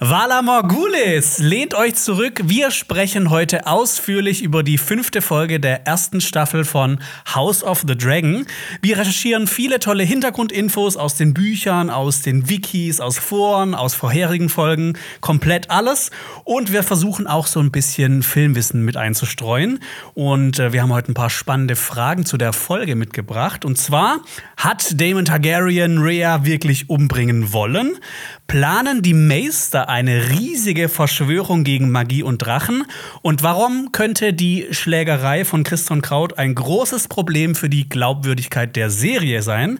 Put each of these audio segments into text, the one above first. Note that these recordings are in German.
Vala Morgulis, lehnt euch zurück. Wir sprechen heute ausführlich über die fünfte Folge der ersten Staffel von House of the Dragon. Wir recherchieren viele tolle Hintergrundinfos aus den Büchern, aus den Wikis, aus Foren, aus vorherigen Folgen, komplett alles. Und wir versuchen auch so ein bisschen Filmwissen mit einzustreuen. Und äh, wir haben heute ein paar spannende Fragen zu der Folge mitgebracht. Und zwar, hat Damon Targaryen Rhea wirklich umbringen wollen? Planen die Meister eine riesige Verschwörung gegen Magie und Drachen? Und warum könnte die Schlägerei von Christian Kraut ein großes Problem für die Glaubwürdigkeit der Serie sein?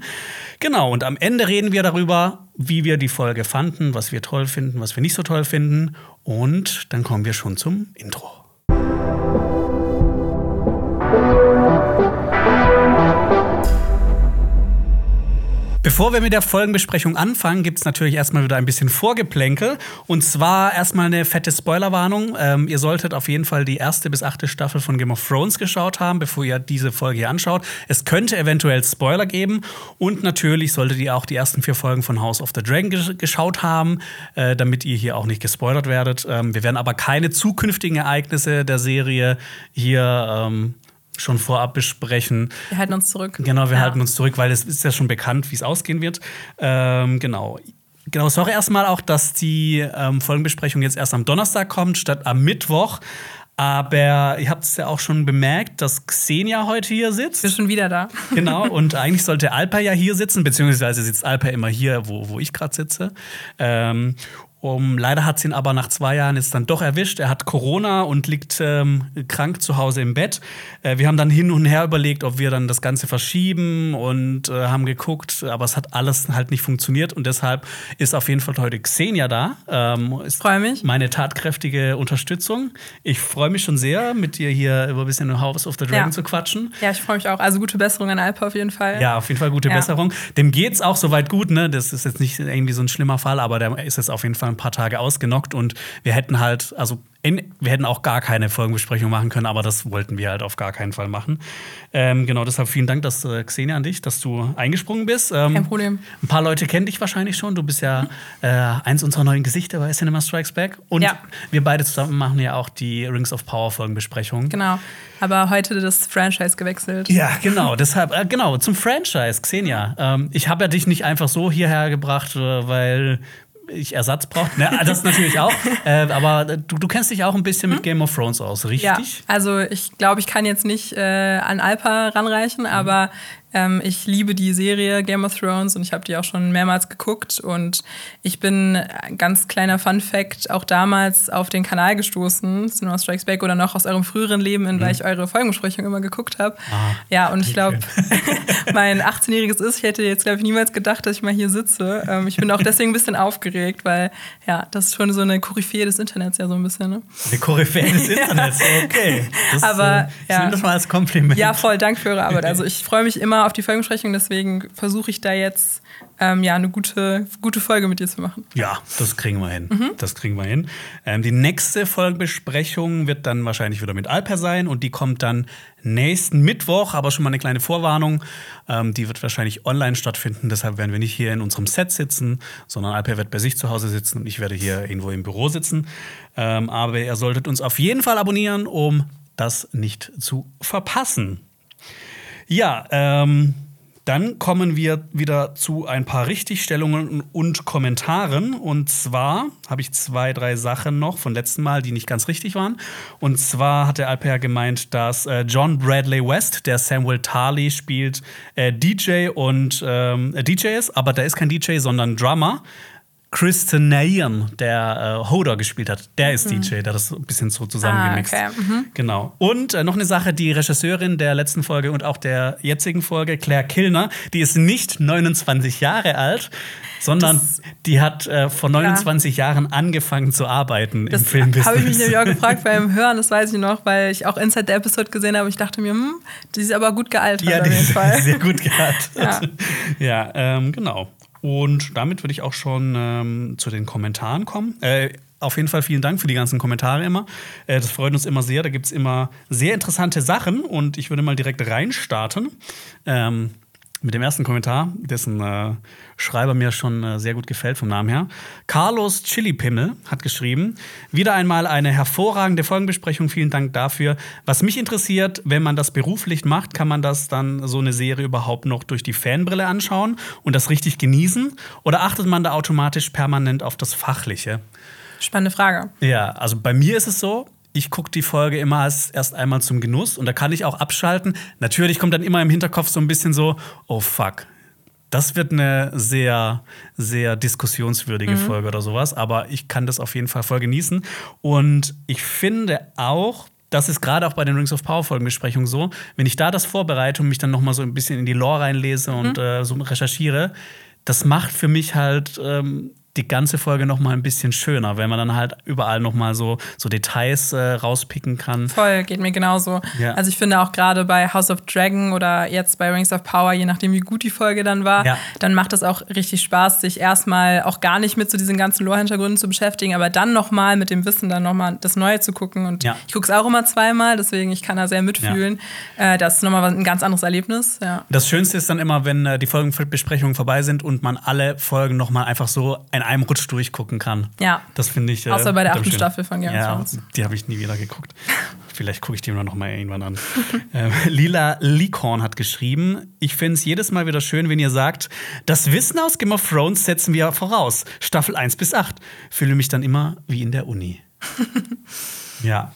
Genau, und am Ende reden wir darüber, wie wir die Folge fanden, was wir toll finden, was wir nicht so toll finden. Und dann kommen wir schon zum Intro. Bevor wir mit der Folgenbesprechung anfangen, gibt es natürlich erstmal wieder ein bisschen Vorgeplänkel. Und zwar erstmal eine fette Spoilerwarnung. Ähm, ihr solltet auf jeden Fall die erste bis achte Staffel von Game of Thrones geschaut haben, bevor ihr diese Folge hier anschaut. Es könnte eventuell Spoiler geben. Und natürlich solltet ihr auch die ersten vier Folgen von House of the Dragon gesch geschaut haben, äh, damit ihr hier auch nicht gespoilert werdet. Ähm, wir werden aber keine zukünftigen Ereignisse der Serie hier ähm, schon vorab besprechen. Wir halten uns zurück. Genau, wir ja. halten uns zurück, weil es ist ja schon bekannt, wie es ausgehen wird. Ähm, genau. Genau, sorry erstmal auch, dass die ähm, Folgenbesprechung jetzt erst am Donnerstag kommt, statt am Mittwoch. Aber ihr habt es ja auch schon bemerkt, dass Xenia heute hier sitzt. Ist schon wieder da. Genau, und eigentlich sollte Alper ja hier sitzen, beziehungsweise sitzt Alper immer hier, wo, wo ich gerade sitze. Ähm, um, leider hat es ihn aber nach zwei Jahren jetzt dann doch erwischt. Er hat Corona und liegt ähm, krank zu Hause im Bett. Äh, wir haben dann hin und her überlegt, ob wir dann das Ganze verschieben und äh, haben geguckt, aber es hat alles halt nicht funktioniert und deshalb ist auf jeden Fall heute Xenia da. Ähm, freue mich. Meine tatkräftige Unterstützung. Ich freue mich schon sehr, mit dir hier über ein bisschen House of the Dragon ja. zu quatschen. Ja, ich freue mich auch. Also gute Besserung an Alpa auf jeden Fall. Ja, auf jeden Fall gute ja. Besserung. Dem geht's auch soweit gut, ne? Das ist jetzt nicht irgendwie so ein schlimmer Fall, aber der ist jetzt auf jeden Fall ein paar Tage ausgenockt und wir hätten halt, also in, wir hätten auch gar keine Folgenbesprechung machen können, aber das wollten wir halt auf gar keinen Fall machen. Ähm, genau, deshalb vielen Dank, dass äh, Xenia an dich, dass du eingesprungen bist. Ähm, Kein Problem. Ein paar Leute kennen dich wahrscheinlich schon. Du bist ja äh, eins unserer neuen Gesichter bei Cinema Strikes Back. Und ja. wir beide zusammen machen ja auch die Rings of Power Folgenbesprechung. Genau. Aber heute das Franchise gewechselt. Ja, genau. deshalb, äh, genau, zum Franchise, Xenia. Ähm, ich habe ja dich nicht einfach so hierher gebracht, äh, weil ich Ersatz brauche. Ja, das natürlich auch. äh, aber du, du kennst dich auch ein bisschen mit hm? Game of Thrones aus, richtig? Ja, also ich glaube, ich kann jetzt nicht äh, an Alpa ranreichen, mhm. aber ähm, ich liebe die Serie Game of Thrones und ich habe die auch schon mehrmals geguckt. Und ich bin, ganz kleiner Fun Fact, auch damals auf den Kanal gestoßen, Cinema Strikes Back oder noch aus eurem früheren Leben, in mhm. weil ich eure Folgenbesprechung immer geguckt habe. Ah, ja, und ich glaube, mein 18-jähriges Ist, ich hätte jetzt, glaube ich, niemals gedacht, dass ich mal hier sitze. Ähm, ich bin auch deswegen ein bisschen aufgeregt, weil ja, das ist schon so eine Koryphäe des Internets ja so ein bisschen. Ne? Eine Koryphäe des Internets, okay. Das, Aber, äh, ich ja. nehme das mal als Kompliment. Ja, voll, danke für eure Arbeit. Also ich freue mich immer auf die Folgenbesprechung, deswegen versuche ich da jetzt ähm, ja, eine gute, gute Folge mit dir zu machen. Ja, das kriegen wir hin. Mhm. Das kriegen wir hin. Ähm, die nächste Folgenbesprechung wird dann wahrscheinlich wieder mit Alper sein und die kommt dann nächsten Mittwoch, aber schon mal eine kleine Vorwarnung. Ähm, die wird wahrscheinlich online stattfinden, deshalb werden wir nicht hier in unserem Set sitzen, sondern Alper wird bei sich zu Hause sitzen und ich werde hier irgendwo im Büro sitzen. Ähm, aber ihr solltet uns auf jeden Fall abonnieren, um das nicht zu verpassen. Ja, ähm, dann kommen wir wieder zu ein paar Richtigstellungen und Kommentaren. Und zwar habe ich zwei, drei Sachen noch von letzten Mal, die nicht ganz richtig waren. Und zwar hat der Alper gemeint, dass äh, John Bradley West, der Samuel Tarley spielt, äh, DJ und ähm, äh, DJ ist, aber der ist kein DJ, sondern Drummer. Kristen Nairn, der äh, Hodor gespielt hat, der ist mhm. DJ, der das ein bisschen so zusammengemixt. Ah, okay. mhm. Genau. Und äh, noch eine Sache, die Regisseurin der letzten Folge und auch der jetzigen Folge, Claire Kilner, die ist nicht 29 Jahre alt, sondern das, die hat äh, vor 29 ja. Jahren angefangen zu arbeiten das im Filmbusiness. habe ich mich nämlich auch gefragt beim Hören, das weiß ich noch, weil ich auch Inside the Episode gesehen habe. Ich dachte mir, hm, die ist aber gut gealtert. Ja, die ist sehr gut gealtert. ja, ja ähm, genau. Und damit würde ich auch schon ähm, zu den Kommentaren kommen. Äh, auf jeden Fall vielen Dank für die ganzen Kommentare immer. Äh, das freut uns immer sehr. Da gibt es immer sehr interessante Sachen und ich würde mal direkt reinstarten. Ähm, mit dem ersten Kommentar, dessen äh, Schreiber mir schon äh, sehr gut gefällt vom Namen her. Carlos Chilipimmel hat geschrieben: Wieder einmal eine hervorragende Folgenbesprechung. Vielen Dank dafür. Was mich interessiert, wenn man das beruflich macht, kann man das dann so eine Serie überhaupt noch durch die Fanbrille anschauen und das richtig genießen? Oder achtet man da automatisch permanent auf das Fachliche? Spannende Frage. Ja, also bei mir ist es so, ich gucke die Folge immer erst einmal zum Genuss und da kann ich auch abschalten. Natürlich kommt dann immer im Hinterkopf so ein bisschen so, oh fuck, das wird eine sehr, sehr diskussionswürdige mhm. Folge oder sowas, aber ich kann das auf jeden Fall voll genießen. Und ich finde auch, das ist gerade auch bei den Rings of Power Folgenbesprechungen so, wenn ich da das vorbereite und mich dann noch mal so ein bisschen in die Lore reinlese mhm. und äh, so recherchiere, das macht für mich halt ähm, die ganze Folge noch mal ein bisschen schöner, wenn man dann halt überall noch mal so, so Details äh, rauspicken kann. Voll, geht mir genauso. Ja. Also ich finde auch gerade bei House of Dragon oder jetzt bei Rings of Power, je nachdem wie gut die Folge dann war, ja. dann macht es auch richtig Spaß, sich erstmal auch gar nicht mit so diesen ganzen Lore-Hintergründen zu beschäftigen, aber dann noch mal mit dem Wissen dann noch mal das Neue zu gucken. Und ja. ich gucke es auch immer zweimal, deswegen ich kann da sehr mitfühlen. Äh, das ist noch mal ein ganz anderes Erlebnis. Das Schönste ist dann immer, wenn äh, die Folgenbesprechungen vorbei sind und man alle Folgen noch mal einfach so ein einem Rutsch durchgucken kann. Ja. Das finde ich. Äh, Außer bei der achten Staffel von Game of ja, Thrones. Die habe ich nie wieder geguckt. Vielleicht gucke ich die noch mal irgendwann an. äh, Lila Likorn hat geschrieben: Ich finde es jedes Mal wieder schön, wenn ihr sagt, das Wissen aus Game of Thrones setzen wir voraus. Staffel 1 bis 8. Fühle mich dann immer wie in der Uni. ja.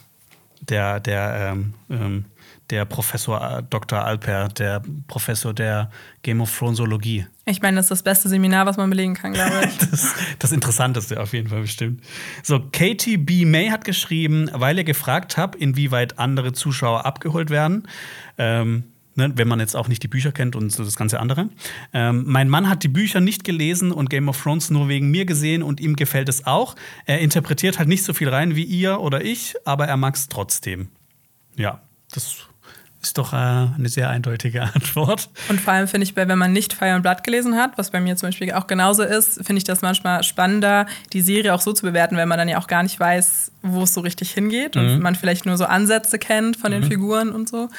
Der, der, ähm, ähm, der Professor äh, Dr. Alper, der Professor der Game of Thronesologie. Ich meine, das ist das beste Seminar, was man belegen kann, glaube ich. das, das Interessanteste auf jeden Fall bestimmt. So, Katie B. May hat geschrieben, weil ihr gefragt habt, inwieweit andere Zuschauer abgeholt werden. Ähm, Ne, wenn man jetzt auch nicht die Bücher kennt und so das ganze andere. Ähm, mein Mann hat die Bücher nicht gelesen und Game of Thrones nur wegen mir gesehen und ihm gefällt es auch. Er interpretiert halt nicht so viel rein wie ihr oder ich, aber er mag es trotzdem. Ja, das ist doch äh, eine sehr eindeutige Antwort. Und vor allem finde ich, wenn man nicht Fire and Blood gelesen hat, was bei mir zum Beispiel auch genauso ist, finde ich das manchmal spannender, die Serie auch so zu bewerten, wenn man dann ja auch gar nicht weiß, wo es so richtig hingeht mhm. und man vielleicht nur so Ansätze kennt von den mhm. Figuren und so.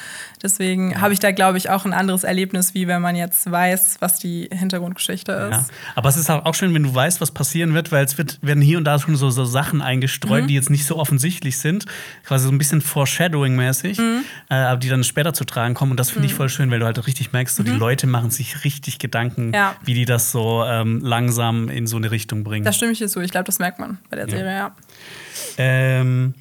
Deswegen ja. habe ich da, glaube ich, auch ein anderes Erlebnis, wie wenn man jetzt weiß, was die Hintergrundgeschichte ist. Ja. Aber es ist auch schön, wenn du weißt, was passieren wird, weil es wird, werden hier und da schon so, so Sachen eingestreut, mhm. die jetzt nicht so offensichtlich sind, quasi so ein bisschen Foreshadowing-mäßig, mhm. äh, aber die dann später zu tragen kommen. Und das finde ich mhm. voll schön, weil du halt richtig merkst, so die mhm. Leute machen sich richtig Gedanken, ja. wie die das so ähm, langsam in so eine Richtung bringen. Da stimme ich dir zu. Ich glaube, das merkt man bei der Serie, ja. Ähm,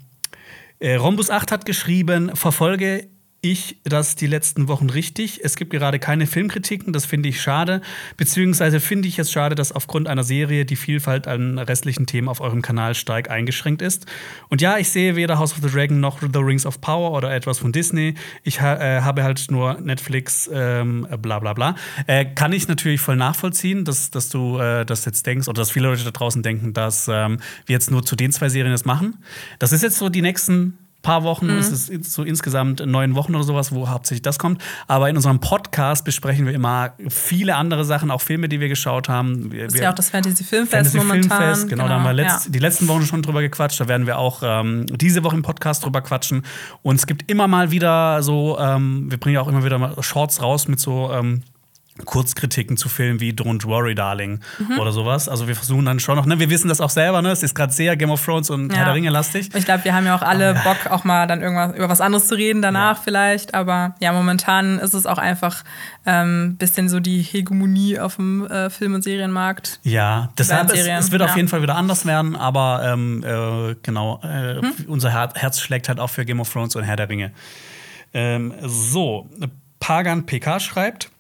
äh, Rhombus 8 hat geschrieben, verfolge ich das die letzten Wochen richtig. Es gibt gerade keine Filmkritiken, das finde ich schade. Beziehungsweise finde ich es schade, dass aufgrund einer Serie die Vielfalt an restlichen Themen auf eurem Kanal stark eingeschränkt ist. Und ja, ich sehe weder House of the Dragon noch The Rings of Power oder etwas von Disney. Ich ha äh, habe halt nur Netflix, ähm, bla bla bla. Äh, kann ich natürlich voll nachvollziehen, dass, dass du äh, das jetzt denkst oder dass viele Leute da draußen denken, dass ähm, wir jetzt nur zu den zwei Serien das machen. Das ist jetzt so die nächsten paar Wochen, mhm. ist es so insgesamt neun Wochen oder sowas, wo hauptsächlich das kommt. Aber in unserem Podcast besprechen wir immer viele andere Sachen, auch Filme, die wir geschaut haben. Wir, das ist ja auch das Fantasy Filmfest Fantasy momentan. Filmfest, genau, genau, da haben wir letzt, ja. die letzten Wochen schon drüber gequatscht. Da werden wir auch ähm, diese Woche im Podcast drüber quatschen. Und es gibt immer mal wieder so, ähm, wir bringen ja auch immer wieder Shorts raus mit so ähm, Kurzkritiken zu Filmen wie Don't Worry, Darling mhm. oder sowas. Also wir versuchen dann schon noch, ne, wir wissen das auch selber, ne? Es ist gerade sehr Game of Thrones und ja. Herr der Ringe lastig. Ich glaube, wir haben ja auch alle aber, Bock, auch mal dann irgendwas über was anderes zu reden danach ja. vielleicht. Aber ja, momentan ist es auch einfach ein ähm, bisschen so die Hegemonie auf dem äh, Film- und Serienmarkt. Ja, deshalb es, es, wird ja. auf jeden Fall wieder anders werden, aber ähm, äh, genau, äh, hm? unser Herz schlägt halt auch für Game of Thrones und Herr der Ringe. Ähm, so, Pagan PK schreibt.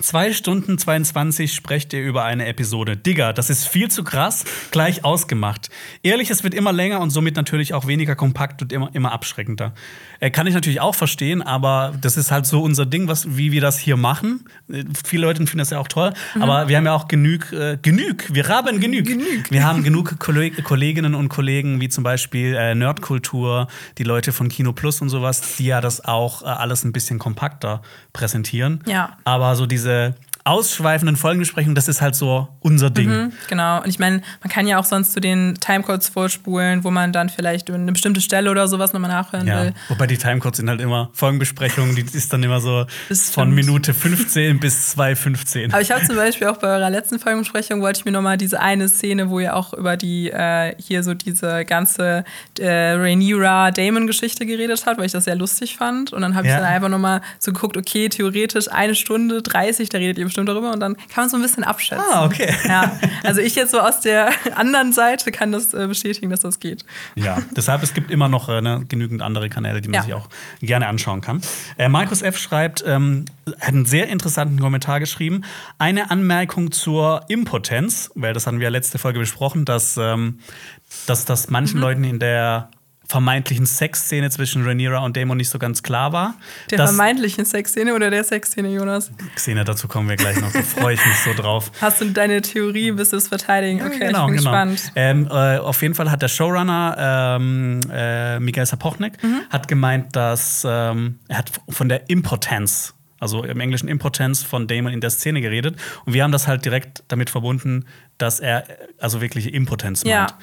Zwei Stunden 22 sprecht ihr über eine Episode. Digga, das ist viel zu krass, gleich ausgemacht. Ehrlich, es wird immer länger und somit natürlich auch weniger kompakt und immer, immer abschreckender. Äh, kann ich natürlich auch verstehen, aber das ist halt so unser Ding, was, wie wir das hier machen. Äh, viele Leute finden das ja auch toll, mhm. aber wir haben ja auch genug, äh, genug, wir haben genug. genug. Wir haben genug Kolleg Kolleginnen und Kollegen, wie zum Beispiel äh, Nerdkultur, die Leute von Kino Plus und sowas, die ja das auch äh, alles ein bisschen kompakter präsentieren. Ja. Aber so diese ausschweifenden Folgenbesprechungen, das ist halt so unser Ding. Mhm, genau. Und ich meine, man kann ja auch sonst zu den Timecodes vorspulen, wo man dann vielleicht eine bestimmte Stelle oder sowas nochmal nachhören ja. will. Wobei die Timecodes sind halt immer Folgenbesprechungen, die ist dann immer so von Minute 15 bis 2,15. Aber ich habe zum Beispiel auch bei eurer letzten Folgenbesprechung, wollte ich mir nochmal diese eine Szene, wo ihr auch über die, äh, hier so diese ganze äh, Rhaenyra-Damon-Geschichte geredet habt, weil ich das sehr lustig fand. Und dann habe ich ja. dann einfach nochmal so geguckt, okay, theoretisch eine Stunde 30, da redet ihr bestimmt darüber und dann kann man so ein bisschen abschätzen. Ah, okay. Ja, also ich jetzt so aus der anderen Seite kann das äh, bestätigen, dass das geht. Ja, deshalb es gibt immer noch äh, ne, genügend andere Kanäle, die man ja. sich auch gerne anschauen kann. Äh, Markus F. schreibt, ähm, hat einen sehr interessanten Kommentar geschrieben. Eine Anmerkung zur Impotenz, weil das hatten wir letzte Folge besprochen, dass, ähm, dass das manchen mhm. Leuten in der vermeintlichen Sexszene zwischen Rhaenyra und Daemon nicht so ganz klar war. Der vermeintlichen Sexszene oder der Sexszene, Jonas? Szene, dazu kommen wir gleich noch. Da freue ich mich so drauf. Hast du deine Theorie, bist du es verteidigen? Okay, genau, ich bin genau. gespannt. Ähm, äh, auf jeden Fall hat der Showrunner ähm, äh, Miguel Sapochnik mhm. hat gemeint, dass ähm, er hat von der Impotenz also im Englischen Impotenz von Damon in der Szene geredet. Und wir haben das halt direkt damit verbunden, dass er also wirklich Impotenz meint.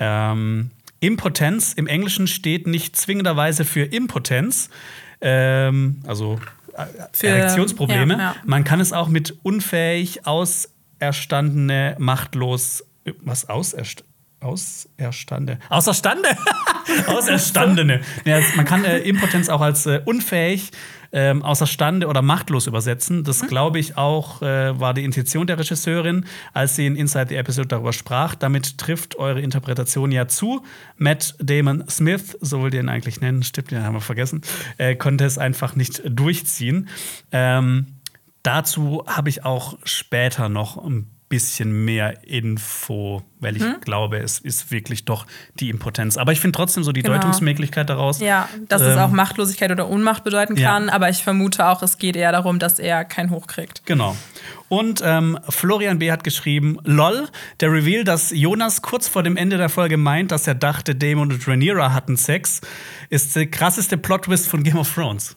Ja. Ähm, Impotenz im Englischen steht nicht zwingenderweise für Impotenz, ähm, also äh, für, Erektionsprobleme. Ja, ja. Man kann es auch mit unfähig, auserstandene, machtlos, was auserstandene? Auserstande. Außerstande? Auserstandene. ja, man kann äh, Impotenz auch als äh, unfähig, ähm, außerstande oder machtlos übersetzen. Das, mhm. glaube ich, auch äh, war die Intention der Regisseurin, als sie in Inside the Episode darüber sprach. Damit trifft eure Interpretation ja zu. Matt Damon Smith, so wollt ihr ihn eigentlich nennen, stimmt, den haben wir vergessen, äh, konnte es einfach nicht durchziehen. Ähm, dazu habe ich auch später noch ein bisschen mehr Info, weil ich hm? glaube, es ist wirklich doch die Impotenz. Aber ich finde trotzdem so die genau. Deutungsmöglichkeit daraus. Ja, dass ähm, es auch Machtlosigkeit oder Ohnmacht bedeuten kann. Ja. Aber ich vermute auch, es geht eher darum, dass er kein Hoch kriegt. Genau. Und ähm, Florian B. hat geschrieben: LOL, der Reveal, dass Jonas kurz vor dem Ende der Folge meint, dass er dachte, Damon und Rhaenyra hatten Sex, ist der krasseste Plot-Twist von Game of Thrones.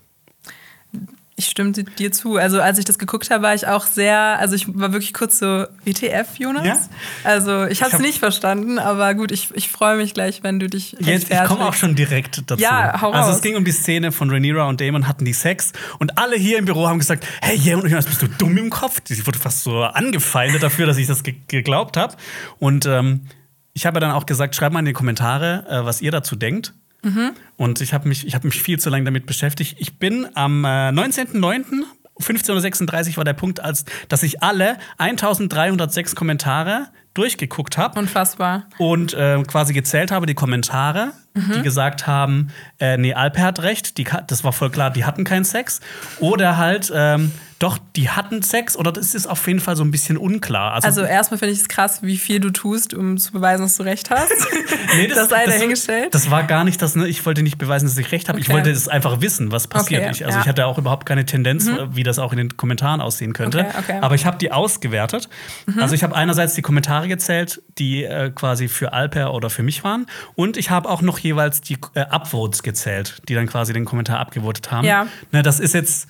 Ich stimme dir zu. Also als ich das geguckt habe, war ich auch sehr, also ich war wirklich kurz so, WTF, Jonas? Ja? Also ich habe es hab nicht verstanden, aber gut, ich, ich freue mich gleich, wenn du dich Jetzt, Ich komme auch schon direkt dazu. Ja, hau Also es ging um die Szene von Rhaenyra und Damon hatten die Sex und alle hier im Büro haben gesagt, hey Jonas, bist du dumm im Kopf? Ich wurde fast so angefeindet dafür, dass ich das ge geglaubt habe. Und ähm, ich habe dann auch gesagt, schreibt mal in die Kommentare, äh, was ihr dazu denkt. Mhm. Und ich habe mich, hab mich viel zu lange damit beschäftigt. Ich bin am äh, 19.09. 15.36 Uhr war der Punkt, als dass ich alle 1306 Kommentare durchgeguckt habe. Unfassbar. Und äh, quasi gezählt habe, die Kommentare, mhm. die gesagt haben, äh, nee, Alper hat recht, die, das war voll klar, die hatten keinen Sex. Oder halt, ähm, doch, die hatten Sex oder das ist auf jeden Fall so ein bisschen unklar. Also, also erstmal finde ich es krass, wie viel du tust, um zu beweisen, dass du recht hast. nee, das, das sei dahingestellt. Das war gar nicht das, ne? ich wollte nicht beweisen, dass ich recht habe. Okay. Ich wollte es einfach wissen, was passiert. Okay, ich, also ja. ich hatte auch überhaupt keine Tendenz, mhm. wie das auch in den Kommentaren aussehen könnte. Okay, Aber ich habe die ausgewertet. Mhm. Also ich habe einerseits die Kommentare gezählt, die äh, quasi für Alper oder für mich waren. Und ich habe auch noch jeweils die äh, Upvotes gezählt, die dann quasi den Kommentar abgevotet haben. Ja. Ne, das ist jetzt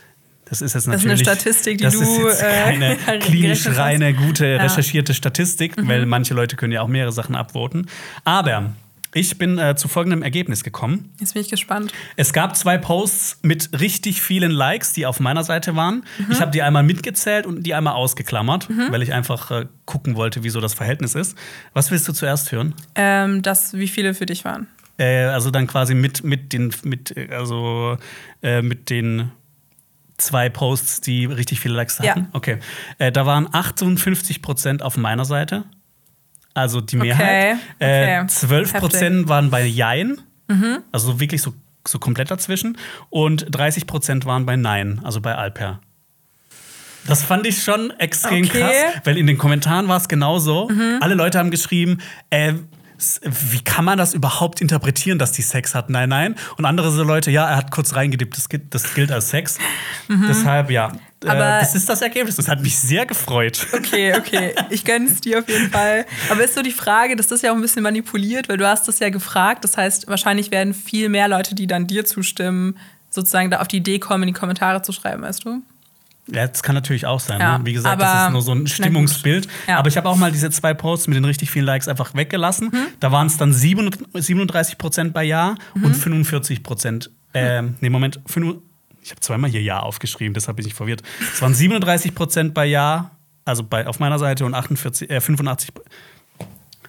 das ist jetzt natürlich. Das ist eine Statistik, die das du. ist jetzt keine äh, klinisch reine, gute, ja. recherchierte Statistik, mhm. weil manche Leute können ja auch mehrere Sachen abvoten. Aber ich bin äh, zu folgendem Ergebnis gekommen. Jetzt bin ich gespannt. Es gab zwei Posts mit richtig vielen Likes, die auf meiner Seite waren. Mhm. Ich habe die einmal mitgezählt und die einmal ausgeklammert, mhm. weil ich einfach äh, gucken wollte, wieso das Verhältnis ist. Was willst du zuerst hören? Ähm, das, wie viele für dich waren. Äh, also dann quasi mit, mit den, mit, also, äh, mit den zwei Posts, die richtig viele Likes hatten? Ja. Okay. Äh, da waren 58 Prozent auf meiner Seite. Also die Mehrheit. Okay. Äh, 12 Prozent waren bei Jein. Mhm. Also wirklich so, so komplett dazwischen. Und 30 Prozent waren bei Nein, also bei Alper. Das fand ich schon extrem okay. krass, weil in den Kommentaren war es genauso. Mhm. Alle Leute haben geschrieben, äh, wie kann man das überhaupt interpretieren, dass die Sex hat? Nein, nein. Und andere so Leute, ja, er hat kurz reingedippt, das, das gilt als Sex. Mhm. Deshalb, ja. Äh, Aber äh, das ist das Ergebnis. Das hat mich sehr gefreut. Okay, okay. Ich gönne es dir auf jeden Fall. Aber ist so die Frage, das ist ja auch ein bisschen manipuliert, weil du hast das ja gefragt. Das heißt, wahrscheinlich werden viel mehr Leute, die dann dir zustimmen, sozusagen da auf die Idee kommen, in die Kommentare zu schreiben, weißt du? Ja, das kann natürlich auch sein. Ja, ne? Wie gesagt, aber- das ist nur so ein Stimmungsbild. Ja. Aber ich habe auch mal diese zwei Posts mit den richtig vielen Likes einfach weggelassen. Da waren es dann 37 Prozent bei Ja und 45 Prozent. Ähm, nee, Moment, fünf- ich habe zweimal hier Ja aufgeschrieben, deshalb bin ich verwirrt. Es waren 37 Prozent bei Ja, also bei, auf meiner Seite und 48, äh, 85,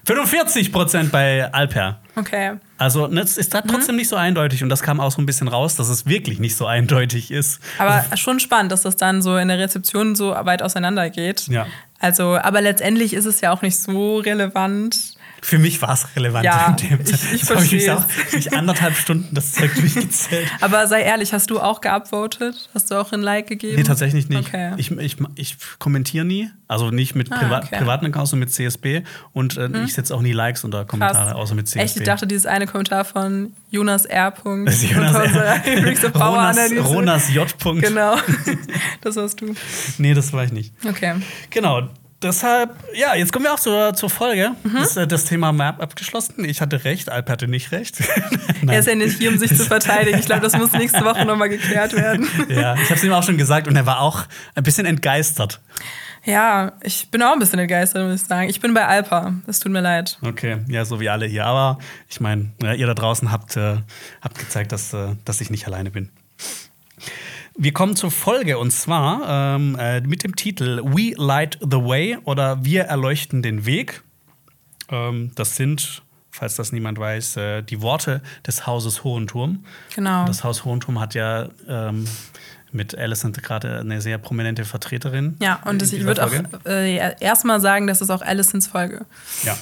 45 Prozent bei Alper. Okay. Also ne, es ist da trotzdem nicht so eindeutig und das kam auch so ein bisschen raus, dass es wirklich nicht so eindeutig ist. Aber schon spannend, dass das dann so in der Rezeption so weit auseinander geht. Ja. Also, aber letztendlich ist es ja auch nicht so relevant. Für mich war es relevant. Ja, ich- ich das habe ich mich auch mich anderthalb Stunden das Zeug durchgezählt. Aber sei ehrlich, hast du auch geupvotet? Hast du auch ein Like gegeben? Nee, tatsächlich nicht. Okay. Ich, ich, ich kommentiere nie, also nicht mit Ah, Priva okay. privaten Accounts und mit CSB und äh, ich setze auch nie Likes unter Kommentare, außer mit CSB. Echt, ich dachte, dieses eine Kommentar von Jonas R. Das ist Jonas Power Ronas. Ronas J. Genau, das warst du. Nee, das war ich nicht. Okay. Genau. Deshalb, ja, jetzt kommen wir auch zur, zur Folge. Mhm. Das, äh, das Thema Map abgeschlossen. Ich hatte recht, Alp hatte nicht recht. Er ist ja nicht hier, um sich zu verteidigen. Ich glaube, das muss nächste Woche nochmal geklärt werden. Ja, ich habe es ihm auch schon gesagt und er war auch ein bisschen entgeistert. Ja, ich bin auch ein bisschen entgeistert, muss ich sagen. Ich bin bei Alpa. Es tut mir leid. Okay, ja, so wie alle hier. Aber ich meine, ja, ihr da draußen habt, äh, habt gezeigt, dass, äh, dass ich nicht alleine bin. Wir kommen zur Folge und zwar ähm, äh, mit dem Titel We Light the Way oder Wir erleuchten den Weg. Ähm, das sind, falls das niemand weiß, äh, die Worte des Hauses Hohenturm. Genau. Das Haus Hohenturm hat ja ähm, mit Alicent gerade eine sehr prominente Vertreterin. Ja, und ich würde auch äh, erstmal sagen, das ist auch Alicents Folge. Ja.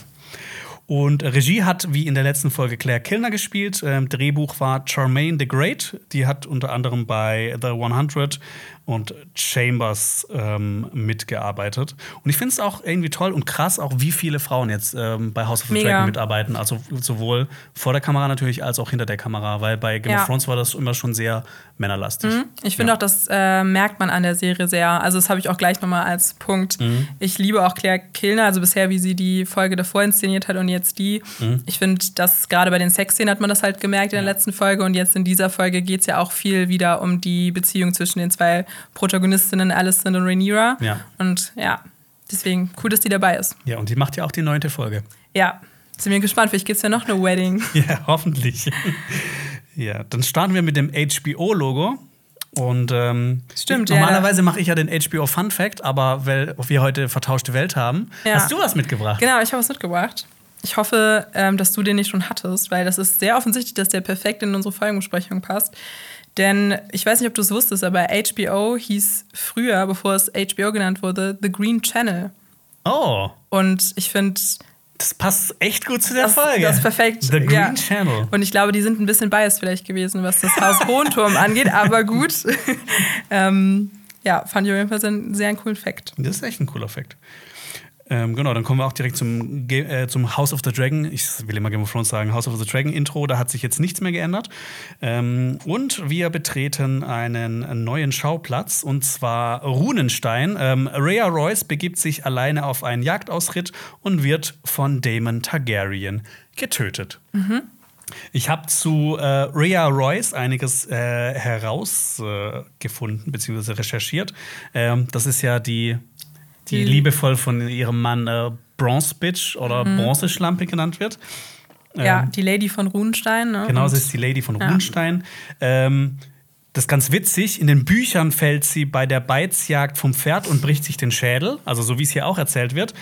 Und Regie hat, wie in der letzten Folge, Claire Kilner gespielt. Ähm, Drehbuch war Charmaine the Great. Die hat unter anderem bei The 100 und Chambers ähm, mitgearbeitet. Und ich finde es auch irgendwie toll und krass, auch wie viele Frauen jetzt ähm, bei House of the Mega. Dragon mitarbeiten. Also sowohl vor der Kamera natürlich als auch hinter der Kamera. Weil bei Game Ja. of Thrones war das immer schon sehr männerlastig. Ich finde Ja. auch, das äh, merkt man an der Serie sehr. Also, das habe ich auch gleich nochmal als Punkt. Mhm. Ich liebe auch Claire Kilner, also bisher, wie sie die Folge davor inszeniert hat und jetzt die. Mhm. Ich finde, dass gerade bei den Sexszenen hat man das halt gemerkt in der letzten Folge. Und jetzt in dieser Folge geht es ja auch viel wieder um die Beziehung zwischen den zwei Protagonistinnen, Alicent und Rhaenyra. Ja. Und ja, deswegen cool, dass die dabei ist. Ja, und die macht ja auch die neunte Folge. Ja, sind wir gespannt. Vielleicht gibt es ja noch eine Wedding. Ja, hoffentlich. Ja, dann starten wir mit dem HBO-Logo. Und ähm, Stimmt, ja. normalerweise mache ich ja den HBO Fun Fact, aber weil wir heute vertauschte Welt haben, Ja. hast du was mitgebracht? Genau, ich habe was mitgebracht. Ich hoffe, ähm, dass du den nicht schon hattest, weil das ist sehr offensichtlich, dass der perfekt in unsere Folgenbesprechung passt. Denn ich weiß nicht, ob du es wusstest, aber HBO hieß früher, bevor es HBO genannt wurde, The Green Channel. Oh, Und ich finde, das passt echt gut zu der das, Folge. das ist perfekt. The Green ja. Channel. Und ich glaube, die sind ein bisschen biased vielleicht gewesen, was das Haus Hohenturm angeht, aber gut. ähm, ja, fand ich auf jeden Fall einen sehr coolen Fact. Das ist echt ein cooler Fact. Ähm, genau, dann kommen wir auch direkt zum, äh, zum House of the Dragon. Ich will immer Game of Thrones sagen, House of the Dragon Intro. Da hat sich jetzt nichts mehr geändert. Ähm, und wir betreten einen neuen Schauplatz und zwar Runenstein. Ähm, Rhea Royce begibt sich alleine auf einen Jagdausritt und wird von Daemon Targaryen getötet. Ich habe zu äh, Rhea Royce einiges äh, herausgefunden bzw. recherchiert. Ähm, das ist ja die, die Die- liebevoll von ihrem Mann äh, Bronze Bitch oder Bronzeschlampe genannt wird. Ja, Ähm, die Lady von Runenstein. Ne? Genau, sie ist die Lady von Ja. Runstein. Ähm, das ist ganz witzig. In den Büchern fällt sie bei der Beizjagd vom Pferd und bricht sich den Schädel. Also so wie es hier auch erzählt wird.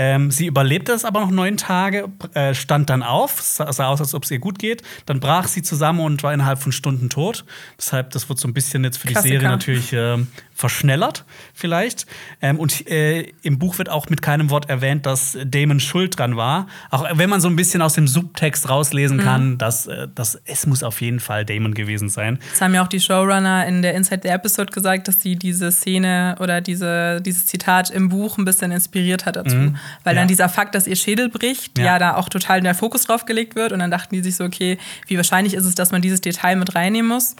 Ähm, sie überlebte es aber noch neun Tage, äh, stand dann auf, sah, sah aus, als ob es ihr gut geht. Dann brach sie zusammen und war innerhalb von Stunden tot. Deshalb, das wird so ein bisschen jetzt für die Klassiker. Serie natürlich ähm, verschnellert, vielleicht. Ähm, und äh, im Buch wird auch mit keinem Wort erwähnt, dass Damon schuld dran war. Auch wenn man so ein bisschen aus dem Subtext rauslesen kann, dass, äh, dass es muss auf jeden Fall Damon gewesen sein. Das haben ja auch die Showrunner in der Inside the Episode gesagt, dass sie diese Szene oder diese, dieses Zitat im Buch ein bisschen inspiriert hat dazu. Weil Ja. dann dieser Fakt, dass ihr Schädel bricht, Ja. ja. da auch total der Fokus drauf gelegt wird. Und dann dachten die sich so, okay, wie wahrscheinlich ist es, dass man dieses Detail mit reinnehmen muss?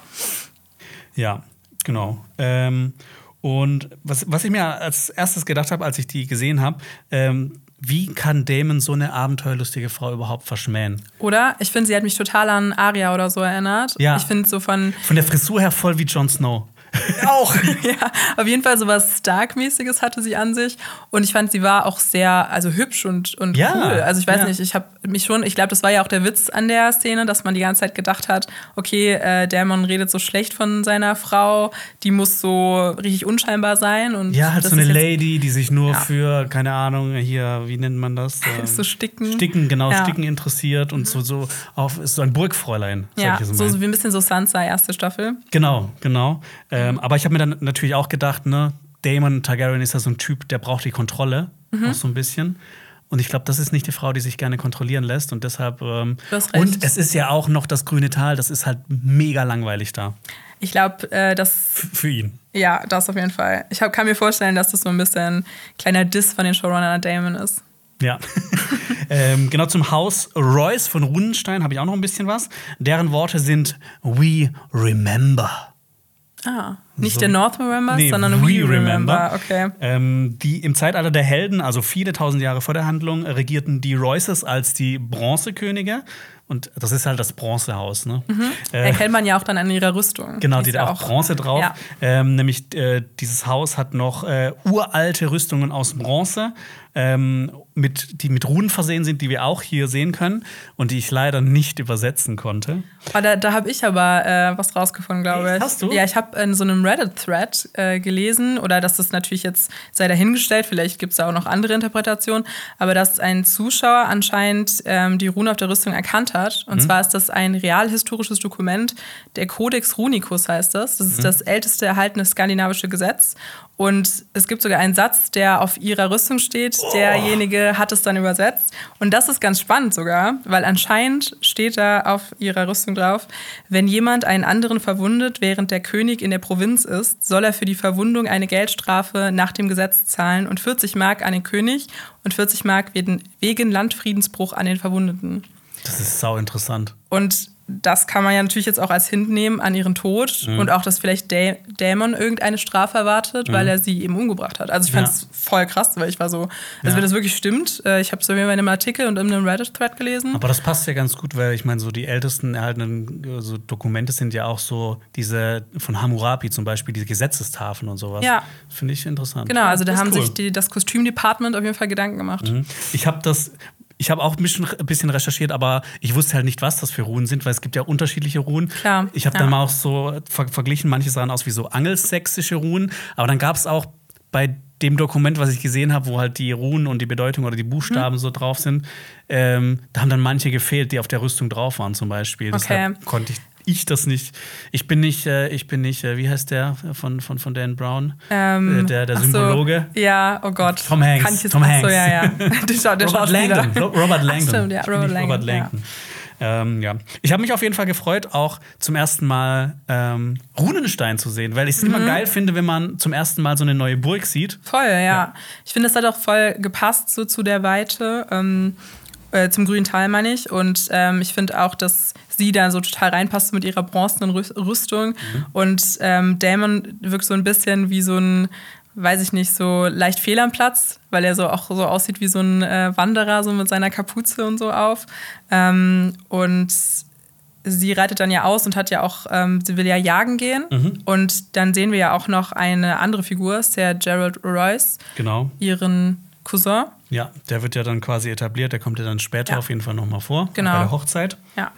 Ja, genau. Ähm, und was, was ich mir als erstes gedacht habe, als ich die gesehen habe, ähm, wie kann Damon so eine abenteuerlustige Frau überhaupt verschmähen? Oder? Ich finde, sie hat mich total an Aria oder so erinnert. Ja. Ich finde so von, Von der Frisur her voll wie Jon Snow. auch, ja. Auf jeden Fall so was Stark-mäßiges hatte sie an sich. Und ich fand, sie war auch sehr, also hübsch und, und Ja, cool. Also ich weiß ja. nicht, ich habe mich schon, ich glaube, das war ja auch der Witz an der Szene, dass man die ganze Zeit gedacht hat, okay, äh, Damon redet so schlecht von seiner Frau, die muss so richtig unscheinbar sein. Und Ja, halt so eine Lady, die sich nur Ja. für, keine Ahnung, hier, wie nennt man das? Ähm, So Sticken. Sticken, genau. Mhm. Sticken interessiert und so, so auf, ist so ein Burgfräulein. Ja, so, so wie ein bisschen so Sansa, erste Staffel. Genau, genau. Ähm, aber ich habe mir dann natürlich auch gedacht, ne, Damon Targaryen ist ja so ein Typ, der braucht die Kontrolle, Mhm. auch so ein bisschen. Und ich glaube, das ist nicht die Frau, die sich gerne kontrollieren lässt. Und deshalb. Ähm, Du hast recht. und es ist ja auch noch das grüne Tal, das ist halt mega langweilig da. Ich glaube, äh, das F für ihn. Ja, das auf jeden Fall. Ich hab, kann mir vorstellen, dass das so ein bisschen ein kleiner Diss von den Showrunner Damon ist. Ja. ähm, genau zum Haus Royce von Runenstein habe ich auch noch ein bisschen was. Deren Worte sind We remember. Ah, nicht So. der North Remembers, Nee, sondern We Remember. Okay. Ähm, die im Zeitalter der Helden, also viele tausend Jahre vor der Handlung, regierten die Royces als die Bronzekönige. Und das ist halt das Bronzehaus. Ne? Äh, Erkennt man ja auch dann an ihrer Rüstung. Genau, die ja hat auch Bronze drauf. Ja. Ähm, nämlich äh, dieses Haus hat noch äh, uralte Rüstungen aus Bronze, ähm, mit, die mit Runen versehen sind, die wir auch hier sehen können und die ich leider nicht übersetzen konnte. Aber da, da habe ich aber äh, was rausgefunden, glaube ich. Hast du? Ja, ich habe in so einem Reddit-Thread äh, gelesen, oder dass das natürlich jetzt sei dahingestellt, vielleicht gibt es da auch noch andere Interpretationen, aber dass ein Zuschauer anscheinend ähm, die Rune auf der Rüstung erkannt hat. Und zwar ist das ein realhistorisches Dokument, der Codex Runicus heißt das. Das ist das älteste erhaltene skandinavische Gesetz. Und es gibt sogar einen Satz, der auf ihrer Rüstung steht. Derjenige hat es dann übersetzt. Und das ist ganz spannend sogar, weil anscheinend steht da auf ihrer Rüstung drauf, wenn jemand einen anderen verwundet, während der König in der Provinz ist, soll er für die Verwundung eine Geldstrafe nach dem Gesetz zahlen und 40 Mark an den König und 40 Mark wegen, wegen Landfriedensbruch an den Verwundeten. Das ist sau interessant. Und das kann man ja natürlich jetzt auch als Hint nehmen an ihren Tod Mhm. und auch, dass vielleicht Dä Dämon irgendeine Strafe erwartet, weil er sie eben umgebracht hat. Also ich fand Ja. es voll krass, weil ich war so, also Ja. wenn das wirklich stimmt, äh, ich habe es in einem Artikel und in einem Reddit-Thread gelesen. Aber das passt ja ganz gut, weil ich meine, so die ältesten erhaltenen so Dokumente sind ja auch so diese von Hammurabi zum Beispiel, diese Gesetzestafeln und sowas. Ja. Finde ich interessant. Genau, also da haben cool. sich die, das Kostümdepartment auf jeden Fall Gedanken gemacht. Mhm. Ich habe das. Ich habe auch ein bisschen, ein bisschen recherchiert, aber ich wusste halt nicht, was das für Runen sind, weil es gibt ja unterschiedliche Runen. Klar, Ich habe ja. dann mal auch so ver verglichen, manche sahen aus wie so angelsächsische Runen, aber dann gab es auch bei dem Dokument, was ich gesehen habe, wo halt die Runen und die Bedeutung oder die Buchstaben Mhm. so drauf sind, ähm, da haben dann manche gefehlt, die auf der Rüstung drauf waren zum Beispiel. Okay. Deshalb konnte ich, ich das nicht. Ich bin nicht, äh, ich bin nicht, äh, wie heißt der von, von, von Dan Brown? Ähm, Äh, der der ach so, Symbologe. Ja, oh Gott. Tom Hanks, Kann ich jetzt Tom ach so, Hanks. ja, ja. Der, der Robert. Langdon. Ro- Robert Langdon. stimmt, ja, Robert nicht Robert Langdon, Langdon. Ähm, ja. Ich habe mich auf jeden Fall gefreut, auch zum ersten Mal ähm, Runenstein zu sehen, weil ich es Mhm. immer geil finde, wenn man zum ersten Mal so eine neue Burg sieht. Voll, ja. Ich finde, das hat auch voll gepasst so zu der Weite, ähm, äh, zum grünen Tal meine ich. Und ähm, ich finde auch, dass sie da so total reinpasst mit ihrer bronzenen Rüs- Rüstung. Und ähm, Damon wirkt so ein bisschen wie so ein, weiß ich nicht, so leicht fehl am Platz, weil er so auch so aussieht wie so ein äh, Wanderer, so mit seiner Kapuze und so auf. Ähm, und sie reitet dann ja aus und hat ja auch, ähm, sie will ja jagen gehen. Und dann sehen wir ja auch noch eine andere Figur, der Gerald Royce, Genau. ihren Cousin. Ja, der wird ja dann quasi etabliert, der kommt ja dann später Ja. auf jeden Fall nochmal vor, Genau. bei der Hochzeit. Ja.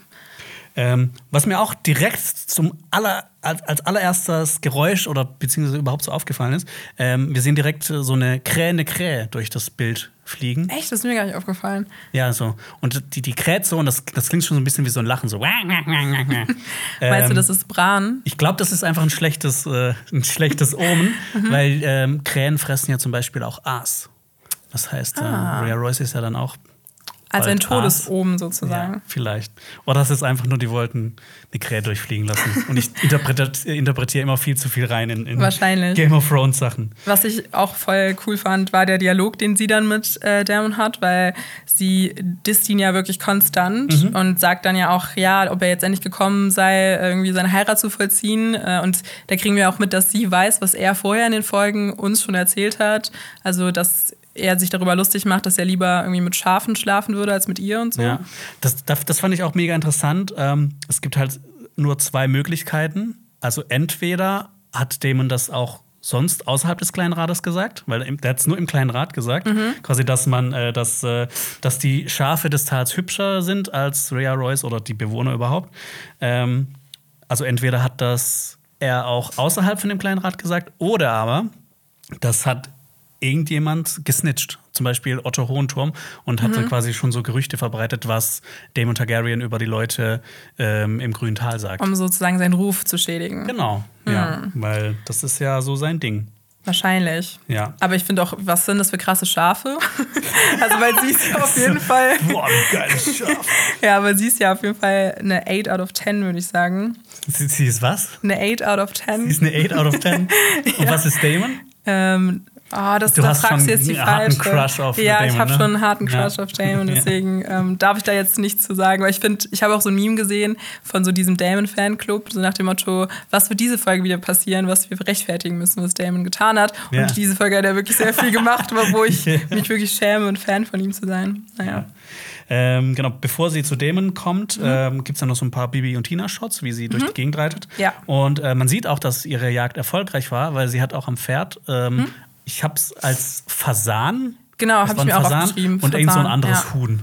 Ähm, was mir auch direkt zum aller, als, als allererstes Geräusch oder beziehungsweise überhaupt so aufgefallen ist, ähm, wir sehen direkt äh, so eine Krähe, Krähe durch das Bild fliegen. Echt, das ist mir gar nicht aufgefallen. Ja, so. Und die, die kräht so und das, das klingt schon so ein bisschen wie so ein Lachen, so. Meinst du, Ähm, das ist Bran? Ich glaube, das ist einfach ein schlechtes, äh, ein schlechtes Omen, Mhm. weil ähm, Krähen fressen ja zum Beispiel auch Aas. Das heißt, äh, Ah. Rhea Royce ist ja dann auch Also ein. Todesomen sozusagen. Ja, vielleicht. Oder das ist einfach nur, die wollten eine Krähe durchfliegen lassen. Und ich interpretiere interpretiere immer viel zu viel rein in, in Wahrscheinlich. Game of Thrones Sachen. Was ich auch voll cool fand, war der Dialog, den sie dann mit äh, Damon hat, weil sie disst ihn ja wirklich konstant Mhm. und sagt dann ja auch, ja, ob er jetzt endlich gekommen sei, irgendwie seine Heirat zu vollziehen. Äh, und da kriegen wir auch mit, dass sie weiß, was er vorher in den Folgen uns schon erzählt hat. Also, dass er sich darüber lustig macht, dass er lieber irgendwie mit Schafen schlafen würde als mit ihr und so. Ja. Das, das, das fand ich auch mega interessant. Ähm, es gibt halt nur zwei Möglichkeiten. Also entweder hat Damon das auch sonst außerhalb des kleinen Rades gesagt? Weil der hat es nur im kleinen Rat gesagt. Mhm. Quasi, dass man, äh, dass, äh, dass die Schafe des Tals hübscher sind als Rhea Royce oder die Bewohner überhaupt. Ähm, also entweder hat das er auch außerhalb von dem kleinen Rat gesagt, oder aber das hat irgendjemand gesnitcht. Zum Beispiel Otto Hohenturm und hat dann quasi schon so Gerüchte verbreitet, was Daemon Targaryen über die Leute ähm, im grünen Tal sagt. Um sozusagen seinen Ruf zu schädigen. Genau, ja. Weil das ist ja so sein Ding. Wahrscheinlich. Ja. Aber ich finde auch, was sind das für krasse Schafe? also, weil sie ist ja auf jeden Fall. Boah, ein geiles Schaf. Ja, aber sie ist ja auf jeden Fall eine 8 out of 10, würde ich sagen. Sie, sie ist was? Eine 8 out of 10. Sie ist eine 8 out of 10. Und was ist Damon? Ähm, oh, das, Du da hast fragst schon du jetzt die einen harten falsche. Crush auf Ja, ich Damon, habe ne? schon einen harten Crush Ja. auf Damon, Ja. deswegen ähm, darf ich da jetzt nichts zu sagen. Weil ich finde, ich habe auch so ein Meme gesehen von so diesem Damon-Fanclub, so nach dem Motto, was wird diese Folge wieder passieren, was wir rechtfertigen müssen, was Damon getan hat. Ja. Und diese Folge hat er wirklich sehr viel gemacht, wo ich mich wirklich schäme und Fan von ihm zu sein. Naja. Ähm, genau, bevor sie zu Damon kommt, ähm, gibt es dann noch so ein paar Bibi und Tina-Shots, wie sie durch die Gegend reitet. Ja. Und äh, man sieht auch, dass ihre Jagd erfolgreich war, weil sie hat auch am Pferd, ähm, ich hab's als Fasan. Genau, es hab war ich mir auch Fasan aufgeschrieben, Und irgend so ein Fasan, anderes ja. Huhn.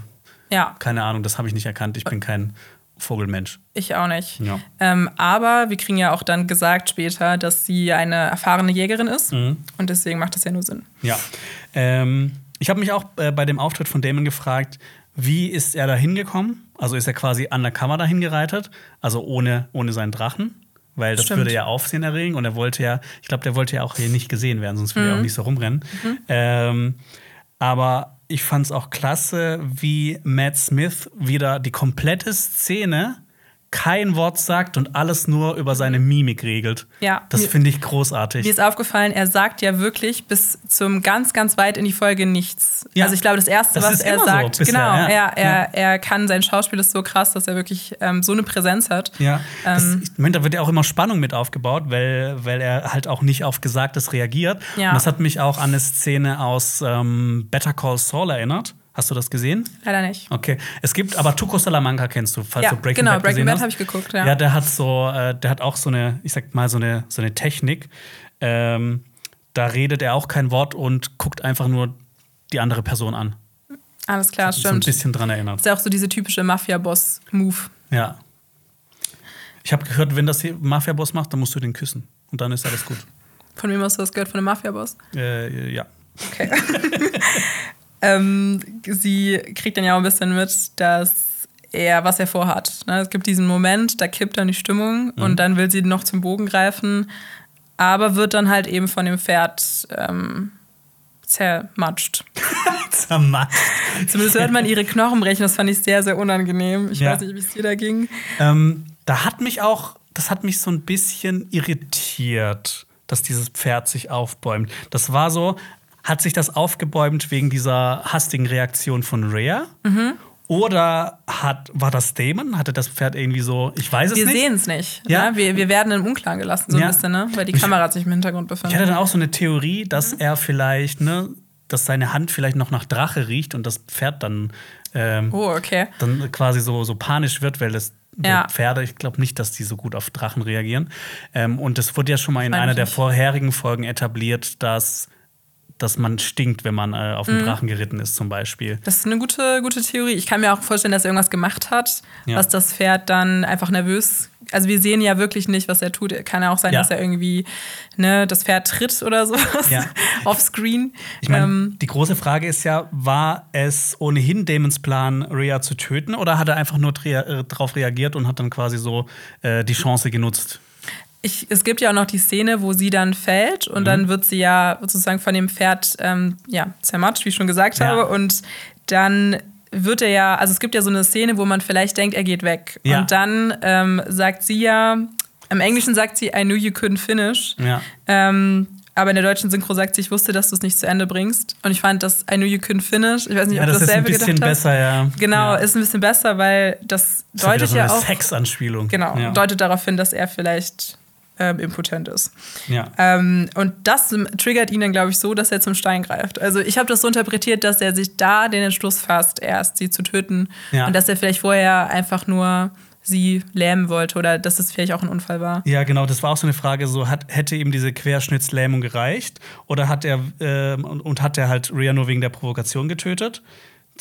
Ja, Keine Ahnung, das habe ich nicht erkannt. Ich bin kein Vogelmensch. ich auch nicht. Ja. Ähm, aber wir kriegen ja auch dann gesagt später, dass sie eine erfahrene Jägerin ist. Mhm. Und deswegen macht das ja nur Sinn. Ja. Ähm, ich habe mich auch äh, bei dem Auftritt von Damon gefragt, wie ist er da hingekommen? Also ist er quasi undercover dahin gereitet, also ohne, ohne seinen Drachen? Weil das Stimmt. würde ja Aufsehen erregen und er wollte ja, ich glaube, der wollte ja auch hier nicht gesehen werden, sonst würde Mhm. er auch nicht so rumrennen. Ähm, aber ich fand es auch klasse, wie Matt Smith wieder die komplette Szene kein Wort sagt und alles nur über seine Mimik regelt. Ja. Das finde ich großartig. Mir ist aufgefallen, er sagt ja wirklich bis zum ganz, ganz weit in die Folge nichts. Ja. Also ich glaube, das Erste, Das was er immer so sagt, bisher, genau, ja. er, er, er kann, sein Schauspiel ist so krass, dass er wirklich ähm, so eine Präsenz hat. Ja, das, Ähm, ich meine, da wird ja auch immer Spannung mit aufgebaut, weil, weil er halt auch nicht auf Gesagtes reagiert. Ja. Und das hat mich auch an eine Szene aus ähm, Better Call Saul erinnert. Hast du das gesehen? Leider nicht. Okay. Es gibt, aber Tuco Salamanca kennst du, falls Ja, du Breaking genau, Bad Breaking gesehen Bad hast. habe ich geguckt, ja. Ja, der hat so, äh, der hat auch so eine, ich sag mal, so eine, so eine Technik. Ähm, da redet er auch kein Wort und guckt einfach nur die andere Person an. Alles klar, So ein stimmt. bisschen dran erinnert. Das ist ja auch so diese typische Mafia-Boss-Move. Ja. Ich habe gehört, wenn das Mafia-Boss macht, dann musst du den küssen. Und dann ist alles gut. Von wem hast du das gehört? Von dem Mafia-Boss? Äh, ja. Okay. ähm, sie kriegt dann ja auch ein bisschen mit, dass er, was er vorhat. Ne? Es gibt diesen Moment, da kippt dann die Stimmung Mhm. und dann will sie noch zum Bogen greifen, aber wird dann halt eben von dem Pferd ähm, zermatscht. Zermatscht. Zumindest hört man ihre Knochen brechen, das fand ich sehr, sehr unangenehm. Ich Ja. weiß nicht, wie es dir da ging. Ähm, da hat mich auch, das hat mich so ein bisschen irritiert, dass dieses Pferd sich aufbäumt. Das war so, hat sich das aufgebäumt wegen dieser hastigen Reaktion von Rhea? Mhm. Oder hat, war das Damon? Hatte das Pferd irgendwie so, ich weiß es Wir nicht. sehen es nicht. Ja. Ne? Wir, wir werden im Unklaren gelassen, so Ja. ein bisschen, ne? weil die Ich- Kamera sich im Hintergrund Ich befindet. hatte dann auch so eine Theorie, dass Mhm. er vielleicht, ne, dass seine Hand vielleicht noch nach Drache riecht und das Pferd dann, ähm, Oh, okay. dann quasi so, so panisch wird, weil das Ja. Pferde, ich glaube nicht, dass die so gut auf Drachen reagieren. Ähm, und es wurde ja schon mal in einer ich der vorherigen Folgen etabliert, dass, dass man stinkt, wenn man äh, auf Mhm. einen Drachen geritten ist, zum Beispiel. Das ist eine gute, gute Theorie. Ich kann mir auch vorstellen, dass er irgendwas gemacht hat, Ja. was das Pferd dann einfach nervös. Also wir sehen ja wirklich nicht, was er tut. Kann ja auch sein, Ja. dass er irgendwie ne, das Pferd tritt oder sowas Ja. auf Screen. Ich meine, ähm, die große Frage ist ja, war es ohnehin Damons Plan, Rhea zu töten, oder hat er einfach nur darauf reagiert und hat dann quasi so äh, die Chance genutzt? Ich, es gibt ja auch noch die Szene, wo sie dann fällt Mhm. und dann wird sie ja sozusagen von dem Pferd ähm, ja, zermatscht, wie ich schon gesagt Ja. habe. Und dann wird er ja, also es gibt ja so eine Szene, wo man vielleicht denkt, er geht weg. Ja. Und dann ähm, sagt sie ja, im Englischen sagt sie, I knew you couldn't finish. Ja. Ähm, aber in der deutschen Synchro sagt sie, ich wusste, dass du es nicht zu Ende bringst. Und ich fand das I knew you couldn't finish. Ich weiß nicht, Ja, ob du das ist ein dasselbe bisschen gedacht hast. besser, ja. Genau, ja. ist ein bisschen besser, weil das Das ist deutet so ja eine auch. Sexanspielung. Genau, Ja. deutet darauf hin, dass er vielleicht ähm, impotent ist. ja. Ähm, und das triggert ihn dann, glaube ich, so, dass er zum Stein greift. Also ich habe das so interpretiert, dass er sich da den Entschluss fasst, erst sie zu töten. Ja. Und dass er vielleicht vorher einfach nur sie lähmen wollte oder dass es vielleicht auch ein Unfall war. Ja, genau, das war auch so eine Frage, so hat, hätte ihm diese Querschnittslähmung gereicht oder hat er äh, und, und hat er halt Rhea nur wegen der Provokation getötet?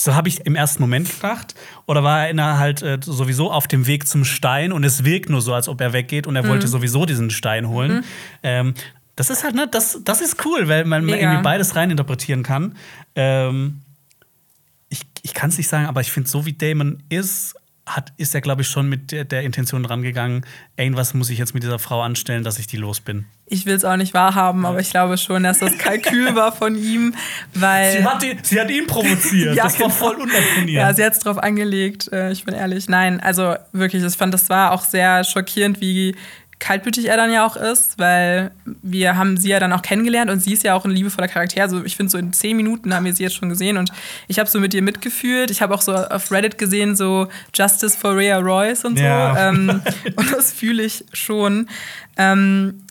So habe ich im ersten Moment gedacht. Oder war er halt äh, sowieso auf dem Weg zum Stein und es wirkt nur so, als ob er weggeht und er mhm. wollte sowieso diesen Stein holen. Mhm. Ähm, das ist halt, ne, das, das ist cool, weil man Mega. irgendwie beides reininterpretieren kann. Ähm, ich ich kann es nicht sagen, aber ich finde, so wie Damon ist, hat, ist er, glaube ich, schon mit der, der Intention rangegangen, irgendwas muss ich jetzt mit dieser Frau anstellen, dass ich die los bin. Ich will es auch nicht wahrhaben, ja. aber ich glaube schon, dass das Kalkül war von ihm, weil. Sie hat, ihn, sie hat ihn provoziert. ja, das war genau. voll unapponiert. Ja, sie hat es drauf angelegt, äh, ich bin ehrlich. Nein, also wirklich, ich fand, das war auch sehr schockierend, wie kaltblütig er dann ja auch ist, weil wir haben sie ja dann auch kennengelernt und sie ist ja auch ein liebevoller Charakter. Also ich finde, so in zehn Minuten haben wir sie jetzt schon gesehen und ich habe so mit ihr mitgefühlt. Ich habe auch so auf Reddit gesehen, so Justice for Rhea Royce und so. Ja. Ähm, und das fühle ich schon. Ähm,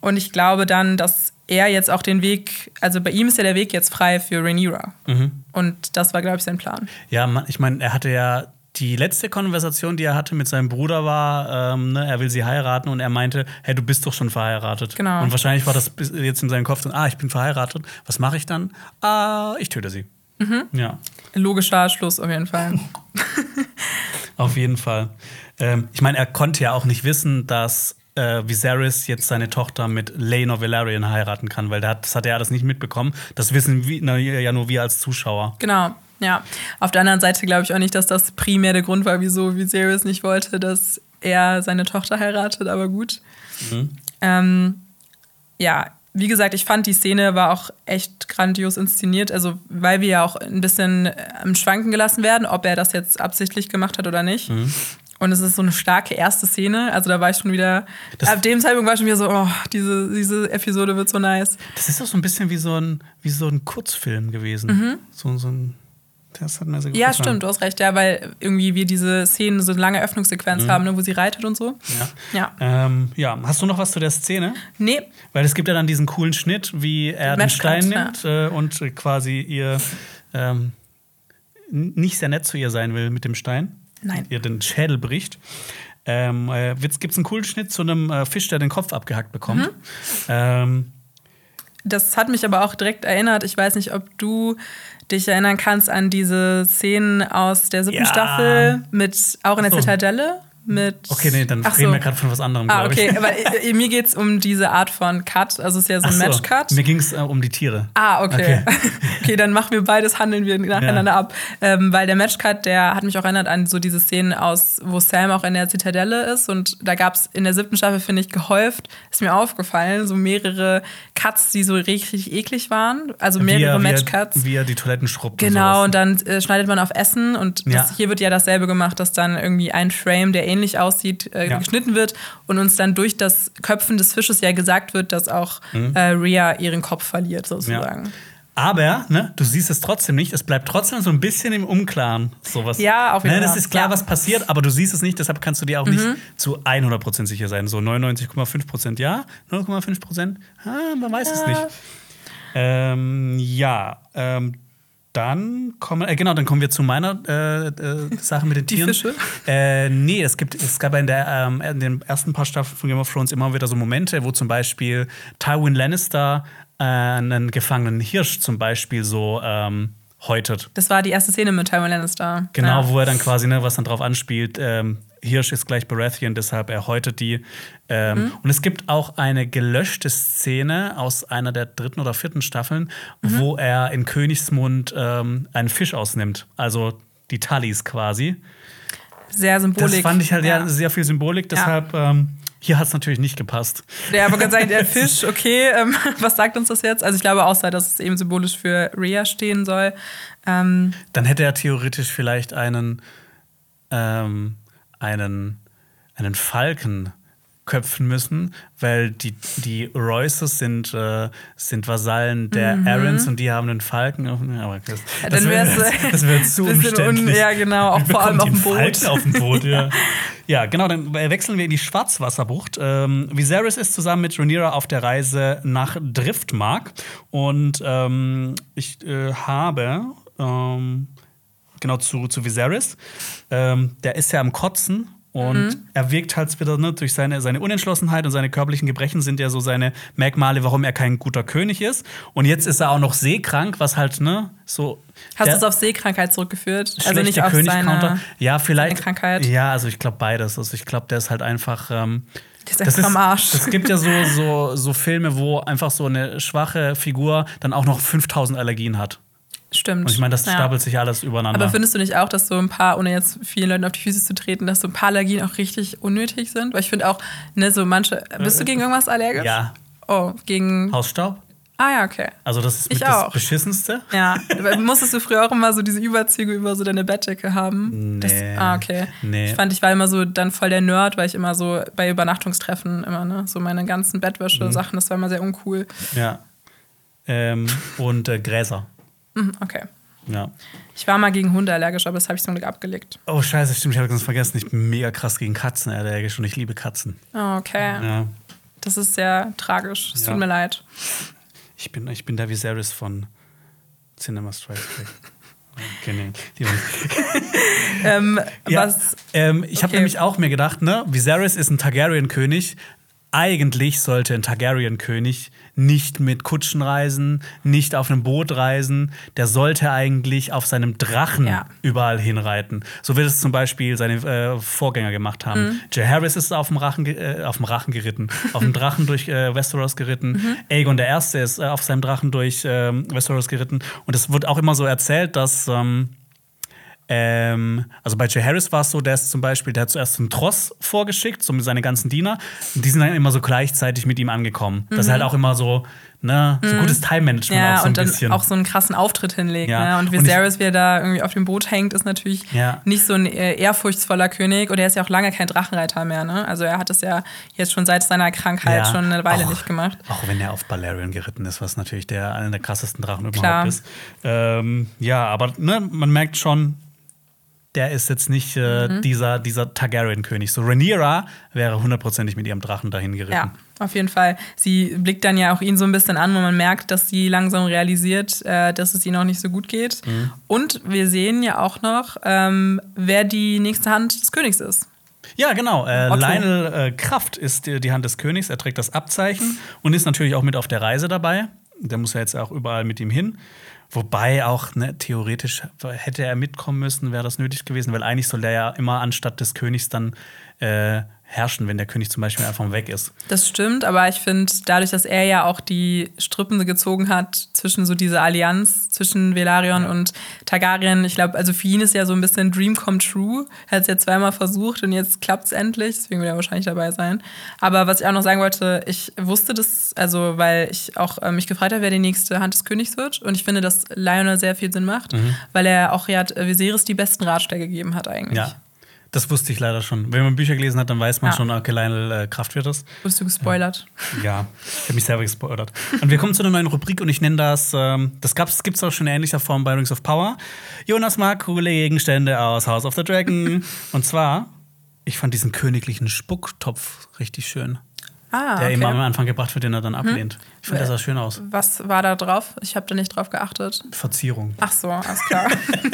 und ich glaube dann, dass er jetzt auch den Weg, also bei ihm ist ja der Weg jetzt frei für Rhaenyra. Mhm. Und das war, glaube ich, sein Plan. Ja, ich meine, er hatte ja die letzte Konversation, die er hatte mit seinem Bruder, war, ähm, ne, er will sie heiraten und er meinte, hey, du bist doch schon verheiratet. Genau. Und wahrscheinlich war das jetzt in seinem Kopf dann, ah, ich bin verheiratet, was mache ich dann? Ah, ich töte sie. Mhm. Ja. Logischer Schluss auf jeden Fall. auf jeden Fall. Ähm, ich meine, er konnte ja auch nicht wissen, dass äh, Viserys jetzt seine Tochter mit Laenor Velaryon heiraten kann, weil das hat er alles nicht mitbekommen. Das wissen wir, ja nur wir als Zuschauer. Genau. Ja, auf der anderen Seite glaube ich auch nicht, dass das primär der Grund war, wieso Viserys nicht wollte, dass er seine Tochter heiratet, aber gut. Mhm. Ähm, ja, wie gesagt, ich fand die Szene war auch echt grandios inszeniert, also weil wir ja auch ein bisschen im Schwanken gelassen werden, ob er das jetzt absichtlich gemacht hat oder nicht. Mhm. Und es ist so eine starke erste Szene. Also da war ich schon wieder. Das ab dem Zeitpunkt war ich schon wieder so, oh, diese, diese Episode wird so nice. Das ist doch so ein bisschen wie so ein, wie so ein Kurzfilm gewesen. Mhm. So, so ein das hat mir sehr gut Ja, gefallen. stimmt, du hast recht, ja, weil irgendwie wir diese Szenen, so eine lange Öffnungssequenz mhm. haben, ne, wo sie reitet und so. Ja. Ja. Ähm, ja. Hast du noch was zu der Szene? Nee. Weil es gibt ja dann diesen coolen Schnitt, wie er den Stein nimmt ja. äh, und quasi ihr ähm, nicht sehr nett zu ihr sein will mit dem Stein. Nein. Ihr den Schädel bricht. Ähm, äh, gibt es einen coolen Schnitt zu einem äh, Fisch, der den Kopf abgehackt bekommt. Mhm. Ähm, das hat mich aber auch direkt erinnert. Ich weiß nicht, ob du dich erinnern kannst an diese Szenen aus der siebten ja. Staffel mit auch in der. Zitadelle mit. Okay, nee, dann Ach reden wir gerade von was anderem. Ah, okay, aber äh, mir geht es um diese Art von Cut. Also es ist ja so ein. Match-Cut. Mir ging es äh, um die Tiere. Ah, okay. Okay, okay dann machen wir beides, handeln wir nacheinander ja. ab. Ähm, weil der Match-Cut, der hat mich auch erinnert an so diese Szenen aus, wo Sam auch in der Zitadelle ist. Und da gab es in der siebten Staffel, finde ich, gehäuft, ist mir aufgefallen, so mehrere Cuts, die so richtig eklig waren. Also mehrere Match-Cuts. Wie er die Toiletten schrubbt. Genau, und, und dann äh, schneidet man auf Essen. Und ja. das, hier wird ja dasselbe gemacht, dass dann irgendwie ein Frame, der ähnlich ähnlich aussieht, äh, ja. geschnitten wird und uns dann durch das Köpfen des Fisches ja gesagt wird, dass auch mhm. äh, Rhea ihren Kopf verliert, sozusagen. Ja. Aber, ne, du siehst es trotzdem nicht. Es bleibt trotzdem so ein bisschen im Unklaren. Sowas. Ja, auf jeden ne, Fall. Das ist klar, ja. was passiert, aber du siehst es nicht. Deshalb kannst du dir auch mhm. nicht zu 100% sicher sein. So 99,5% ja, 0,5% ah, man weiß ja. es nicht. Ähm, ja, ähm, dann kommen, äh, genau, dann kommen wir zu meiner äh, äh, Sache mit den Tieren. Die Fische? Äh, nee, es gibt, es gab in, der, ähm, in den ersten paar Staffeln von Game of Thrones immer wieder so Momente, wo zum Beispiel Tywin Lannister äh, einen gefangenen Hirsch zum Beispiel so ähm, häutet. Das war die erste Szene mit Tywin Lannister. Genau, ja. wo er dann quasi, ne, was dann drauf anspielt, ähm, Hirsch ist gleich Baratheon, deshalb er häutet die. Ähm, mhm. Und es gibt auch eine gelöschte Szene aus einer der dritten oder vierten Staffeln, mhm. wo er in Königsmund ähm, einen Fisch ausnimmt. Also die Tallis quasi. Sehr symbolisch. Das fand ich halt ja, sehr viel Symbolik, deshalb. Ja. Ähm, hier hat es natürlich nicht gepasst. Ja, aber ganz sagen, der Fisch, okay, ähm, was sagt uns das jetzt? Also ich glaube außer, dass es eben symbolisch für Rhea stehen soll. Ähm Dann hätte er theoretisch vielleicht einen ähm, einen, einen Falken köpfen müssen, weil die, die Royces sind, äh, sind Vasallen der mhm. Aarons und die haben einen Falken. Aber das, ja, das, wird, das wird zu umständlich. Un, ja, genau, auch vor allem auf dem Boot. Falken auf dem Boot, ja. ja, genau, dann wechseln wir in die Schwarzwasserbucht. Ähm, Viserys ist zusammen mit Rhaenyra auf der Reise nach Driftmark und ähm, ich äh, habe ähm, genau zu, zu Viserys. Ähm, der ist ja am Kotzen Und Mhm. er wirkt halt wieder ne, durch seine, seine Unentschlossenheit und seine körperlichen Gebrechen sind ja so seine Merkmale, warum er kein guter König ist. Und jetzt ist er auch noch seekrank, was halt, ne, so. Hast du es auf Seekrankheit zurückgeführt? Also nicht auf König-Counter. seine. Ja, vielleicht. Krankheit? Ja, also ich glaube beides. Also ich glaube, der ist halt einfach. Ähm, Der ist einfach am Arsch. Es gibt ja so, so, so Filme, wo einfach so eine schwache Figur dann auch noch 5000 Allergien hat. Stimmt. Und ich meine, das Ja. stapelt sich alles übereinander. Aber findest du nicht auch, dass so ein paar, ohne jetzt vielen Leuten auf die Füße zu treten, dass so ein paar Allergien auch richtig unnötig sind? Weil ich finde auch, ne, so manche. Bist du gegen irgendwas allergisch? Ja, Oh, gegen. Hausstaub. Ah ja, okay. Also das ist Ich das auch. Beschissenste. Ja. Musstest du früher auch immer so diese Überzüge über so deine Bettdecke haben? Das, Nee. ah, okay. Nee. Ich fand, ich war immer so dann voll der Nerd, weil ich immer so bei Übernachtungstreffen immer, ne, so meine ganzen Mhm. Bettwäsche-Sachen, das war immer sehr uncool. Ja. Ähm, und äh, Gräser. Mhm, okay. Ja. Ich war mal gegen Hunde allergisch, aber das habe ich zum Glück abgelegt. Oh, scheiße, stimmt, ich habe ganz vergessen. Ich bin mega krass gegen Katzen allergisch und ich liebe Katzen. Oh, okay. Ja. Das ist sehr tragisch. Es Ja. tut mir leid. Ich bin, ich bin der Viserys von Cinema Strikes Back. Okay, nee. Ähm, Ja, Was. ähm, ich habe Okay. nämlich auch mir gedacht, ne, Viserys ist ein Targaryen-König. Eigentlich sollte ein Targaryen-König nicht mit Kutschen reisen, nicht auf einem Boot reisen. Der sollte eigentlich auf seinem Drachen Ja. überall hinreiten. So wie es zum Beispiel seine äh, Vorgänger gemacht haben. Mhm. Jay Harris ist auf dem Rachen, äh, auf dem Rachen geritten, auf dem Drachen durch äh, Westeros geritten. Mhm. Aegon der Erste ist äh, auf seinem Drachen durch ähm, Westeros geritten. Und es wird auch immer so erzählt, dass ähm, ähm, also bei Jay Harris war es so, der ist zum Beispiel, der hat zuerst einen Tross vorgeschickt, so mit seine ganzen Diener. Und die sind dann immer so gleichzeitig mit ihm angekommen. Das ist halt auch immer so, ne, so gutes Time-Management auch Mhm. Ja, so ein und dann bisschen. auch so einen krassen Auftritt hinlegt. Ja. Ne? Und Und Viserys, wie er da irgendwie auf dem Boot hängt, ist natürlich Ja. nicht so ein äh, ehrfurchtsvoller König. Und er ist ja auch lange kein Drachenreiter mehr. Ne? Also er hat es ja jetzt schon seit seiner Krankheit Ja. schon eine Weile Auch- nicht gemacht. Auch wenn er auf Balerion geritten ist, was natürlich der einer der krassesten Drachen Klar. überhaupt ist. Ähm, ja, aber ne, man merkt schon, der ist jetzt nicht äh, Mhm. dieser, dieser Targaryen-König. So Rhaenyra wäre hundertprozentig mit ihrem Drachen dahin geritten. Ja, auf jeden Fall. Sie blickt dann ja auch ihn so ein bisschen an, wo man merkt, dass sie langsam realisiert, äh, dass es ihr noch nicht so gut geht. Mhm. Und wir sehen ja auch noch, ähm, wer die nächste Hand des Königs ist. Ja, genau. Äh. Lionel äh, Kraft ist die, die Hand des Königs. Er trägt das Abzeichen und ist natürlich auch mit auf der Reise dabei. Der muss ja jetzt auch überall mit ihm hin. Wobei auch ne, theoretisch hätte er mitkommen müssen, wäre das nötig gewesen, weil eigentlich soll der ja immer anstatt des Königs dann äh, herrschen, wenn der König zum Beispiel einfach weg ist. Das stimmt, aber ich finde, dadurch, dass er ja auch die Strippen gezogen hat zwischen so dieser Allianz zwischen Velaryon und Targaryen, ich glaube, also für ihn ist ja so ein bisschen Dream come true. Er hat es ja zweimal versucht und jetzt klappt es endlich, deswegen will er wahrscheinlich dabei sein. Aber was ich auch noch sagen wollte, ich wusste das, also weil ich auch äh, mich gefragt habe, wer die nächste Hand des Königs wird. Und ich finde, dass Lionel sehr viel Sinn macht, weil er auch ja Viserys die besten Ratschläge gegeben hat eigentlich. Ja, das wusste ich leider schon. Wenn man Bücher gelesen hat, dann weiß man Ja. schon, okay, Lionel äh, Kraft wird das. Wurdest du gespoilert? Ja, ich habe mich selber gespoilert. Und wir kommen zu einer neuen Rubrik und ich nenne das, ähm, das gibt es auch schon in ähnlicher Form bei Rings of Power. Jonas mag coole Gegenstände aus House of the Dragon. und zwar, ich fand diesen königlichen Spucktopf richtig schön. Ah, Der okay. immer am Anfang gebracht wird, den er dann ablehnt. Ich finde, der sah schön aus. Was war da drauf? Ich habe da nicht drauf geachtet. Verzierung. Ach so, alles klar.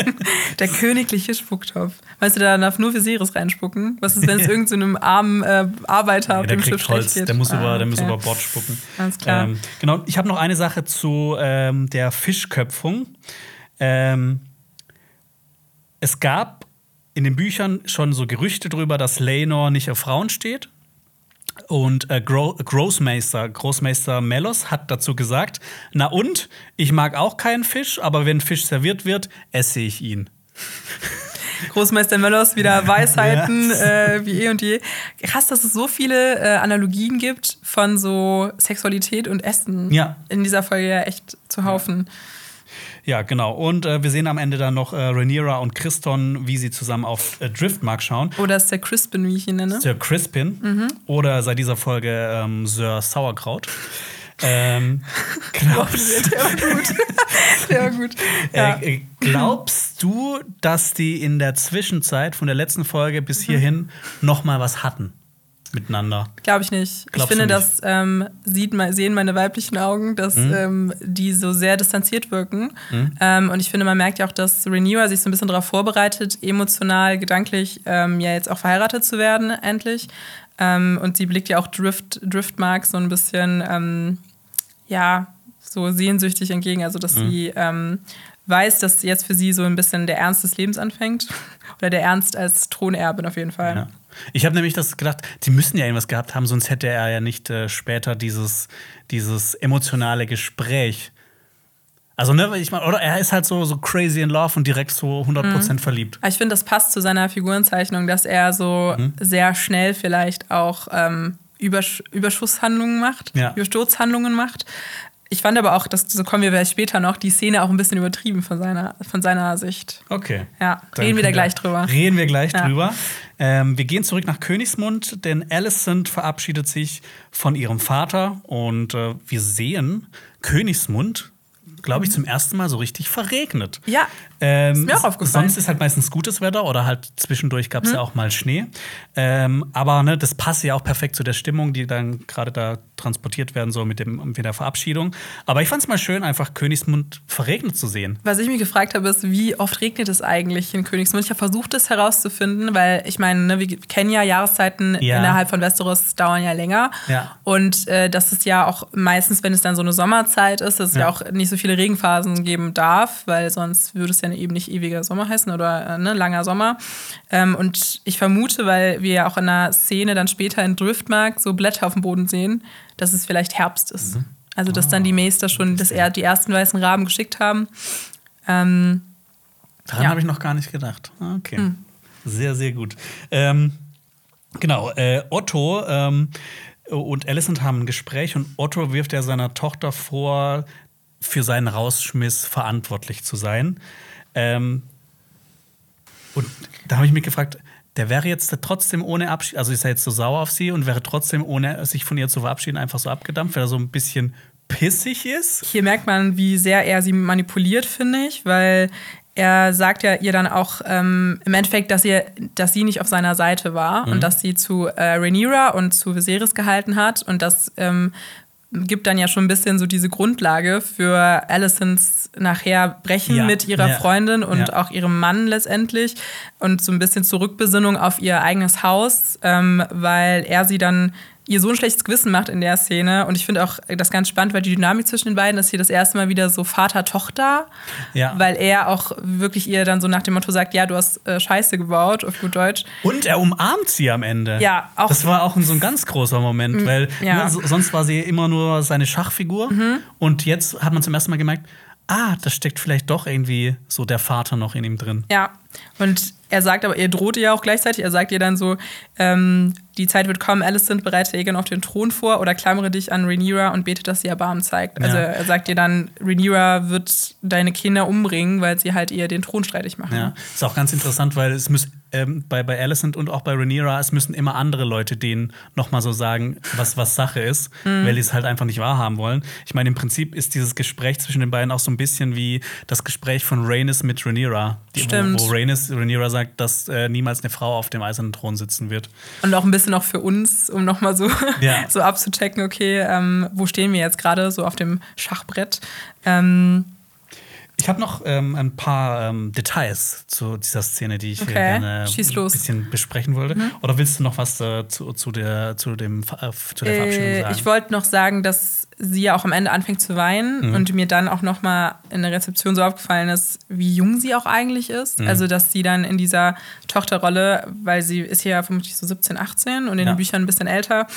der königliche Spucktopf. Weißt du, da darf nur Viserys reinspucken? Was ist, wenn es irgendeinem armen äh, Arbeiter auf Ja, der dem Schiff Holz, geht? der muss, Ah, über, der muss okay. über Bord spucken. Alles klar. Ähm, genau, ich habe noch eine Sache zu ähm, der Fischköpfung. Ähm, es gab in den Büchern schon so Gerüchte drüber, dass Lenor nicht auf Frauen steht. Und äh, Gro Großmeister, Großmeister Melos hat dazu gesagt: Na und, ich mag auch keinen Fisch, aber wenn Fisch serviert wird, esse ich ihn. Großmeister Mellos wieder Weisheiten äh, wie eh und je. Krass, dass es so viele äh, Analogien gibt von so Sexualität und Essen. Ja. In dieser Folge ja echt zu Haufen. Ja, genau. Und äh, wir sehen am Ende dann noch äh, Rhaenyra und Christon, wie sie zusammen auf äh, Driftmark schauen. Oder ist der Crispin, wie ich ihn nenne? Sir Crispin Mhm. oder seit dieser Folge ähm, Sir Sauerkraut. ähm, glaubst, Der war gut. Der war gut. Ja. äh, äh, glaubst du, dass die in der Zwischenzeit von der letzten Folge bis Mhm. hierhin noch mal was hatten? Miteinander. Glaube ich nicht. Glaubst ich finde, das ähm, sieht, sehen meine weiblichen Augen, dass Mhm. ähm, die so sehr distanziert wirken. Ähm, und ich finde, man merkt ja auch, dass Rhaenyra sich so ein bisschen darauf vorbereitet, emotional, gedanklich ähm, ja jetzt auch verheiratet zu werden, endlich. Ähm, und sie blickt ja auch Drift, Driftmark so ein bisschen, ähm, ja, so sehnsüchtig entgegen. Also, Mhm. dass sie ähm, weiß, dass jetzt für sie so ein bisschen der Ernst des Lebens anfängt. Oder der Ernst als Thronerbin auf jeden Fall. Ja. Ich habe nämlich das gedacht, die müssen ja irgendwas gehabt haben, sonst hätte er ja nicht äh, später dieses, dieses emotionale Gespräch. Also, ne, ich meine, oder er ist halt so, so crazy in love und direkt so 100% Mhm. verliebt. Ich finde, das passt zu seiner Figurenzeichnung, dass er so Mhm. sehr schnell vielleicht auch ähm, Übersch Überschusshandlungen macht, Ja. Übersturzhandlungen macht. Ich fand aber auch, das, so kommen wir vielleicht später noch, die Szene auch ein bisschen übertrieben von seiner, von seiner Sicht. Okay. Ja, reden wir da gleich drüber. Reden wir gleich Ja. drüber. Ähm, wir gehen zurück nach Königsmund, denn Alicent verabschiedet sich von ihrem Vater und äh, wir sehen Königsmund, glaube ich, zum ersten Mal so richtig verregnet. Ja, Ähm, Ist mir auch aufgefallen. Sonst ist halt meistens gutes Wetter oder halt zwischendurch gab es Mhm. ja auch mal Schnee. Ähm, aber ne, das passt ja auch perfekt zu der Stimmung, die dann gerade da transportiert werden soll mit, dem, mit der Verabschiedung. Aber ich fand es mal schön, einfach Königsmund verregnet zu sehen. Was ich mich gefragt habe, ist, wie oft regnet es eigentlich in Königsmund? Ich habe versucht, das herauszufinden, weil ich meine, ne, wir kennen ja Jahreszeiten Ja. innerhalb von Westeros dauern ja länger. Ja. Und äh, das ist ja auch meistens, wenn es dann so eine Sommerzeit ist, dass es ja. Ja. auch nicht so viele Regenphasen geben darf, weil sonst würde es ja eben nicht ewiger Sommer heißen oder äh, ne, langer Sommer. Ähm, und ich vermute, weil wir ja auch in einer Szene dann später in Driftmark so Blätter auf dem Boden sehen, dass es vielleicht Herbst ist. Also, dass dann die Meister schon das, er- die ersten weißen Raben geschickt haben. Ähm, Daran Ja. habe ich noch gar nicht gedacht. Ah, Okay. Sehr, sehr gut. Ähm, genau, äh, Otto ähm, und Alicent haben ein Gespräch und Otto wirft ja seiner Tochter vor, für seinen Rausschmiss verantwortlich zu sein. Ähm, und da habe ich mich gefragt, der wäre jetzt trotzdem ohne Abschied, also ist er jetzt so sauer auf sie und wäre trotzdem ohne sich von ihr zu verabschieden einfach so abgedampft, weil er so ein bisschen pissig ist. Hier merkt man, wie sehr er sie manipuliert, finde ich, weil er sagt ja ihr dann auch ähm, im Endeffekt, dass, ihr, dass sie nicht auf seiner Seite war und dass sie zu äh, Rhaenyra und zu Viserys gehalten hat und das ähm, gibt dann ja schon ein bisschen so diese Grundlage für Alicents nachher Brechen Ja, mit ihrer ja, Freundin und ja. auch ihrem Mann letztendlich und so ein bisschen Zurückbesinnung auf ihr eigenes Haus, ähm, weil er sie dann ihr so ein schlechtes Gewissen macht in der Szene. Und ich finde auch das ganz spannend, weil die Dynamik zwischen den beiden ist hier das erste Mal wieder so Vater-Tochter, Ja. weil er auch wirklich ihr dann so nach dem Motto sagt, ja, du hast äh, Scheiße gebaut, auf gut Deutsch. Und er umarmt sie am Ende. Ja, auch- Das war auch so ein ganz großer Moment, weil ja. Mhm. ne, so, sonst war sie immer nur seine Schachfigur. Und jetzt hat man zum ersten Mal gemerkt, ah, da steckt vielleicht doch irgendwie so der Vater noch in ihm drin. Ja, und er sagt aber, er droht ihr ja auch gleichzeitig, er sagt ihr dann so, ähm, die Zeit wird kommen, Alicent, bereite Aegon auf den Thron vor oder klammere dich an Rhaenyra und bete, dass sie Erbarmen zeigt. Also Ja. er sagt ihr dann, Rhaenyra wird deine Kinder umbringen, weil sie halt ihr den Thron streitig machen. Ja, ist auch ganz interessant, weil es muss ähm, bei, bei Alicent und auch bei Rhaenyra, es müssen immer andere Leute denen noch mal so sagen, was, was Sache ist, Mhm. weil die es halt einfach nicht wahrhaben wollen. Ich meine, im Prinzip ist dieses Gespräch zwischen den beiden auch so ein bisschen wie das Gespräch von Rhaenys mit Rhaenyra. Die, Stimmt. Wo, wo Rhaenys, Rhaenyra sagt, dass äh, niemals eine Frau auf dem eisernen Thron sitzen wird. Und auch ein bisschen auch für uns, um nochmal so, Ja. so abzuchecken, okay, ähm, wo stehen wir jetzt gerade so auf dem Schachbrett. Ähm, Ich habe noch ähm, ein paar ähm, Details zu dieser Szene, die ich Okay, gerne ein. Mhm. bisschen besprechen wollte. Oder willst du noch was äh, zu, zu, der, zu, dem, äh, zu der Verabschiedung Äh, sagen? ich wollte noch sagen, dass sie ja auch am Ende anfängt zu weinen Mhm. und mir dann auch noch mal in der Rezeption so aufgefallen ist, wie jung sie auch eigentlich ist. Mhm. Also, dass sie dann in dieser Tochterrolle, weil sie ist hier ja vermutlich so 17, 18 und in Ja. den Büchern ein bisschen älter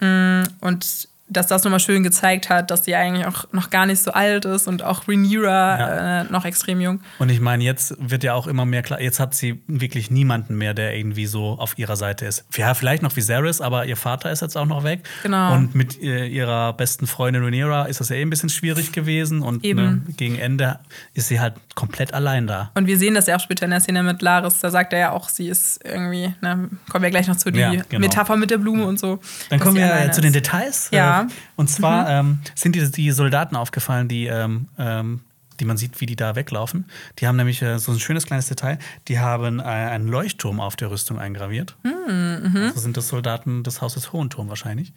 mm, und dass das nochmal schön gezeigt hat, dass sie eigentlich auch noch gar nicht so alt ist und auch Rhaenyra Ja. äh, noch extrem jung. Und ich meine, jetzt wird ja auch immer mehr klar, jetzt hat sie wirklich niemanden mehr, der irgendwie so auf ihrer Seite ist. Ja, vielleicht noch Viserys, aber ihr Vater ist jetzt auch noch weg. Genau. Und mit äh, ihrer besten Freundin Rhaenyra ist das ja eh ein bisschen schwierig gewesen. Und Eben. ne, gegen Ende ist sie halt komplett allein da. Und wir sehen das ja auch später in der Szene mit Laris. Da sagt er ja auch, sie ist irgendwie, ne, kommen wir gleich noch zu die Ja, genau. Metapher mit der Blume und so. Dann kommen wir zu den. Details. Ja. Und zwar ähm, sind die, die Soldaten aufgefallen, die, ähm, ähm, die man sieht, wie die da weglaufen. Die haben nämlich äh, so ein schönes kleines Detail. Die haben äh, einen Leuchtturm auf der Rüstung eingraviert. Mhm. Also sind das Soldaten des Hauses Hohenturm wahrscheinlich.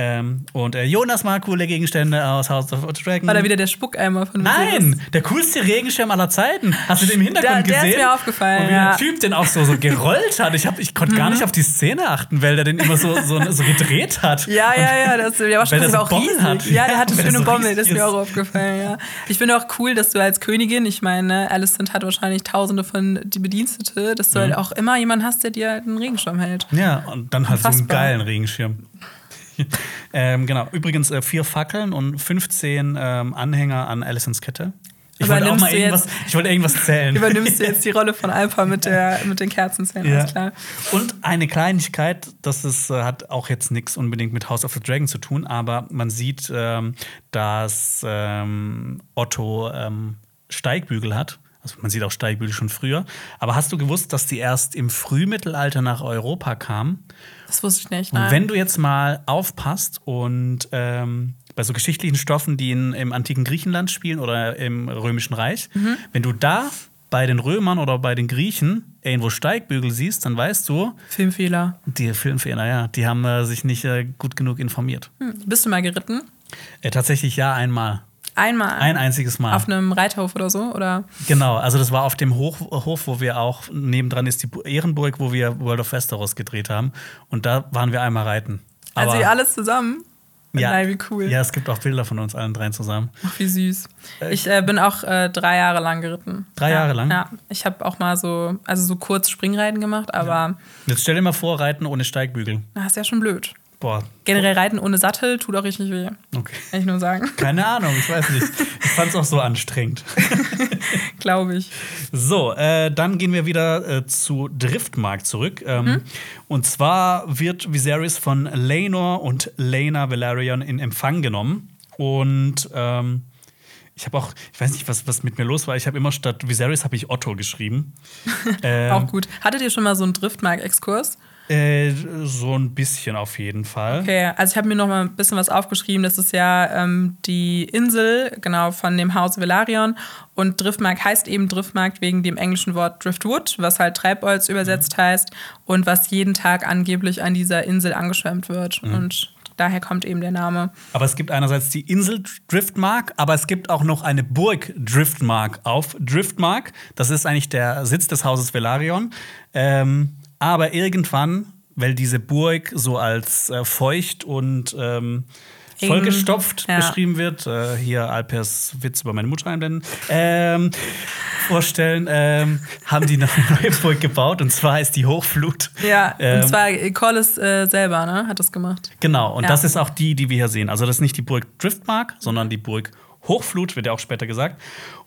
Ähm, und äh, Jonas mag coole Gegenstände aus House of Dragon. War da wieder der Spuckeimer von Nein, der coolste Regenschirm aller Zeiten. Hast du den im Hintergrund Der- der ist gesehen? mir aufgefallen, Und wie ja. Mhm. der Typ den auch so, so gerollt hat. Ich, hab- ich konnte gar nicht auf die Szene achten, weil der den immer so, so, so gedreht hat. Ja, ja, ja, das, der war schon das auch Bommel riesig. hat. Ja, der hatte schöne so Bommel, das ist mir auch aufgefallen, ja. Ich finde auch cool, dass du als Königin, ich meine, Alicent hat wahrscheinlich tausende von die Bedienstete, dass du halt auch immer jemanden hast, der dir einen Regenschirm hält. Ja, und dann halt so einen geilen Regenschirm. ähm, genau, übrigens äh, vier Fackeln und 15 ähm, Anhänger an Alisons Kette. Ich wollte auch mal irgendwas, ich wollte irgendwas zählen. Übernimmst du jetzt die Rolle von Alpha mit, der, mit den Kerzenzähnen, Ja. alles klar. Und eine Kleinigkeit, das ist, äh, hat auch jetzt nichts unbedingt mit House of the Dragon zu tun, aber man sieht, ähm, dass ähm, Otto ähm, Steigbügel hat. Also man sieht auch Steigbügel schon früher. Aber hast du gewusst, dass die erst im Frühmittelalter nach Europa kamen? Das wusste ich nicht. Und Nein. wenn du jetzt mal aufpasst und ähm, bei so geschichtlichen Stoffen, die in, im antiken Griechenland spielen oder im Römischen Reich, Mhm. wenn du da bei den Römern oder bei den Griechen irgendwo Steigbügel siehst, dann weißt du, Filmfehler. die Filmfehler, ja, die haben äh, sich nicht äh, gut genug informiert. Hm. Bist du mal geritten? Äh, tatsächlich ja, einmal. Einmal. Ein einziges Mal. Auf einem Reiterhof oder so? Oder? Genau, also das war auf dem Hoch, Hof, wo wir auch, nebendran ist die Bu- Ehrenburg, wo wir World of Westeros gedreht haben. Und da waren wir einmal reiten. Also Aber- ihr alles zusammen? ja, Nein, wie cool. Ja, es gibt auch Bilder von uns allen dreien zusammen. Ach, wie süß. Ich äh, bin auch äh, drei Jahre lang geritten. Drei ja, Jahre lang? Ja. Ich habe auch mal so, also so kurz Springreiten gemacht, aber Jetzt stell dir mal vor, reiten ohne Steigbügel. das ist ja schon blöd. Boah, Generell Reiten ohne Sattel tut auch richtig weh. okay. Kann ich nur sagen. Keine Ahnung, ich weiß nicht. Ich fand's auch so anstrengend. Glaube ich. So, äh, dann gehen wir wieder äh, zu Driftmark zurück. Ähm, Und zwar wird Viserys von Laenor und Laena Velaryon in Empfang genommen. Und ähm, ich habe auch, ich weiß nicht, was, was mit mir los war. Ich habe immer statt Viserys habe ich Otto geschrieben. ähm, Auch gut. Hattet ihr schon mal so einen Driftmark-Exkurs? Äh, so ein bisschen auf jeden Fall. Okay, also ich habe mir noch mal ein bisschen was aufgeschrieben. Das ist ja ähm, die Insel, genau, von dem Haus Velaryon. Und Driftmark heißt eben Driftmark wegen dem englischen Wort Driftwood, was halt Treibholz übersetzt heißt und was jeden Tag angeblich an dieser Insel angeschwemmt wird. Und daher kommt eben der Name. Aber es gibt einerseits die Insel Driftmark, aber es gibt auch noch eine Burg Driftmark auf Driftmark. Das ist eigentlich der Sitz des Hauses Velaryon. Ähm, aber irgendwann, weil diese Burg so als äh, feucht und ähm, vollgestopft Ja. beschrieben wird, äh, hier Alpers Witz über meine Mutter einblenden, ähm, vorstellen, ähm, haben die eine neue Burg gebaut und zwar ist die Hochflut. Ja, Ähm, und zwar Corlys äh, selber, ne, hat das gemacht. Genau, und Ja. das ist auch die, die wir hier sehen. Also das ist nicht die Burg Driftmark, sondern die Burg Hochflut, wird ja auch später gesagt.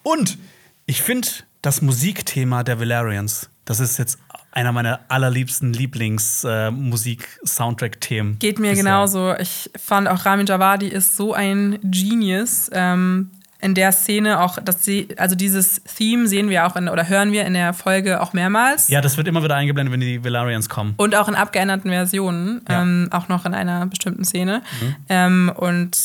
Und ich finde das Musikthema der Valerians, das ist jetzt einer meiner allerliebsten Lieblings-Musik-Soundtrack-Themen. Geht mir bisher. genauso. Ich fand auch Ramin Javadi ist so ein Genius. Ähm, in der Szene auch, dass sie, also dieses Theme sehen wir auch in, oder hören wir in der Folge auch mehrmals. Ja, das wird immer wieder eingeblendet, wenn die Valerians kommen. Und auch in abgeänderten Versionen, Ja. ähm, auch noch in einer bestimmten Szene. Mhm. Ähm, und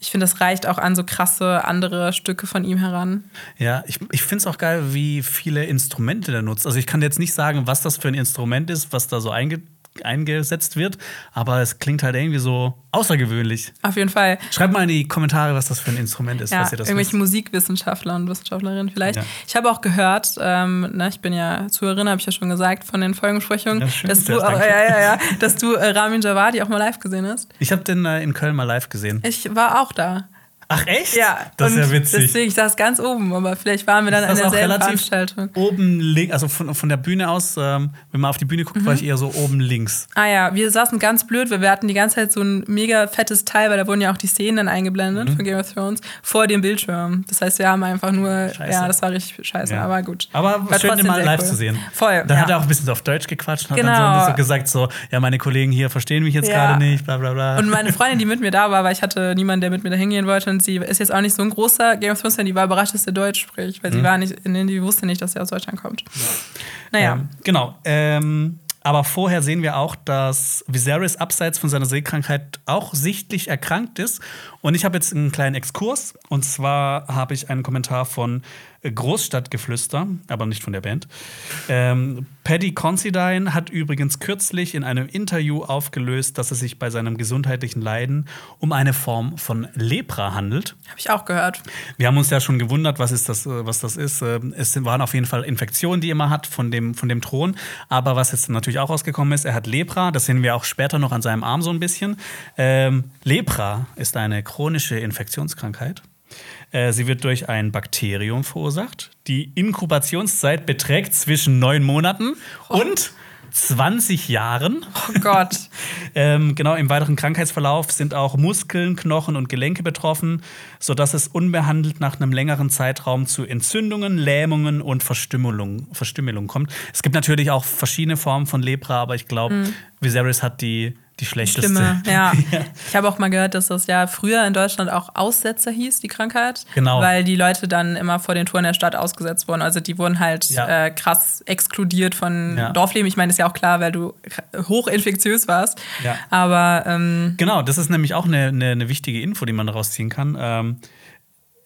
ich finde, das reicht auch an so krasse andere Stücke von ihm heran. Ja, ich, ich finde es auch geil, wie viele Instrumente der nutzt. Also ich kann jetzt nicht sagen, was das für ein Instrument ist, was da so einge eingesetzt wird, aber es klingt halt irgendwie so außergewöhnlich. Auf jeden Fall. Schreibt mal in die Kommentare, was das für ein Instrument ist, Ja, was ihr das irgendwelche wisst. Musikwissenschaftler und Wissenschaftlerinnen vielleicht. Ja. Ich habe auch gehört, ähm, ne, ich bin ja Zuhörerin, habe ich ja schon gesagt, von den Folgensprechungen, Ja, schön, dass, du, auch, danke. ja, ja, ja, dass du äh, Ramin Javadi auch mal live gesehen hast. Ich habe den äh, in Köln mal live gesehen. Ich war auch da. Ach echt? Ja, Das ist ja witzig. Deswegen, ich saß ganz oben, aber vielleicht waren wir dann an derselben Veranstaltung. oben links, also von, von der Bühne aus, ähm, wenn man auf die Bühne guckt, Mhm. war ich eher so oben links. Ah ja, wir saßen ganz blöd, weil wir hatten die ganze Zeit so ein mega fettes Teil, weil da wurden ja auch die Szenen dann eingeblendet von Game of Thrones vor dem Bildschirm. Das heißt, wir haben einfach nur, Mhm. Scheiße. ja, das war richtig scheiße, Ja. aber gut. Aber War schön, den mal live cool. zu sehen. Voll. Dann ja. hat er auch ein bisschen auf Deutsch gequatscht und Genau. hat dann so, so gesagt, so, ja, meine Kollegen hier verstehen mich jetzt Ja. gerade nicht, bla bla bla. Und meine Freundin, die mit mir da war, weil ich hatte niemanden, der mit mir da hingehen wollte und sie ist jetzt auch nicht so ein großer Game of Thrones-Fan, die war überrascht, dass er Deutsch spricht, weil sie war nicht, die wusste nicht, dass er aus Deutschland kommt. Naja. Ähm, genau. Ähm, aber vorher sehen wir auch, dass Viserys abseits von seiner Seekrankheit auch sichtlich erkrankt ist. Und ich habe jetzt einen kleinen Exkurs. Und zwar habe ich einen Kommentar von Großstadtgeflüster, aber nicht von der Band. Ähm, Paddy Considine hat übrigens kürzlich in einem Interview aufgelöst, dass es sich bei seinem gesundheitlichen Leiden um eine Form von Lepra handelt. Habe ich auch gehört. Wir haben uns ja schon gewundert, was, ist das, äh, was das ist. Ähm, es waren auf jeden Fall Infektionen, die er immer hat von dem, von dem Thron. Aber was jetzt natürlich auch rausgekommen ist, er hat Lepra. Das sehen wir auch später noch an seinem Arm so ein bisschen. Ähm, Lepra ist eine chronische Infektionskrankheit. Äh, sie wird durch ein Bakterium verursacht. Die Inkubationszeit beträgt zwischen neun Monaten oh. und 20 Jahren. Oh Gott. ähm, genau, im weiteren Krankheitsverlauf sind auch Muskeln, Knochen und Gelenke betroffen, sodass es unbehandelt nach einem längeren Zeitraum zu Entzündungen, Lähmungen und Verstümmelung, Verstümmelung kommt. Es gibt natürlich auch verschiedene Formen von Lepra, aber ich glaube, mhm. Viserys hat die die schlechteste. Stimme, ja. ja. Ich habe auch mal gehört, dass das ja früher in Deutschland auch Aussetzer hieß, die Krankheit. Genau. Weil die Leute dann immer vor den Toren der Stadt ausgesetzt wurden. Also die wurden halt ja. äh, krass exkludiert von ja. Dorfleben. Ich meine, das ist ja auch klar, weil du hochinfektiös warst. Ja. Aber ähm, genau, das ist nämlich auch eine, eine, eine wichtige Info, die man daraus ziehen kann. Ähm,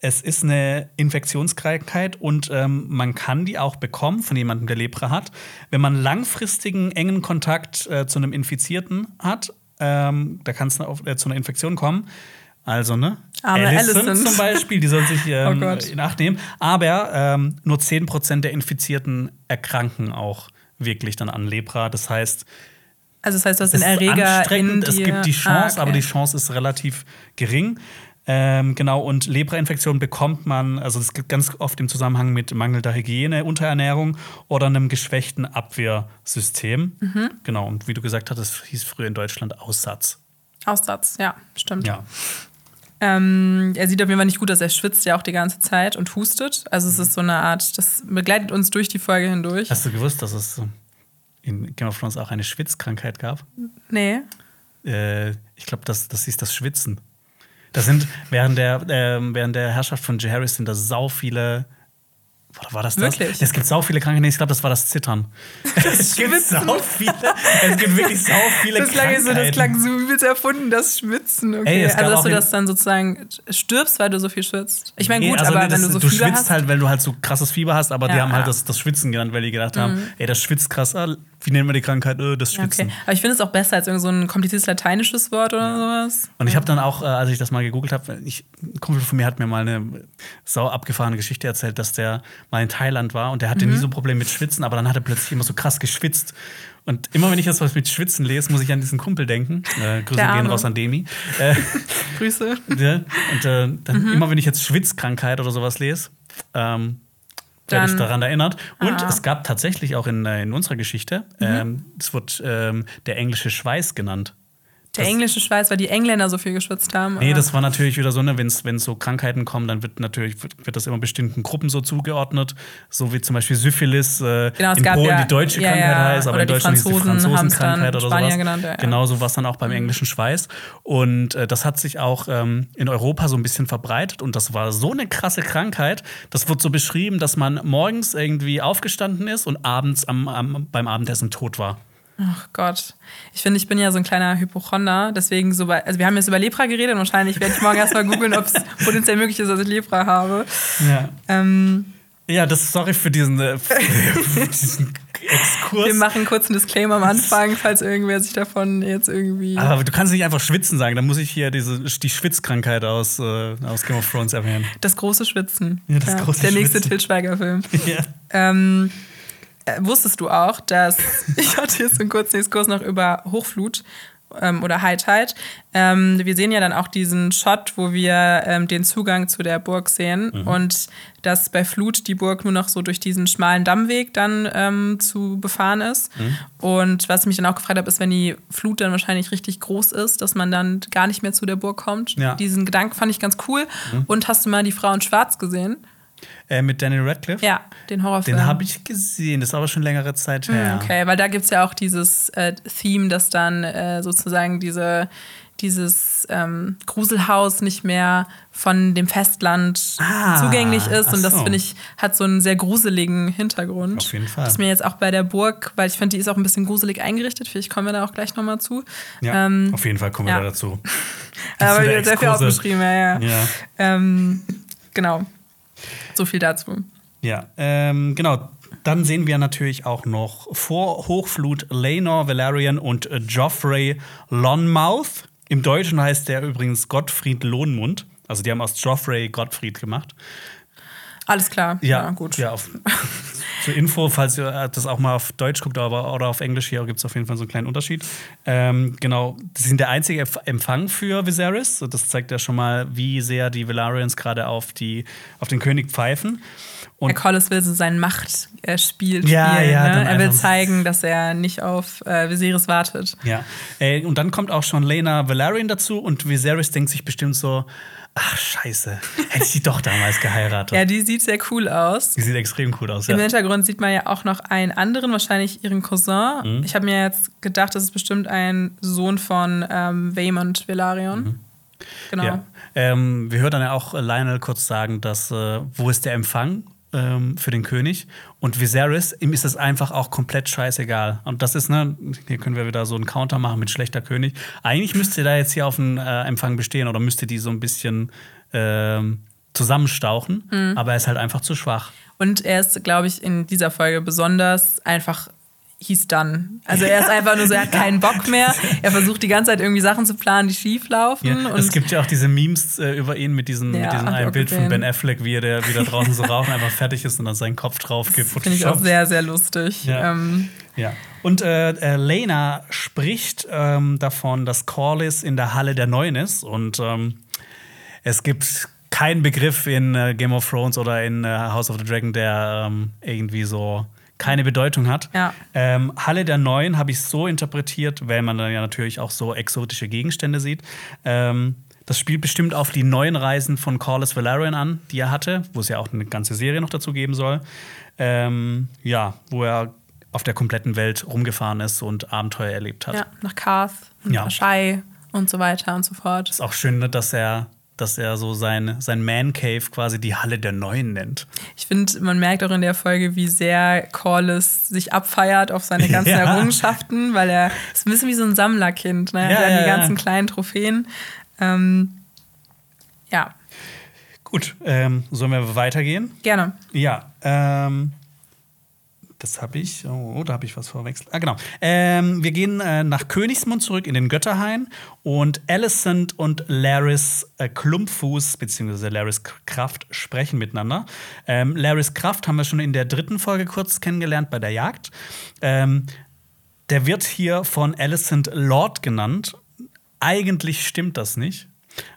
es ist eine Infektionskrankheit und ähm, man kann die auch bekommen von jemandem, der Lepra hat, wenn man langfristigen engen Kontakt äh, zu einem Infizierten hat. Ähm, da kann es äh, zu einer Infektion kommen. Also, ne? Arme Allison, Allison. zum Beispiel, die soll sich Oh ähm, Gott. in Acht nehmen. Aber ähm, nur 10% der Infizierten erkranken auch wirklich dann an Lepra. Das heißt, also das heißt, du hast es den ist Erreger in anstrengend, es dir. gibt die Chance, Ah, okay. aber die Chance ist relativ gering. Ähm, genau, und Lepra-Infektion bekommt man, also das gibt ganz oft im Zusammenhang mit mangelnder Hygiene, Unterernährung oder einem geschwächten Abwehrsystem. Mhm. Genau, und wie du gesagt hattest, hieß früher in Deutschland Aussatz. Aussatz, ja, stimmt. Ja. Ähm, er sieht auf jeden Fall nicht gut, dass er schwitzt ja auch die ganze Zeit und hustet. Also es ist so eine Art, das begleitet uns durch die Folge hindurch. Hast du gewusst, dass es in Game of Thrones auch eine Schwitzkrankheit gab? nee. Äh, ich glaube, das, das hieß das Schwitzen. Da sind während der, ähm, während der Herrschaft von Jaehaerys sind da sau viele. Oder war das das? Wirklich? Es gibt sau viele Krankheiten. Nee, ich glaube, das war das Zittern. es gibt Schwitzen. sau viele. Es gibt wirklich sau viele Das klang, Krankheiten. so, das klang so übelst erfunden, das Schwitzen. Okay. Ey, also, dass du das dann sozusagen stirbst, weil du so viel schwitzt. Ich meine, Nee, gut, also, aber nee, das, wenn du so du Fieber schwitzt hast. halt, weil du halt so krasses Fieber hast, aber die Ja, haben halt ja. Mhm. das, das Schwitzen genannt, weil die gedacht haben, ey, das schwitzt krass. Wie nennen wir die Krankheit? Äh, das Ja, Schwitzen. okay. Aber ich finde es auch besser als irgend so ein kompliziertes lateinisches Wort oder sowas. Und ich habe dann auch, äh, als ich das mal gegoogelt habe, ein Kumpel von mir hat mir mal eine sau abgefahrene Geschichte erzählt, dass der mal in Thailand war und der hatte nie so Probleme mit Schwitzen, aber dann hat er plötzlich immer so krass geschwitzt. Und immer wenn ich das was mit Schwitzen lese, muss ich an diesen Kumpel denken. Äh, Grüße gehen raus an Demi. Äh, Grüße. ja, und äh, dann immer wenn ich jetzt Schwitzkrankheit oder sowas lese, ähm, werde ich Dann- daran erinnert. Und Ah. es gab tatsächlich auch in, äh, in unserer Geschichte, ähm, es wird ähm, der englische Schweiß genannt. Der englische Schweiß, weil die Engländer so viel geschwitzt haben. Nee, aber- das war natürlich wieder so, ne, wenn es so Krankheiten kommen, dann wird natürlich wird, wird das immer bestimmten Gruppen so zugeordnet, so wie zum Beispiel Syphilis äh, Genau, es in gab Polen ja- die deutsche ja, Krankheit ja, heißt, aber oder in die Deutschland ist die Franzosenkrankheit oder Spanier sowas. genannt, ja. Genauso war es dann auch beim englischen Schweiß. Und äh, das hat sich auch ähm, in Europa so ein bisschen verbreitet und das war so eine krasse Krankheit. Das wird so beschrieben, dass man morgens irgendwie aufgestanden ist und abends am, am, beim Abendessen tot war. Ach Gott. Ich finde, ich bin ja so ein kleiner Hypochonder. Deswegen so bei, also wir haben jetzt über Lepra geredet und wahrscheinlich werde ich morgen erstmal googeln, ob es potenziell möglich ist, dass ich Lepra habe. Ja. Ähm, Ja, das sorry für diesen, äh, für diesen Exkurs. wir machen kurz einen Disclaimer am Anfang, falls irgendwer sich davon jetzt irgendwie. Aber du kannst nicht einfach schwitzen sagen, dann muss ich hier diese, die Schwitzkrankheit aus, äh, aus Game of Thrones erwähnen. Das große Schwitzen. Ja, das große Der nächste Schwitzen. Til Schweiger-Film. Ja. Ähm, äh, wusstest du auch, dass ich hatte jetzt einen kurzen Exkurs noch über Hochflut ähm, oder High Tide. Ähm, wir sehen ja dann auch diesen Shot, wo wir ähm, den Zugang zu der Burg sehen und dass bei Flut die Burg nur noch so durch diesen schmalen Dammweg dann ähm, zu befahren ist. Und was ich mich dann auch gefragt habe, ist, wenn die Flut dann wahrscheinlich richtig groß ist, dass man dann gar nicht mehr zu der Burg kommt. Ja. Diesen Gedanken fand ich ganz cool. Und hast du mal die Frau in Schwarz gesehen? Äh, mit Daniel Radcliffe? Ja, den Horrorfilm. Den habe ich gesehen, das ist aber schon längere Zeit her. Okay, weil da gibt es ja auch dieses äh, Theme, dass dann äh, sozusagen diese, dieses ähm, Gruselhaus nicht mehr von dem Festland Ah, zugänglich ist. Und das, so. finde ich, hat so einen sehr gruseligen Hintergrund. Auf jeden Fall. Das ist mir jetzt auch bei der Burg, weil ich finde, die ist auch ein bisschen gruselig eingerichtet. Vielleicht kommen wir da auch gleich nochmal zu. Ja, Ähm, auf jeden Fall kommen wir ja. da dazu. aber wieder sehr viel aufgeschrieben, ja, ja. Ja. Ähm, genau. So viel dazu. Ja, ähm, genau. Dann sehen wir natürlich auch noch vor Hochflut Laenor Valerian und Joffrey Lonmouth. Im Deutschen heißt der übrigens Gottfried Lohnmund. Also die haben aus Joffrey Gottfried gemacht. Alles klar. Ja, gut. Ja, auf, zur Info, falls ihr äh, das auch mal auf Deutsch guckt aber, oder auf Englisch, hier gibt es auf jeden Fall so einen kleinen Unterschied. Ähm, genau, sie sind der einzige Empf- Empfang für Viserys. Das zeigt ja schon mal, wie sehr die Valerians gerade auf, die- auf den König pfeifen. Herr Und Collis will so sein Machtspiel Ja, spielen. ja, ne? Er will zeigen, dass er nicht auf äh, Viserys wartet. Ja, äh, und dann kommt auch schon Lena Valerian dazu und Viserys denkt sich bestimmt so: Ach, Scheiße, hätte ich die doch damals geheiratet. Ja, die sieht sehr cool aus. die sieht extrem cool aus. Im Ja. Hintergrund sieht man ja auch noch einen anderen, wahrscheinlich ihren Cousin. Mhm. Ich habe mir jetzt gedacht, das ist bestimmt ein Sohn von ähm, Vaemond Velaryon. Genau. Mhm. Ja. Ähm, wir hören dann ja auch Lionel kurz sagen, dass äh, wo ist der Empfang ähm, für den König? Und Viserys, ihm ist es einfach auch komplett scheißegal. Und das ist, ne, hier können wir wieder so einen Counter machen mit schlechter König. Eigentlich müsste da jetzt hier auf einen äh, Empfang bestehen oder müsste die so ein bisschen ähm, zusammenstauchen, Mhm. aber er ist halt einfach zu schwach. Und er ist, glaube ich, in dieser Folge besonders einfach he's done. Also er ist einfach nur so, er hat keinen Bock mehr. Er versucht die ganze Zeit irgendwie Sachen zu planen, die schief laufen. Ja, es gibt ja auch diese Memes äh, über ihn mit diesem, Ja, mit diesem auch Bild von. Ben Affleck, wie er der wieder draußen so rauchen einfach fertig ist und dann seinen Kopf drauf gibt. finde ich auch sehr, sehr lustig. Ja. Ähm, Ja. Und äh, äh, Lena spricht ähm, davon, dass Corlys in der Halle der Neuen ist. Und ähm, es gibt keinen Begriff in äh, Game of Thrones oder in äh, House of the Dragon, der ähm, irgendwie so keine Bedeutung hat. Ja. Ähm, Halle der Neuen habe ich so interpretiert, weil man dann ja natürlich auch so exotische Gegenstände sieht. Ähm, das spielt bestimmt auf die neuen Reisen von Corlys Valerian an, die er hatte, wo es ja auch eine ganze Serie noch dazu geben soll. Ähm, ja, wo er auf der kompletten Welt rumgefahren ist und Abenteuer erlebt hat. ja, nach Karth und Ja. Aschai und so weiter und so fort. Ist auch schön, ne, dass er, dass er so sein, sein Man Cave quasi die Halle der Neuen nennt. Ich finde, man merkt auch in der Folge, wie sehr Corlys sich abfeiert auf seine ganzen Ja. Errungenschaften, weil er ist ein bisschen wie so ein Sammlerkind. Ne? Er Ja, hat dann ja, die ganzen kleinen Trophäen. Ähm, ja, Gut, ähm, sollen wir weitergehen? gerne. Ja, ähm, das habe ich. Oh, da habe ich was verwechselt. Ah, genau. Ähm, wir gehen äh, nach Königsmund zurück in den Götterhain und Alicent und Laris äh, Klumpfuß bzw. Laris Kraft sprechen miteinander. Ähm, Laris Kraft haben wir schon in der dritten Folge kurz kennengelernt bei der Jagd. Ähm, der wird hier von Alicent Lord genannt. Eigentlich stimmt das nicht,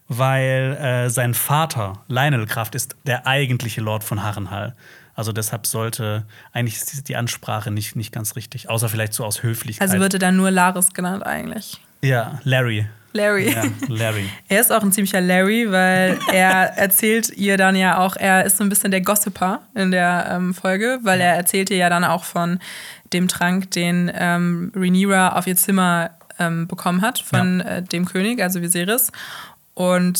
weil äh, sein Vater, Lionel Kraft, ist der eigentliche Lord von Harrenhal. Also deshalb sollte eigentlich die- Ansprache nicht, nicht ganz richtig, außer vielleicht so aus Höflichkeit. Also wird er dann nur Laris genannt eigentlich. ja, Larry. Larry. Ja, Larry. Er ist auch ein ziemlicher Larry, weil er erzählt ihr dann ja auch, er ist so ein bisschen der Gossiper in der ähm, Folge, weil er erzählt ihr ja dann auch von dem Trank, den ähm, Rhaenyra auf ihr Zimmer ähm, bekommen hat von Ja. äh, dem König, also Viserys. Und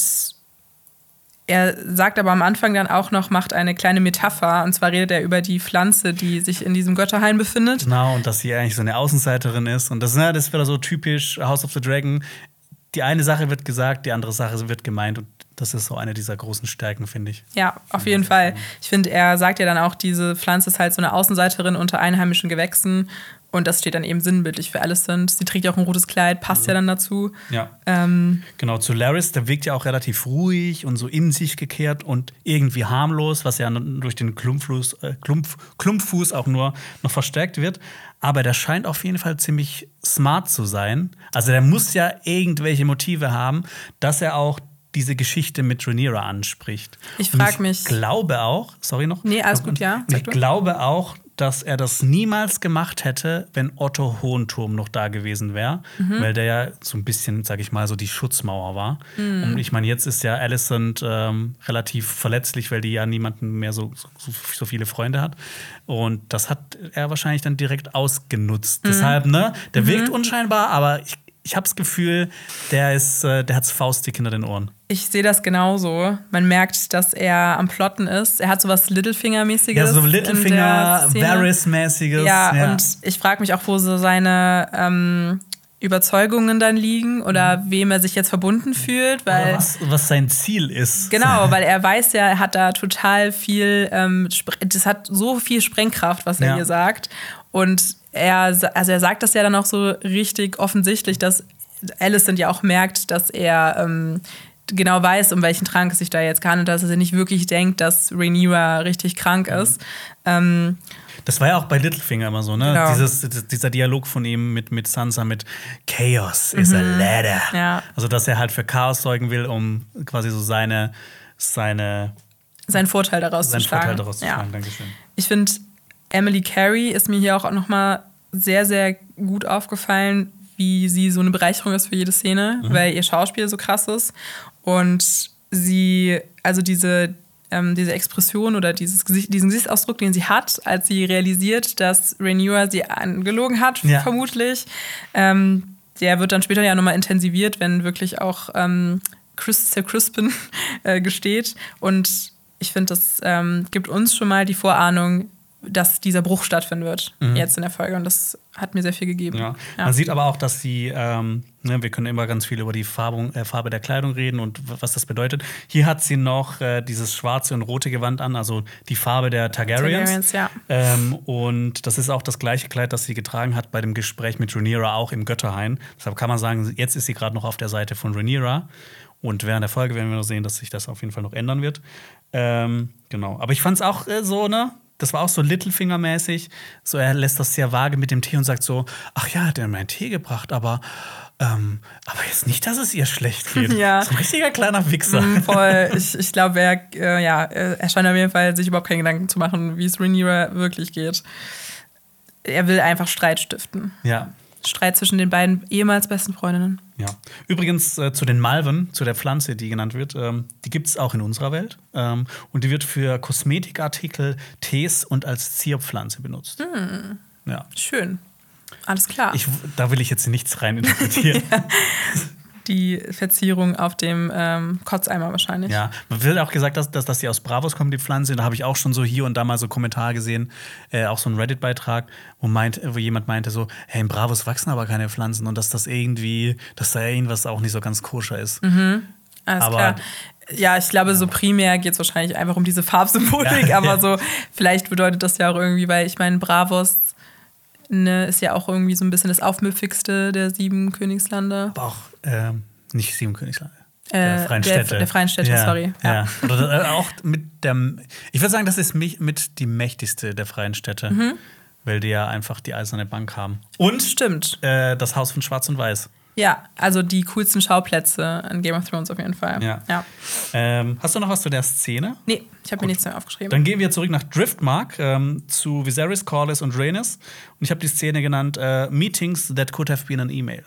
er sagt aber am Anfang dann auch noch, macht eine kleine Metapher, und zwar redet er über die Pflanze, die sich in diesem Götterhain befindet. Genau, und dass sie eigentlich so eine Außenseiterin ist. Und das, ne, das ist wieder so typisch House of the Dragon. Die eine Sache wird gesagt, die andere Sache wird gemeint. Und das ist so eine dieser großen Stärken, finde ich. Ja, auf jeden Fall. Ich finde, er sagt ja dann auch, diese Pflanze ist halt so eine Außenseiterin unter einheimischen Gewächsen. Und das steht dann eben sinnbildlich für Alicent. Sie trägt ja auch ein rotes Kleid, passt ja dann dazu. Ja. Ähm, Genau, zu Laris, der wirkt ja auch relativ ruhig und so in sich gekehrt und irgendwie harmlos, was ja durch den Klumpfuß, äh, Klumpf, Klumpfuß auch nur noch verstärkt wird. Aber der scheint auf jeden Fall ziemlich smart zu sein. Also der muss ja irgendwelche Motive haben, dass er auch diese Geschichte mit Rhaenyra anspricht. Ich Und frag mich- Ich glaube auch, sorry noch. Nee, alles gut, ja, ich glaube auch, dass er das niemals gemacht hätte, wenn Otto Hohenturm noch da gewesen wäre, Mhm. weil der ja so ein bisschen, sag ich mal, so die Schutzmauer war. Und ich meine, jetzt ist ja Alicent ähm, relativ verletzlich, weil die ja niemanden mehr so, so, so viele Freunde hat. Und das hat er wahrscheinlich dann direkt ausgenutzt. Mhm. Deshalb, ne, der wirkt unscheinbar, aber ich, ich habe das Gefühl, der ist, äh, der hat's faustdick hinter den Ohren. Ich sehe das genauso. Man merkt, dass er am Plotten ist. Er hat sowas Littlefinger-mäßiges. Ja, so in Littlefinger. Varys-mäßiges. Ja, und ich frage mich auch, wo so seine ähm, Überzeugungen dann liegen oder wem er sich jetzt verbunden fühlt, Mhm. Oder weil was, was sein Ziel ist. Genau, weil er weiß ja, er hat da total viel, ähm, das hat so viel Sprengkraft, was er Ja. hier sagt. Und er, also er sagt das ja dann auch so richtig offensichtlich, dass Alicent ja auch merkt, dass er ähm, genau weiß, um welchen Trank es sich da jetzt handelt, dass er nicht wirklich denkt, dass Rhaenyra richtig krank Mhm. ist. Ähm, Das war ja auch bei Littlefinger immer so, ne? Genau. Dieses, dieser Dialog von ihm mit, mit Sansa mit Chaos is a ladder. Mhm. Ja. Also, dass er halt für Chaos sorgen will, um quasi so seine, seine, seinen Vorteil daraus seinen zu schlagen. Vorteil daraus zu Ja. schlagen. Dankeschön. Ich finde, Emily Carey ist mir hier auch noch mal sehr, sehr gut aufgefallen, wie sie so eine Bereicherung ist für jede Szene, weil ihr Schauspiel so krass ist. Und sie, also diese, ähm, diese Expression oder dieses Gesicht, diesen Gesichtsausdruck, den sie hat, als sie realisiert, dass Rhaenyra sie angelogen hat, Ja. vermutlich, ähm, der wird dann später ja nochmal intensiviert, wenn wirklich auch ähm, Chris, Sir Crispin äh, gesteht. Und ich finde, das ähm, gibt uns schon mal die Vorahnung, dass dieser Bruch stattfinden wird, jetzt in der Folge. Und das hat mir sehr viel gegeben. Mhm. Ja. Ja. Man sieht aber auch, dass sie, ähm, ne, wir können immer ganz viel über die Farbung, äh, Farbe der Kleidung reden und was das bedeutet. Hier hat sie noch äh, dieses schwarze und rote Gewand an, also die Farbe der Targaryens. Targaryens, ja. Ähm, und das ist auch das gleiche Kleid, das sie getragen hat bei dem Gespräch mit Rhaenyra auch im Götterhain. Deshalb kann man sagen, jetzt ist sie gerade noch auf der Seite von Rhaenyra. Und während der Folge werden wir noch sehen, dass sich das auf jeden Fall noch ändern wird. Ähm, genau. Aber ich fand es auch äh, so, ne? Das war auch so Littlefinger-mäßig. So, er lässt das sehr vage mit dem Tee und sagt so: Ach ja, hat er mir einen Tee gebracht, aber, ähm, aber jetzt nicht, dass es ihr schlecht geht. Ja. So ein richtiger kleiner Wichser. Mm, Voll. Ich, ich glaube, er, äh, ja, äh, er scheint auf jeden Fall sich überhaupt keine Gedanken zu machen, wie es Rhaenyra wirklich geht. Er will einfach Streit stiften. Ja. Streit zwischen den beiden ehemals besten Freundinnen. Ja. Übrigens äh, zu den Malven, zu der Pflanze, die genannt wird, ähm, die gibt es auch in unserer Welt. Ähm, und die wird für Kosmetikartikel, Tees und als Zierpflanze benutzt. Ja. Schön. Alles klar. Ich, da will ich jetzt nichts rein interpretieren. die Verzierung auf dem ähm, Kotzeimer wahrscheinlich. Ja, man wird auch gesagt, dass, dass, dass die aus Bravos kommen, die Pflanze. Da habe ich auch schon so hier und da mal so Kommentare gesehen, äh, auch so ein Reddit-Beitrag, wo, meint, wo jemand meinte so, hey, in Bravos wachsen aber keine Pflanzen und dass das irgendwie, dass da irgendwas auch nicht so ganz koscher ist. Alles Aber- klar. Ja, ich glaube, so primär geht es wahrscheinlich einfach um diese Farbsymbolik, Ja, aber ja. so, vielleicht bedeutet das ja auch irgendwie, weil ich meine, Bravos ne, ist ja auch irgendwie so ein bisschen das Aufmüpfigste der sieben Königslande. Aber auch ähm, nicht sieben Königslande. Äh, Der Freien der- Städte. der Freien Städte, sorry. Ja. Ja. Äh, auch mit der. Ich würde sagen, das ist mich mit die mächtigste der Freien Städte. Mhm. Weil die ja einfach die eiserne Bank haben. Und Stimmt. äh, das Haus von Schwarz und Weiß. Ja, also die coolsten Schauplätze an Game of Thrones auf jeden Fall. Ja. ja. Ähm, hast du noch was zu der Szene? Nee, ich habe mir nichts mehr aufgeschrieben. Dann gehen wir zurück nach Driftmark ähm, zu Viserys, Corlys und Rhaenys. Und ich habe die Szene genannt äh, Meetings that could have been an email.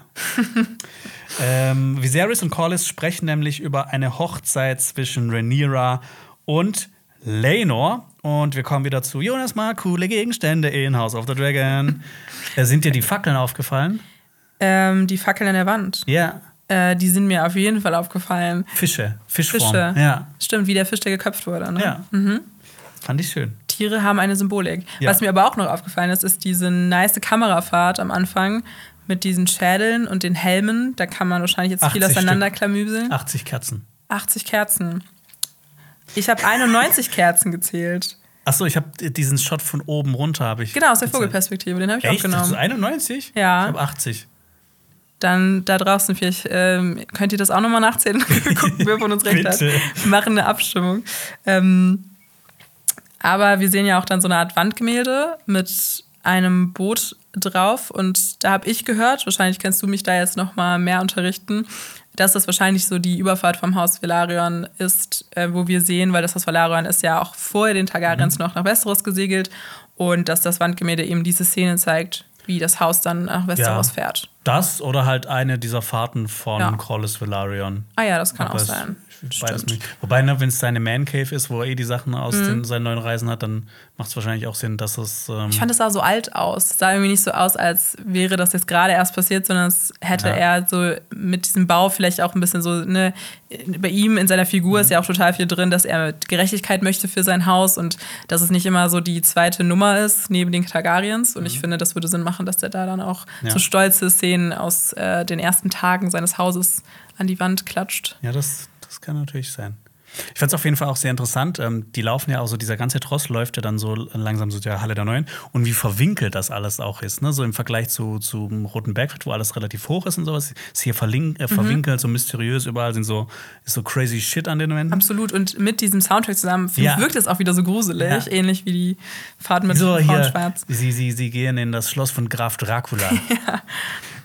ähm, Viserys und Corlys sprechen nämlich über eine Hochzeit zwischen Rhaenyra und Laenor. Und wir kommen wieder zu Jonas mal coole Gegenstände in House of the Dragon. äh, sind dir die Fackeln aufgefallen? Ähm, die Fackeln an der Wand. Ja. Äh, die sind mir auf jeden Fall aufgefallen. Fische. Fischform. Fische. Ja. Stimmt, wie der Fisch, der geköpft wurde. Ne? Ja. Fand ich schön. Tiere haben eine Symbolik. Ja. Was mir aber auch noch aufgefallen ist, ist diese nice Kamerafahrt am Anfang mit diesen Schädeln und den Helmen. Da kann man wahrscheinlich jetzt viel 80 auseinanderklamüseln. 80 Kerzen. 80 Kerzen. Ich habe 91 Kerzen gezählt. Achso, ich habe diesen Shot von oben runter, habe ich. Genau, aus der gezählt. Vogelperspektive. Den habe ich Echt? auch Das ist genommen. 91? Ja. Ich habe 80. Dann da draußen, vielleicht ähm, könnt ihr das auch nochmal nachzählen. Gucken, wer von uns recht hat. Wir machen eine Abstimmung. Ähm, aber wir sehen ja auch dann so eine Art Wandgemälde mit einem Boot drauf. Und da habe ich gehört, wahrscheinlich kannst du mich da jetzt nochmal mehr unterrichten, dass das wahrscheinlich so die Überfahrt vom Haus Velaryon ist, äh, wo wir sehen, weil das Haus Velaryon ist ja auch vor den Targaryens noch nach Westeros gesegelt. und dass das Wandgemälde eben diese Szene zeigt, wie das Haus dann nach Westeros ja. fährt. Das oder halt eine dieser Fahrten von ja. Corlys Velaryon. Ah ja, das kann auch sein. Nicht. Wobei, ne, wenn es seine Man Cave ist, wo er eh die Sachen aus mhm. den, seinen neuen Reisen hat, dann macht es wahrscheinlich auch Sinn, dass es. Ähm ich fand, es sah so alt aus. Es sah irgendwie nicht so aus, als wäre das jetzt gerade erst passiert, sondern es hätte ja. er so mit diesem Bau vielleicht auch ein bisschen so, ne, bei ihm in seiner Figur mhm. ist ja auch total viel drin, dass er Gerechtigkeit möchte für sein Haus und dass es nicht immer so die zweite Nummer ist neben den Targaryens. Und mhm. ich finde, das würde Sinn machen, dass der da dann auch ja. so stolze Szenen aus äh, den ersten Tagen seines Hauses an die Wand klatscht. Ja, das kann natürlich sein. Ich fand es auf jeden Fall auch sehr interessant. Ähm, die laufen ja auch so, dieser ganze Tross läuft ja dann so langsam so der Halle der Neuen und wie verwinkelt das alles auch ist. Ne? So im Vergleich zu, zum Roten Bergfeld, wo alles relativ hoch ist und sowas, ist hier verlink, äh, mhm. verwinkelt, so mysteriös, überall sind so, ist so crazy shit an den Wänden. Absolut. Und mit diesem Soundtrack zusammen ja. wirkt es auch wieder so gruselig, ja. ähnlich wie die Fahrt mit so, Schwarz. Sie, sie, sie gehen in das Schloss von Graf Dracula. ja.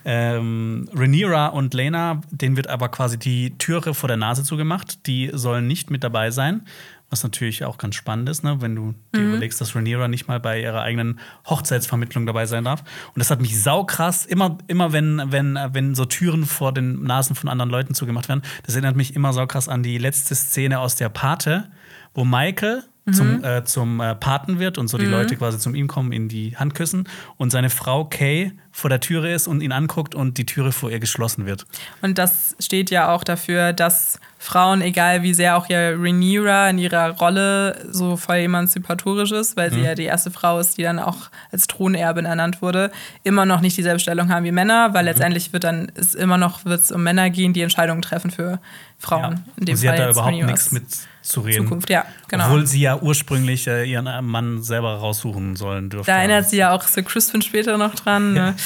Ähm, Rhaenyra und Lena, denen wird aber quasi die Türe vor der Nase zugemacht. Die sollen nicht mit dabei sein. Was natürlich auch ganz spannend ist, ne? wenn du dir mhm. überlegst, dass Rhaenyra nicht mal bei ihrer eigenen Hochzeitsvermittlung dabei sein darf. Und das hat mich saukrass, immer, immer wenn, wenn, wenn so Türen vor den Nasen von anderen Leuten zugemacht werden, das erinnert mich immer saukrass an die letzte Szene aus der Pate, wo Michael mhm. zum, äh, zum äh, Paten wird und so die mhm. Leute quasi zum ihm kommen, ihn die Hand küssen und seine Frau Kay vor der Türe ist und ihn anguckt und die Türe vor ihr geschlossen wird. Und das steht ja auch dafür, dass Frauen, egal wie sehr auch ja Rhaenyra in ihrer Rolle so voll emanzipatorisch ist, weil sie mhm. ja die erste Frau ist, die dann auch als Thronerbin ernannt wurde, immer noch nicht dieselbe Stellung haben wie Männer, weil mhm. letztendlich wird dann es immer noch wird's um Männer gehen, die Entscheidungen treffen für Frauen. Ja. In dem und sie Fall hat da überhaupt nichts mit zu reden. Zukunft, ja, genau. Obwohl sie ja ursprünglich äh, ihren Mann selber raussuchen sollen dürfte. Da erinnert sie ja auch Sir Crispin später noch dran. Ja. Ne?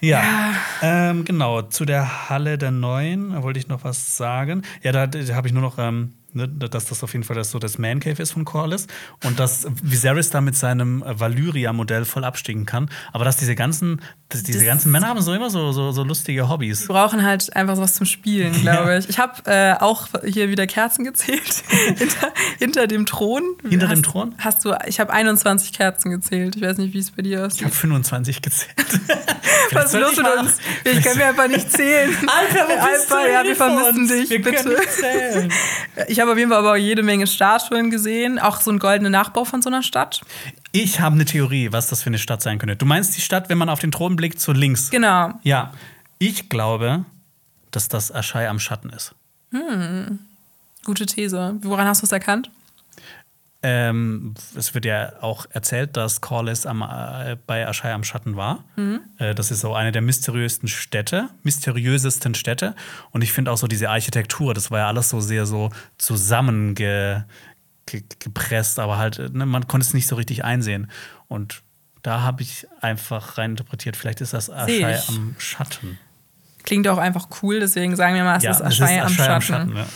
Ja, ja. Ähm, genau. Zu der Halle der Neuen wollte ich noch was sagen. Ja, da, da habe ich nur noch ähm, ne, dass das auf jeden Fall das, so das Man Cave ist von Corlys und dass Viserys da mit seinem Valyria-Modell voll abstiegen kann. Aber dass diese ganzen, dass diese das ganzen Männer haben so immer so, so, so lustige Hobbys. Die brauchen halt einfach was zum Spielen, glaube ja. ich. Ich habe äh, auch hier wieder Kerzen gezählt hinter, hinter, dem Thron. Hinter hast, dem Thron? Hast du, ich habe 21 Kerzen gezählt. Ich weiß nicht, wie es bei dir aussieht. Ich habe 25 gezählt. was ist los mit uns? Ich kann mir einfach nicht zählen. Alter, wo bist Alter, du ja, wir vermissen dich. Wir bitte. können nicht zählen. Ich habe auf jeden Fall aber jede Menge Statuen gesehen, auch so ein goldener Nachbau von so einer Stadt. Ich habe eine Theorie, was das für eine Stadt sein könnte. Du meinst die Stadt, wenn man auf den Thron blickt, zu links? Genau. Ja. Ich glaube, dass das Aschai am Schatten ist. Hm. Gute These. Woran hast du es erkannt? Ähm, es wird ja auch erzählt, dass Corlys am, äh, bei Aschai am Schatten war. Mhm. Äh, das ist so eine der mysteriösesten Städte, mysteriösesten Städte. Und ich finde auch so diese Architektur, das war ja alles so sehr so zusammengepresst, aber halt, ne, man konnte es nicht so richtig einsehen. Und da habe ich einfach reininterpretiert, vielleicht ist das Aschai am Schatten. Klingt auch einfach cool, deswegen sagen wir mal, es ja, ist Aschai, am Schatten. Am Schatten ja.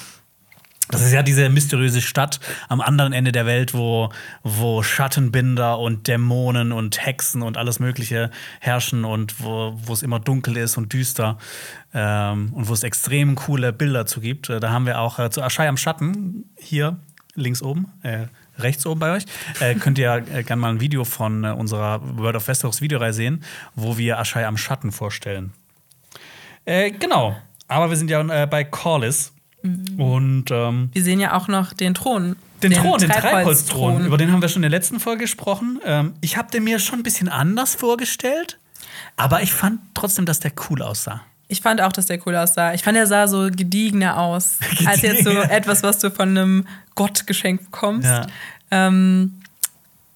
Das ist ja diese mysteriöse Stadt am anderen Ende der Welt, wo, wo Schattenbinder und Dämonen und Hexen und alles Mögliche herrschen und wo, es immer dunkel ist und düster ähm, und wo es extrem coole Bilder zu gibt. Äh, da haben wir auch äh, zu Aschai am Schatten hier links oben. Äh, rechts oben bei euch, äh, könnt ihr äh, gerne mal ein Video von äh, unserer World of Westeros Videoreihe sehen, wo wir Aschai am Schatten vorstellen. Äh, genau. Aber wir sind ja äh, bei Corliss. Mhm. Und ähm, wir sehen ja auch noch den Thron. Den, den Thron, den Treibholzthron. Über den haben wir schon in der letzten Folge gesprochen. Ähm, ich habe den mir schon ein bisschen anders vorgestellt, aber ich fand trotzdem, dass der cool aussah. Ich fand auch, dass der cool aussah. Ich fand, er sah so gediegener aus, Gediegen. als jetzt so etwas, was du von einem Gott geschenkt bekommst. Ja. Ähm,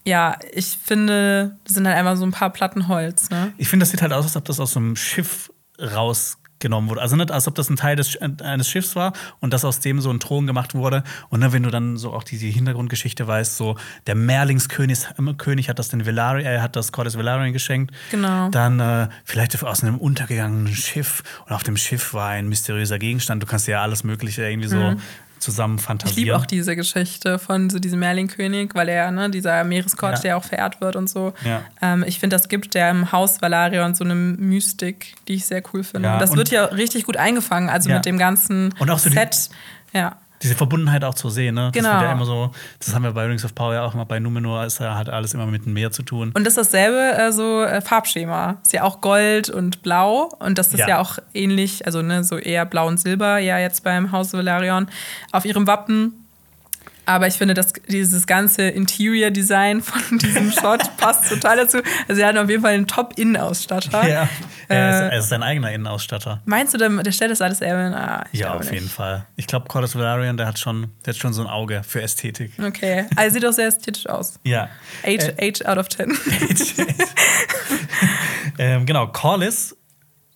ja, ich finde, das sind halt einfach so ein paar Platten Holz. Ne? Ich finde, das sieht halt aus, als ob das aus so einem Schiff raus genommen wurde. Also nicht, als ob das ein Teil des, eines Schiffs war und dass aus dem so ein Thron gemacht wurde. Und ne, wenn du dann so auch diese Hintergrundgeschichte weißt, so der Mehrlingskönig König hat das den Velaryon, er hat das Cordes Velaryon geschenkt. Genau. Dann äh, vielleicht aus einem untergegangenen Schiff und auf dem Schiff war ein mysteriöser Gegenstand. Du kannst ja alles Mögliche irgendwie so mhm zusammen fantasieren. Ich liebe auch diese Geschichte von so diesem Merlin-König, weil er, ne, dieser Meeresgott, ja. der auch verehrt wird und so. Ja. Ähm, ich finde, das gibt der im Haus Valarion so eine Mystik, die ich sehr cool finde. Ja, das wird ja richtig gut eingefangen, also mit dem ganzen und auch so Set. Die, ja diese Verbundenheit auch zu sehen, ne? Genau. Das, ja immer so, das haben wir bei Rings of Power ja auch immer bei Numenor, ist ja, hat alles immer mit dem Meer zu tun. Und das ist dasselbe äh, so äh, Farbschema. Ist ja auch Gold und Blau. Und das ist ja, Ja. auch ähnlich, also ne, so eher Blau und Silber, ja jetzt beim Haus Valerion auf ihrem Wappen. Aber ich finde, dass dieses ganze Interior-Design von diesem Shot passt total dazu. Also, sie hatten auf jeden Fall einen Top-In-Ausstatter. ja. er, ist, Äh, er ist sein eigener Innenausstatter. Meinst du, der, der stellt das alles selber? hin? Ah, Ja, auf nicht. jeden Fall. Ich glaube, Cordes Valerian, der hat schon, der hat schon so ein Auge für Ästhetik. Okay. Also, sieht doch sehr ästhetisch aus. Ja. Eight, Äh, eight out of ten. ähm, genau, Corlys,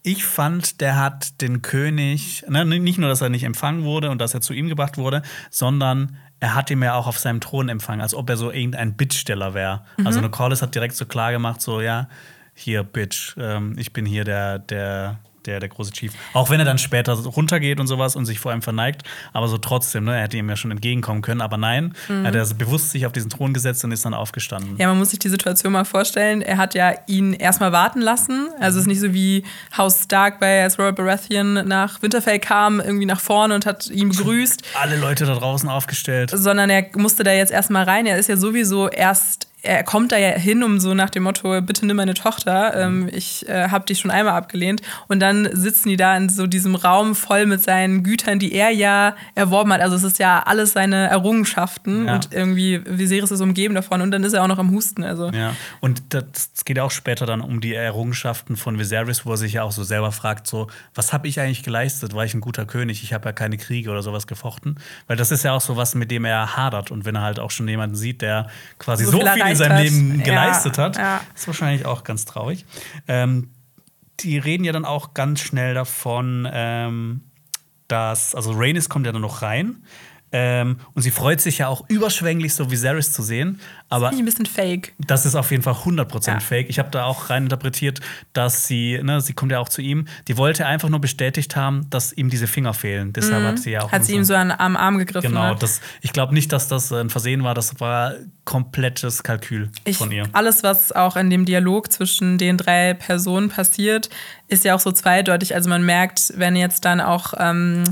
ich fand, der hat den König, ne, nicht nur, dass er nicht empfangen wurde und dass er zu ihm gebracht wurde, sondern er hat ihn ja auch auf seinem Thron empfangen, als ob er so irgendein Bittsteller wäre. Also eine Corlys hat direkt so klar gemacht, so, ja, hier, Bitch, ähm, ich bin hier der, der, der, der große Chief. Auch wenn er dann später runtergeht und sowas und sich vor ihm verneigt, aber so trotzdem, ne, er hätte ihm ja schon entgegenkommen können, aber nein, er hat er bewusst sich auf diesen Thron gesetzt und ist dann aufgestanden. Ja, man muss sich die Situation mal vorstellen. Er hat ja ihn erstmal warten lassen. Also es ist nicht so wie Haus Stark bei als Robert Baratheon nach Winterfell kam, irgendwie nach vorne und hat ihn begrüßt, Alle Leute da draußen aufgestellt. sondern er musste da jetzt erstmal rein. Er ist ja sowieso erst er kommt da ja hin, um so nach dem Motto, bitte nimm meine Tochter, ähm, ich äh, habe dich schon einmal abgelehnt. Und dann sitzen die da in so diesem Raum voll mit seinen Gütern, die er ja erworben hat. Also es ist ja alles seine Errungenschaften Ja. und irgendwie Viserys ist umgeben davon und dann ist er auch noch am Husten. Also Ja, und das es geht auch später dann um die Errungenschaften von Viserys, wo er sich ja auch so selber fragt, so, was habe ich eigentlich geleistet? War ich ein guter König? Ich habe ja keine Kriege oder sowas gefochten. Weil das ist ja auch so was, mit dem er hadert. Und wenn er halt auch schon jemanden sieht, der quasi So so, viel viel in seinem hat. Leben Ja, geleistet hat, ja. ist wahrscheinlich auch ganz traurig. Ähm, die reden ja dann auch ganz schnell davon, ähm, dass, also Rhaenys kommt ja dann noch rein. Ähm, und sie freut sich ja auch überschwänglich, so Viserys zu sehen. Aber Finde ich ein bisschen fake. das ist auf jeden Fall 100% Ja. fake. Ich habe da auch rein interpretiert, dass sie, ne, sie kommt ja auch zu ihm, die wollte einfach nur bestätigt haben, dass ihm diese Finger fehlen. Deshalb hat sie ja auch. Mhm. Hat sie ihm so an, am Arm gegriffen. Genau, ne? das, ich glaube nicht, dass das ein Versehen war, das war komplettes Kalkül Ich, von ihr. alles, was auch in dem Dialog zwischen den drei Personen passiert, ist ja auch so zweideutig. Also man merkt, wenn jetzt dann auch ähm,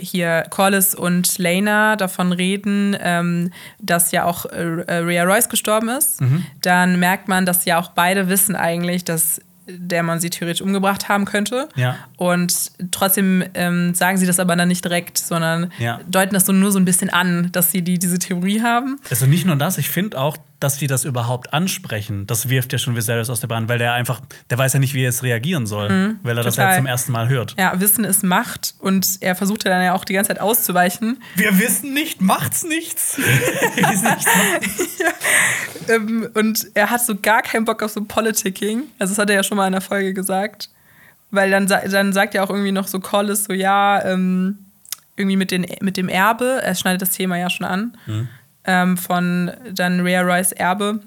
hier Corliss und Lena davon reden, ähm, dass ja auch äh, äh, Rhea Royce gestorben ist, Mhm. dann merkt man, dass ja auch beide wissen eigentlich, dass der man sie theoretisch umgebracht haben könnte. Ja. Und trotzdem ähm, sagen sie das aber dann nicht direkt, sondern Ja. deuten das so nur so ein bisschen an, dass sie die, diese Theorie haben. Also nicht nur das, ich finde auch, dass die das überhaupt ansprechen. Das wirft ja schon Viserys aus der Bahn, weil der einfach, der weiß ja nicht, wie er jetzt reagieren soll, weil er das Mhm. total. halt zum ersten Mal hört. Ja, Wissen ist Macht und er versucht ja dann ja auch die ganze Zeit auszuweichen. Wir wissen nicht, macht's nichts. Wir wissen nichts, macht's Ähm, und er hat so gar keinen Bock auf so Politicking. Also, das hat er ja schon mal in der Folge gesagt. Weil dann, dann sagt er auch irgendwie noch so Collis so, ja, ähm, irgendwie mit, den, mit dem Erbe, er schneidet das Thema ja schon an, ähm, von dann Rhea Royce Erbe.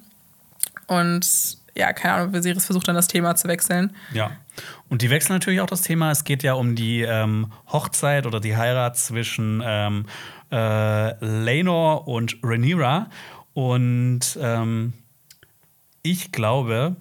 Und ja, keine Ahnung, Viserys versucht dann das Thema zu wechseln. Ja. Und die wechseln natürlich auch das Thema. Es geht ja um die ähm, Hochzeit oder die Heirat zwischen ähm, äh, Lenor und Rhaenyra. Und ähm, ich glaube,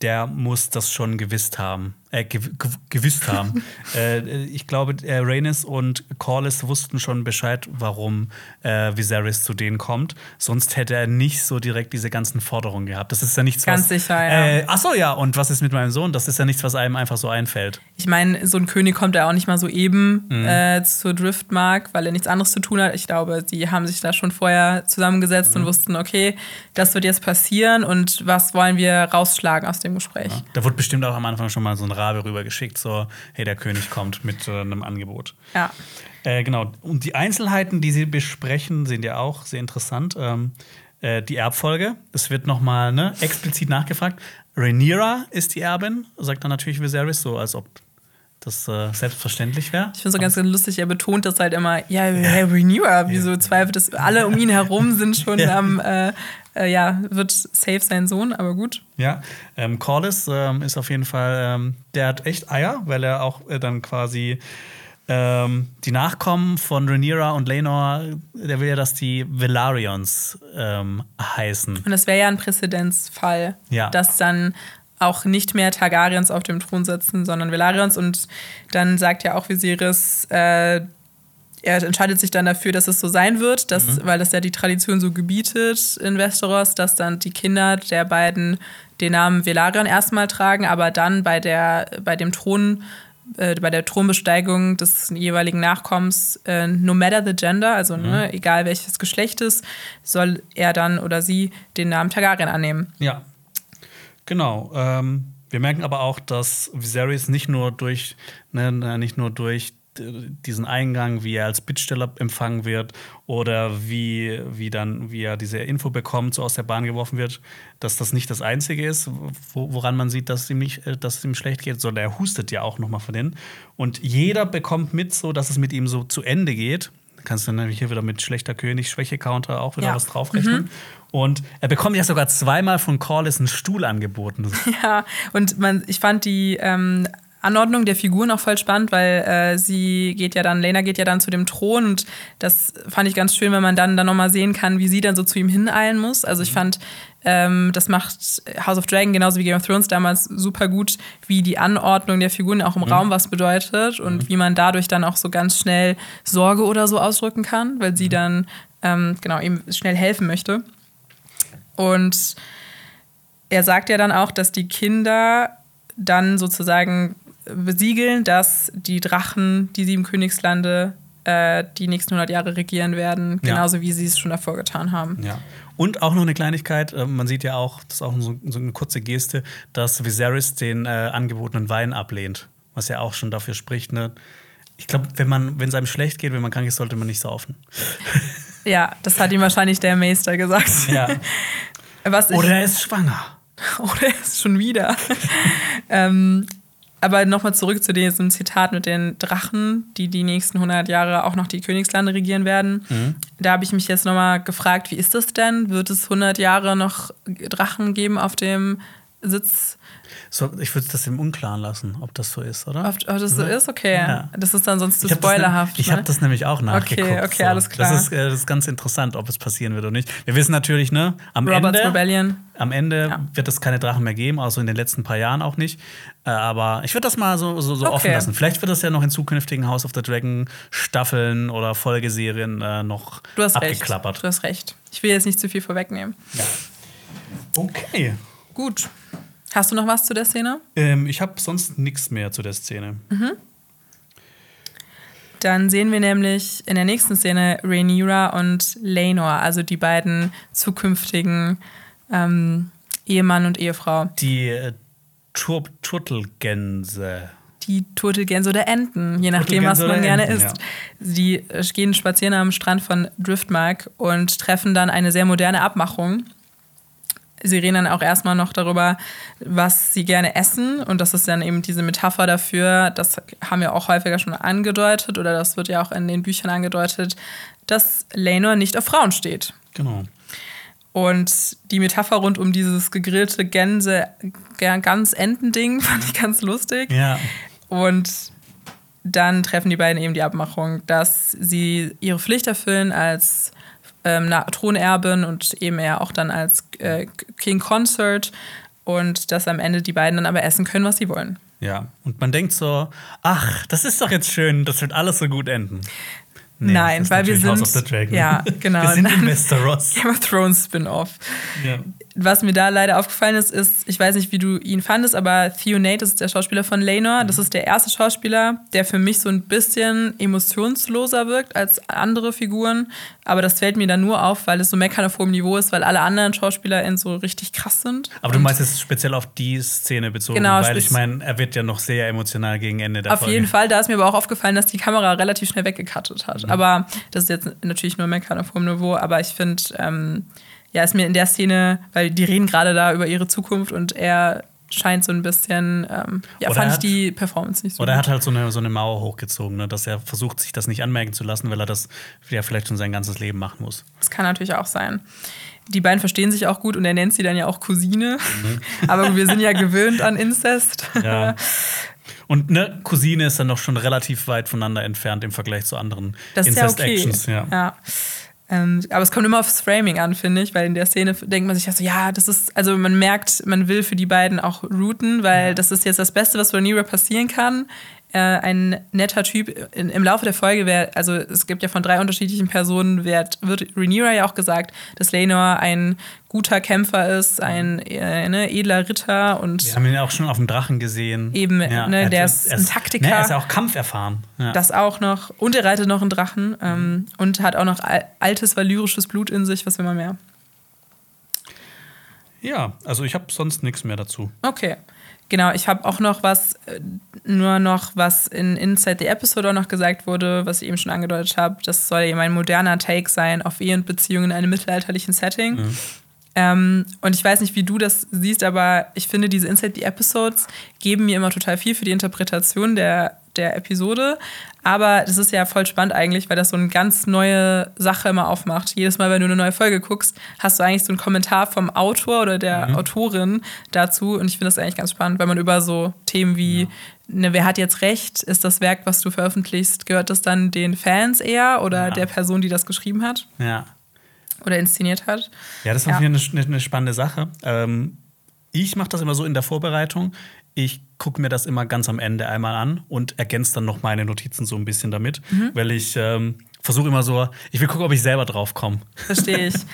der muss das schon gewusst haben. Äh, gew gew gewusst haben. äh, ich glaube, äh, Rhaenys und Corlys wussten schon Bescheid, warum äh, Viserys zu denen kommt. Sonst hätte er nicht so direkt diese ganzen Forderungen gehabt. Das ist ja nichts, Ganz was. sicher, ja. Äh, ach so, ja. Und was ist mit meinem Sohn? Das ist ja nichts, was einem einfach so einfällt. Ich meine, so ein König kommt ja auch nicht mal so eben Mhm. äh, zur Driftmark, weil er nichts anderes zu tun hat. Ich glaube, sie haben sich da schon vorher zusammengesetzt Mhm. und wussten, okay, das wird jetzt passieren und was wollen wir rausschlagen aus dem Gespräch. Da wurde bestimmt auch am Anfang schon mal so ein Rabe rübergeschickt, so, hey, der König kommt mit äh, einem Angebot. Ja. Äh, genau. Und die Einzelheiten, die sie besprechen, sind ja auch sehr interessant. Ähm, äh, die Erbfolge, es wird nochmal ne, explizit nachgefragt. Rhaenyra ist die Erbin, sagt dann natürlich Viserys, so als ob das äh, selbstverständlich wäre. Ich finde es so ganz, ganz lustig, er betont das halt immer, ja, Herr Renewer, wieso zweifelt es? Alle um ihn herum sind schon Ja. am, äh, äh, ja, wird safe sein Sohn, aber gut. Ja, ähm, Corlys ähm, ist auf jeden Fall, ähm, der hat echt Eier, weil er auch äh, dann quasi ähm, die Nachkommen von Rhaenyra und Laenor, der will ja, dass die Velaryons ähm, heißen. Und das wäre ja ein Präzedenzfall, Ja. dass dann auch nicht mehr Targaryens auf dem Thron sitzen, sondern Velaryon. Und dann sagt ja auch Viserys, äh, er entscheidet sich dann dafür, dass es so sein wird, dass, mhm. weil das ja die Tradition so gebietet in Westeros, dass dann die Kinder der beiden den Namen Velaryon erstmal tragen, aber dann bei, der, bei dem Thron äh, bei der Thronbesteigung des jeweiligen Nachkommens, äh, no matter the gender, also ne, mhm. ne, egal welches Geschlecht ist, soll er dann oder sie den Namen Targaryen annehmen. Ja, genau. Ähm, wir merken aber auch, dass Viserys nicht nur durch, ne, nicht nur durch diesen Eingang, wie er als Bittsteller empfangen wird oder wie, wie dann, wie er diese Info bekommt, so aus der Bahn geworfen wird, dass das nicht das Einzige ist, woran man sieht, dass es ihm, nicht, äh, dass es ihm schlecht geht, sondern er hustet ja auch nochmal von denen. Und jeder bekommt mit, so dass es mit ihm so zu Ende geht. Da kannst du nämlich hier wieder mit schlechter König, Schwäche-Counter auch wieder ja. was draufrechnen. Mhm. Und er bekommt ja sogar zweimal von Corliss einen Stuhl angeboten. Ja, und man, ich fand die ähm, Anordnung der Figuren auch voll spannend, weil äh, sie geht ja dann, Lena geht ja dann zu dem Thron und das fand ich ganz schön, wenn man dann, dann nochmal sehen kann, wie sie dann so zu ihm hineilen muss. Also ich mhm. fand, ähm, das macht House of Dragon genauso wie Game of Thrones damals super gut, wie die Anordnung der Figuren auch im mhm. Raum was bedeutet und mhm. wie man dadurch dann auch so ganz schnell Sorge oder so ausdrücken kann, weil sie mhm. dann ähm, genau ihm schnell helfen möchte. Und er sagt ja dann auch, dass die Kinder dann sozusagen besiegeln, dass die Drachen, die sieben Königslande, äh, die nächsten 100 Jahre regieren werden, genauso ja. wie sie es schon davor getan haben. Ja. Und auch noch eine Kleinigkeit, äh, man sieht ja auch, das ist auch so, so eine kurze Geste, dass Viserys den äh, angebotenen Wein ablehnt, was ja auch schon dafür spricht, ne? Ich glaube, wenn man, wenn es einem schlecht geht, wenn man krank ist, sollte man nicht saufen. Ja, das hat ihm wahrscheinlich der Meister gesagt. Ja. Oder er ist schwanger. Oder er ist schon wieder. ähm, aber nochmal zurück zu diesem Zitat mit den Drachen, die die nächsten 100 Jahre auch noch die Königslande regieren werden. Mhm. Da habe ich mich jetzt nochmal gefragt, wie ist das denn? Wird es 100 Jahre noch Drachen geben auf dem Sitz so, ich würde das im Unklaren lassen, ob das so ist, oder? Ob, ob das so ist? Okay. Ja. Das ist dann sonst zu spoilerhaft. Ich habe das, ne? das, nämlich auch nachgeguckt. Okay, okay, so. alles klar. Das ist, äh, das ist ganz interessant, ob es passieren wird oder nicht. Wir wissen natürlich, ne, am Robert's Ende. Rebellion. Am Ende ja. wird es keine Drachen mehr geben, also in den letzten paar Jahren auch nicht. Äh, aber ich würde das mal so, so, so okay. offen lassen. Vielleicht wird das ja noch in zukünftigen House of the Dragon Staffeln oder Folgeserien äh, noch du hast abgeklappert. Recht. Du hast recht. Ich will jetzt nicht zu viel vorwegnehmen. Ja. Okay. Gut. Hast du noch was zu der Szene? Ähm, ich habe sonst nichts mehr zu der Szene. Mhm. Dann sehen wir nämlich in der nächsten Szene Rhaenyra und Laenor, also die beiden zukünftigen ähm, Ehemann und Ehefrau. Die äh, Tur Turtelgänse. Die Turtelgänse oder Enten, je nachdem, was man gerne Enten, isst. Ja. Die äh, gehen spazieren am Strand von Driftmark und treffen dann eine sehr moderne Abmachung sie reden dann auch erstmal noch darüber, was sie gerne essen. Und das ist dann eben diese Metapher dafür, das haben wir auch häufiger schon angedeutet oder das wird ja auch in den Büchern angedeutet, dass Lenor nicht auf Frauen steht. Genau. Und die Metapher rund um dieses gegrillte Gänse, ganz Entending fand ich ganz lustig. Ja. Und dann treffen die beiden eben die Abmachung, dass sie ihre Pflicht erfüllen als ähm, Thronerbin und eben er auch dann als äh, King Consort und dass am Ende die beiden dann aber essen können, was sie wollen. Ja, und man denkt so, ach, das ist doch jetzt schön, das wird alles so gut enden. Nee, Nein, weil wir sind. Ja, genau. wir sind in Westeros. Game of Thrones Spin-off. Ja was mir da leider aufgefallen ist, ist, ich weiß nicht, wie du ihn fandest, aber Theo Nate, das ist der Schauspieler von Laenor. Das ist der erste Schauspieler, der für mich so ein bisschen emotionsloser wirkt als andere Figuren. Aber das fällt mir dann nur auf, weil es so meckern auf hohem Niveau ist, weil alle anderen SchauspielerInnen so richtig krass sind. Aber du meinst es speziell auf die Szene bezogen, genau, weil ich meine, er wird ja noch sehr emotional gegen Ende der Auf Folge. jeden Fall, da ist mir aber auch aufgefallen, dass die Kamera relativ schnell weggekattet hat. Mhm. Aber das ist jetzt natürlich nur meckern auf hohem Niveau, aber ich finde, ähm, ja, ist mir in der Szene, weil die reden gerade da über ihre Zukunft und er scheint so ein bisschen, ähm, ja, oder fand ich die Performance nicht so Oder er hat halt so eine, so eine Mauer hochgezogen, ne, dass er versucht, sich das nicht anmerken zu lassen, weil er das ja vielleicht schon sein ganzes Leben machen muss. Das kann natürlich auch sein. Die beiden verstehen sich auch gut und er nennt sie dann ja auch Cousine. Mhm. Aber wir sind ja gewöhnt an Inzest. Ja. Und eine Cousine ist dann noch schon relativ weit voneinander entfernt im Vergleich zu anderen Incest-Actions. Ja, okay. ja. ja. Ähm, aber es kommt immer aufs Framing an, finde ich, weil in der Szene denkt man sich ja so, ja, das ist, also man merkt, man will für die beiden auch routen, weil ja. das ist jetzt das Beste, was Rhaenyra passieren kann. Äh, ein netter Typ. In, Im Laufe der Folge, wär, also es gibt ja von drei unterschiedlichen Personen, wird, wird Rhaenyra ja auch gesagt, dass Lenor ein guter Kämpfer ist, ein äh, ne, edler Ritter und. Wir haben ihn ja auch schon auf dem Drachen gesehen. Eben, ja, ne, der ist ein Taktiker. Ne, er ist ja auch kampferfahren. Ja. Das auch noch. Und er reitet noch einen Drachen ähm, und hat auch noch altes valyrisches Blut in sich. Was will man mehr? Ja, also ich habe sonst nichts mehr dazu. Okay. Genau, ich habe auch noch was, äh, nur noch was in Inside the Episode auch noch gesagt wurde, was ich eben schon angedeutet habe. Das soll eben ein moderner Take sein auf Ehe und Beziehungen in einem mittelalterlichen Setting. Mhm. Ähm, und ich weiß nicht, wie du das siehst, aber ich finde, diese Inside the Episodes geben mir immer total viel für die Interpretation der der Episode. Aber das ist ja voll spannend eigentlich, weil das so eine ganz neue Sache immer aufmacht. Jedes Mal, wenn du eine neue Folge guckst, hast du eigentlich so einen Kommentar vom Autor oder der mhm. Autorin dazu. Und ich finde das eigentlich ganz spannend, weil man über so Themen wie, ja. ne, wer hat jetzt recht? Ist das Werk, was du veröffentlichst, gehört das dann den Fans eher oder ja. der Person, die das geschrieben hat? Ja. Oder inszeniert hat? Ja, das ist ja. eine, eine, spannende Sache. Ähm, ich mache das immer so in der Vorbereitung. Ich gucke mir das immer ganz am Ende einmal an und ergänze dann noch meine Notizen so ein bisschen damit, mhm. weil ich ähm, versuche immer so, ich will gucken, ob ich selber drauf komme. Verstehe ich.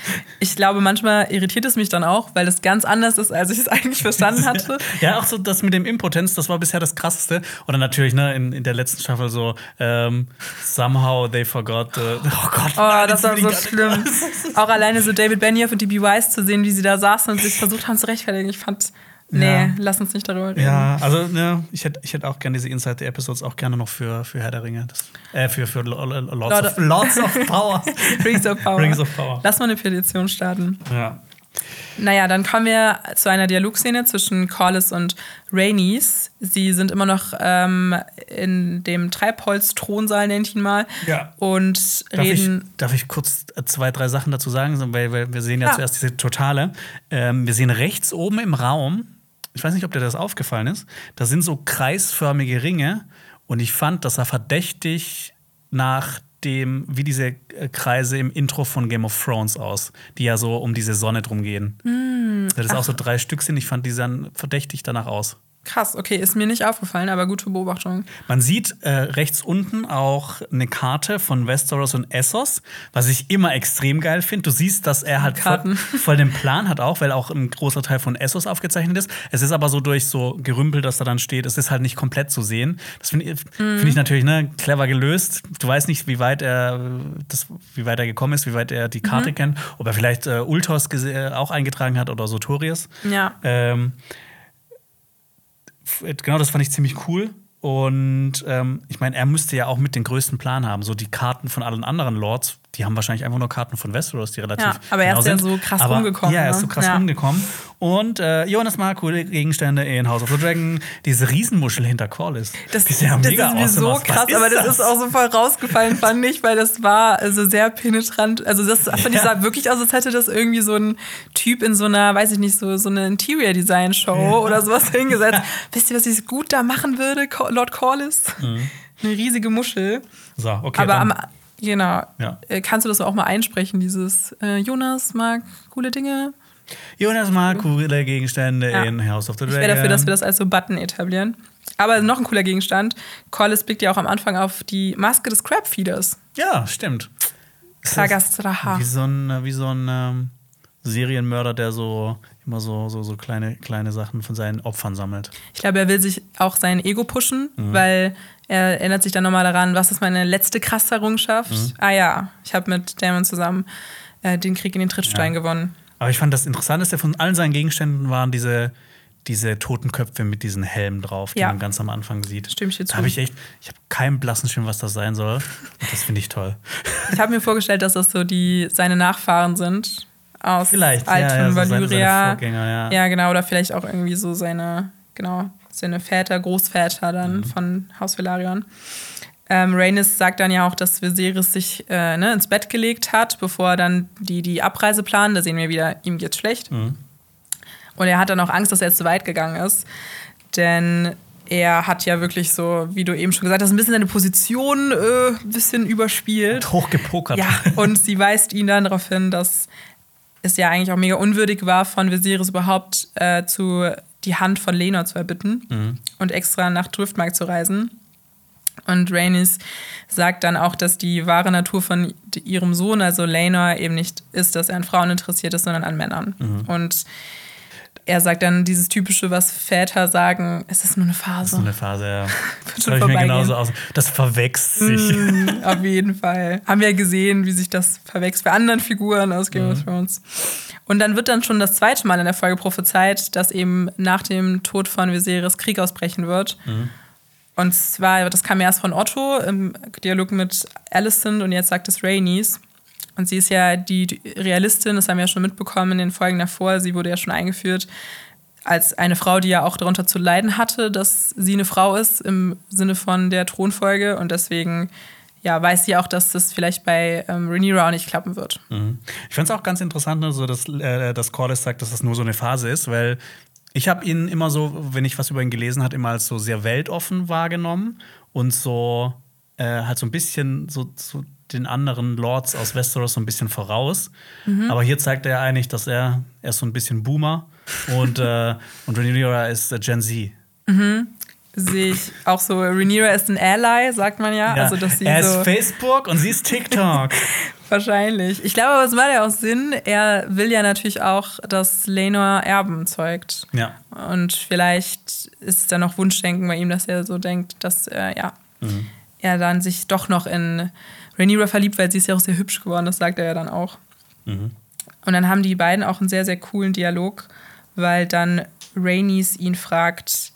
Ich glaube, manchmal irritiert es mich dann auch, weil es ganz anders ist, als ich es eigentlich verstanden hatte. ja, auch so das mit dem Impotenz, das war bisher das Krasseste. Oder natürlich, ne, in, in der letzten Staffel so, ähm, somehow they forgot. Uh, oh Gott, oh, nein, das war so schlimm. auch alleine so David Benioff und DB Wise zu sehen, wie sie da saßen und sich versucht haben zu rechtfertigen. Ich fand Nee, ja. lass uns nicht darüber reden. Ja, also ne, ich hätte ich hätt auch gerne diese Inside-Episodes auch gerne noch für, für Herr der Ringe. Das, äh, für, für Lords, Lord of, Lords of Power. Rings of Power. Rings of Power. Lass mal eine Petition starten. Ja. Naja, dann kommen wir zu einer Dialogszene zwischen Corliss und Rhaenys. Sie sind immer noch ähm, in dem Treibholz-Thronsaal, nenne ich ihn mal. Ja. Und darf reden. Ich, darf ich kurz zwei, drei Sachen dazu sagen? Weil, weil wir sehen ja, ja. zuerst diese Totale. Ähm, wir sehen rechts oben im Raum ich weiß nicht, ob dir das aufgefallen ist, da sind so kreisförmige Ringe und ich fand, das sah verdächtig nach dem, wie diese äh, Kreise im Intro von Game of Thrones aus, die ja so um diese Sonne drum gehen. Mm, das auch so drei Stück sind, ich fand die sahen verdächtig danach aus. Krass, okay, ist mir nicht aufgefallen, aber gute Beobachtung. Man sieht äh, rechts unten auch eine Karte von Westeros und Essos, was ich immer extrem geil finde. Du siehst, dass er halt voll, voll, den Plan hat auch, weil auch ein großer Teil von Essos aufgezeichnet ist. Es ist aber so durch so Gerümpel, dass da dann steht, es ist halt nicht komplett zu sehen. Das finde ich, mhm. find ich natürlich ne, clever gelöst. Du weißt nicht, wie weit er das, wie weit er gekommen ist, wie weit er die Karte mhm. kennt, ob er vielleicht äh, Ultos auch eingetragen hat oder Sotorius. Ja. Ähm, genau das fand ich ziemlich cool. Und ähm, ich meine, er müsste ja auch mit den größten Plan haben. So die Karten von allen anderen Lords die haben wahrscheinlich einfach nur Karten von Westeros, die relativ. Ja, aber er ist ja so krass aber, rumgekommen. Ja, er ist so ne? krass ja. rumgekommen. Und äh, Jonas mag coole Gegenstände in House of the Dragon. Diese Riesenmuschel hinter Corliss. Das, das ist ja mega das ist mir awesome. so krass, aber das? das? ist auch so voll rausgefallen, fand ich, weil das war also sehr penetrant. Also, das fand ja. ich sah wirklich aus, als hätte das irgendwie so ein Typ in so einer, weiß ich nicht, so, so eine Interior-Design-Show ja. oder sowas hingesetzt. Wisst ihr, was ich gut da machen würde, Lord Corliss? Mhm. Eine riesige Muschel. So, okay. Aber am Genau. Ja. Äh, kannst du das auch mal einsprechen, dieses äh, Jonas mag coole Dinge? Jonas mag coole Gegenstände ja. in House of the Dragon. Ich wäre dafür, dass wir das als so Button etablieren. Aber noch ein cooler Gegenstand. Collis blickt ja auch am Anfang auf die Maske des Crabfeeders. Ja, stimmt. Kragastraha. Wie so ein, wie so ein ähm, Serienmörder, der so immer so, so, so kleine, kleine Sachen von seinen Opfern sammelt. Ich glaube, er will sich auch sein Ego pushen, mhm. weil er erinnert sich dann nochmal daran, was ist meine letzte krasse Errungenschaft? Mhm. Ah ja, ich habe mit Damon zusammen äh, den Krieg in den Trittstein ja. gewonnen. Aber ich fand das Interessanteste von allen seinen Gegenständen waren diese, diese toten Köpfe mit diesen Helmen drauf, die ja. man ganz am Anfang sieht. Stimmt. Da habe ich echt, ich habe keinen blassen Schirm, was das sein soll. Und das finde ich toll. Ich habe mir vorgestellt, dass das so die seine Nachfahren sind aus vielleicht, alten ja, ja, Valyria. So ja. ja, genau, oder vielleicht auch irgendwie so seine, genau, seine Väter, Großväter dann mhm. von Haus Velaryon. Ähm, Rhaenys sagt dann ja auch, dass Viserys sich äh, ne, ins Bett gelegt hat, bevor dann die, die Abreise planen. Da sehen wir wieder, ihm geht's schlecht. Mhm. Und er hat dann auch Angst, dass er jetzt zu weit gegangen ist. Denn er hat ja wirklich so, wie du eben schon gesagt hast, ein bisschen seine Position äh, ein bisschen überspielt. Hochgepokert. Ja, und sie weist ihn dann darauf hin, dass es ja eigentlich auch mega unwürdig war, von Viserys überhaupt äh, zu die Hand von Lenor zu erbitten mhm. und extra nach Driftmark zu reisen. Und Rhaenys sagt dann auch, dass die wahre Natur von ihrem Sohn, also Laenor, eben nicht ist, dass er an Frauen interessiert ist, sondern an Männern. Mhm. Und er sagt dann dieses typische, was Väter sagen, es ist nur eine Phase. Es ist nur eine Phase, ja. das ich mir genauso aus. Das verwechselt sich. Mm, auf jeden Fall. Haben wir ja gesehen, wie sich das verwechselt bei anderen Figuren aus Game of Thrones. Und dann wird dann schon das zweite Mal in der Folge prophezeit, dass eben nach dem Tod von Viserys Krieg ausbrechen wird. Mhm. Und zwar, das kam erst von Otto im Dialog mit Alicent und jetzt sagt es Rhaenys. Und sie ist ja die Realistin, das haben wir ja schon mitbekommen in den Folgen davor. Sie wurde ja schon eingeführt als eine Frau, die ja auch darunter zu leiden hatte, dass sie eine Frau ist im Sinne von der Thronfolge. Und deswegen ja, weiß sie auch, dass das vielleicht bei ähm, Rhaenyra auch nicht klappen wird. Mhm. Ich finde es auch ganz interessant, ne, so dass, äh, dass Corlys sagt, dass das nur so eine Phase ist, weil ich habe ihn immer so, wenn ich was über ihn gelesen habe, immer als so sehr weltoffen wahrgenommen und so äh, halt so ein bisschen so, so den anderen Lords aus Westeros so ein bisschen voraus. Mhm. Aber hier zeigt er eigentlich, dass er, er ist so ein bisschen Boomer und, äh, und Rhaenyra ist äh, Gen Z. Mhm. Sehe ich auch so. Rhaenyra ist ein Ally, sagt man ja. ja. Also, dass sie er so ist Facebook und sie ist TikTok. Wahrscheinlich. Ich glaube aber, es macht ja auch Sinn. Er will ja natürlich auch, dass Lenor Erben zeugt. Ja. Und vielleicht ist es dann noch Wunschdenken bei ihm, dass er so denkt, dass äh, ja, mhm. er dann sich doch noch in Rhaenyra verliebt, weil sie ist ja auch sehr hübsch geworden, das sagt er ja dann auch. Mhm. Und dann haben die beiden auch einen sehr, sehr coolen Dialog, weil dann Rhaenys ihn fragt,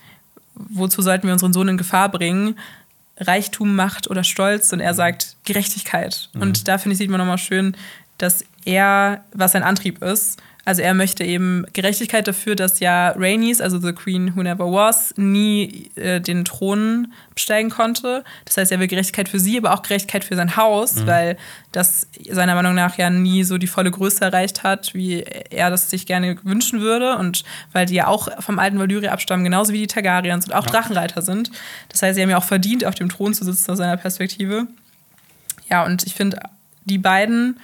wozu sollten wir unseren Sohn in Gefahr bringen? Reichtum, Macht oder Stolz? Und er sagt Gerechtigkeit. Mhm. Und da finde ich, sieht man nochmal schön, dass er, was sein Antrieb ist, also er möchte eben Gerechtigkeit dafür, dass ja Rhaenys, also The Queen Who Never Was, nie äh, den Thron besteigen konnte. Das heißt, er will Gerechtigkeit für sie, aber auch Gerechtigkeit für sein Haus, mhm. weil das seiner Meinung nach ja nie so die volle Größe erreicht hat, wie er das sich gerne wünschen würde. Und weil die ja auch vom alten Valyria abstammen, genauso wie die Targaryens und auch ja. Drachenreiter sind. Das heißt, sie haben ja auch verdient, auf dem Thron zu sitzen aus seiner Perspektive. Ja, und ich finde, die beiden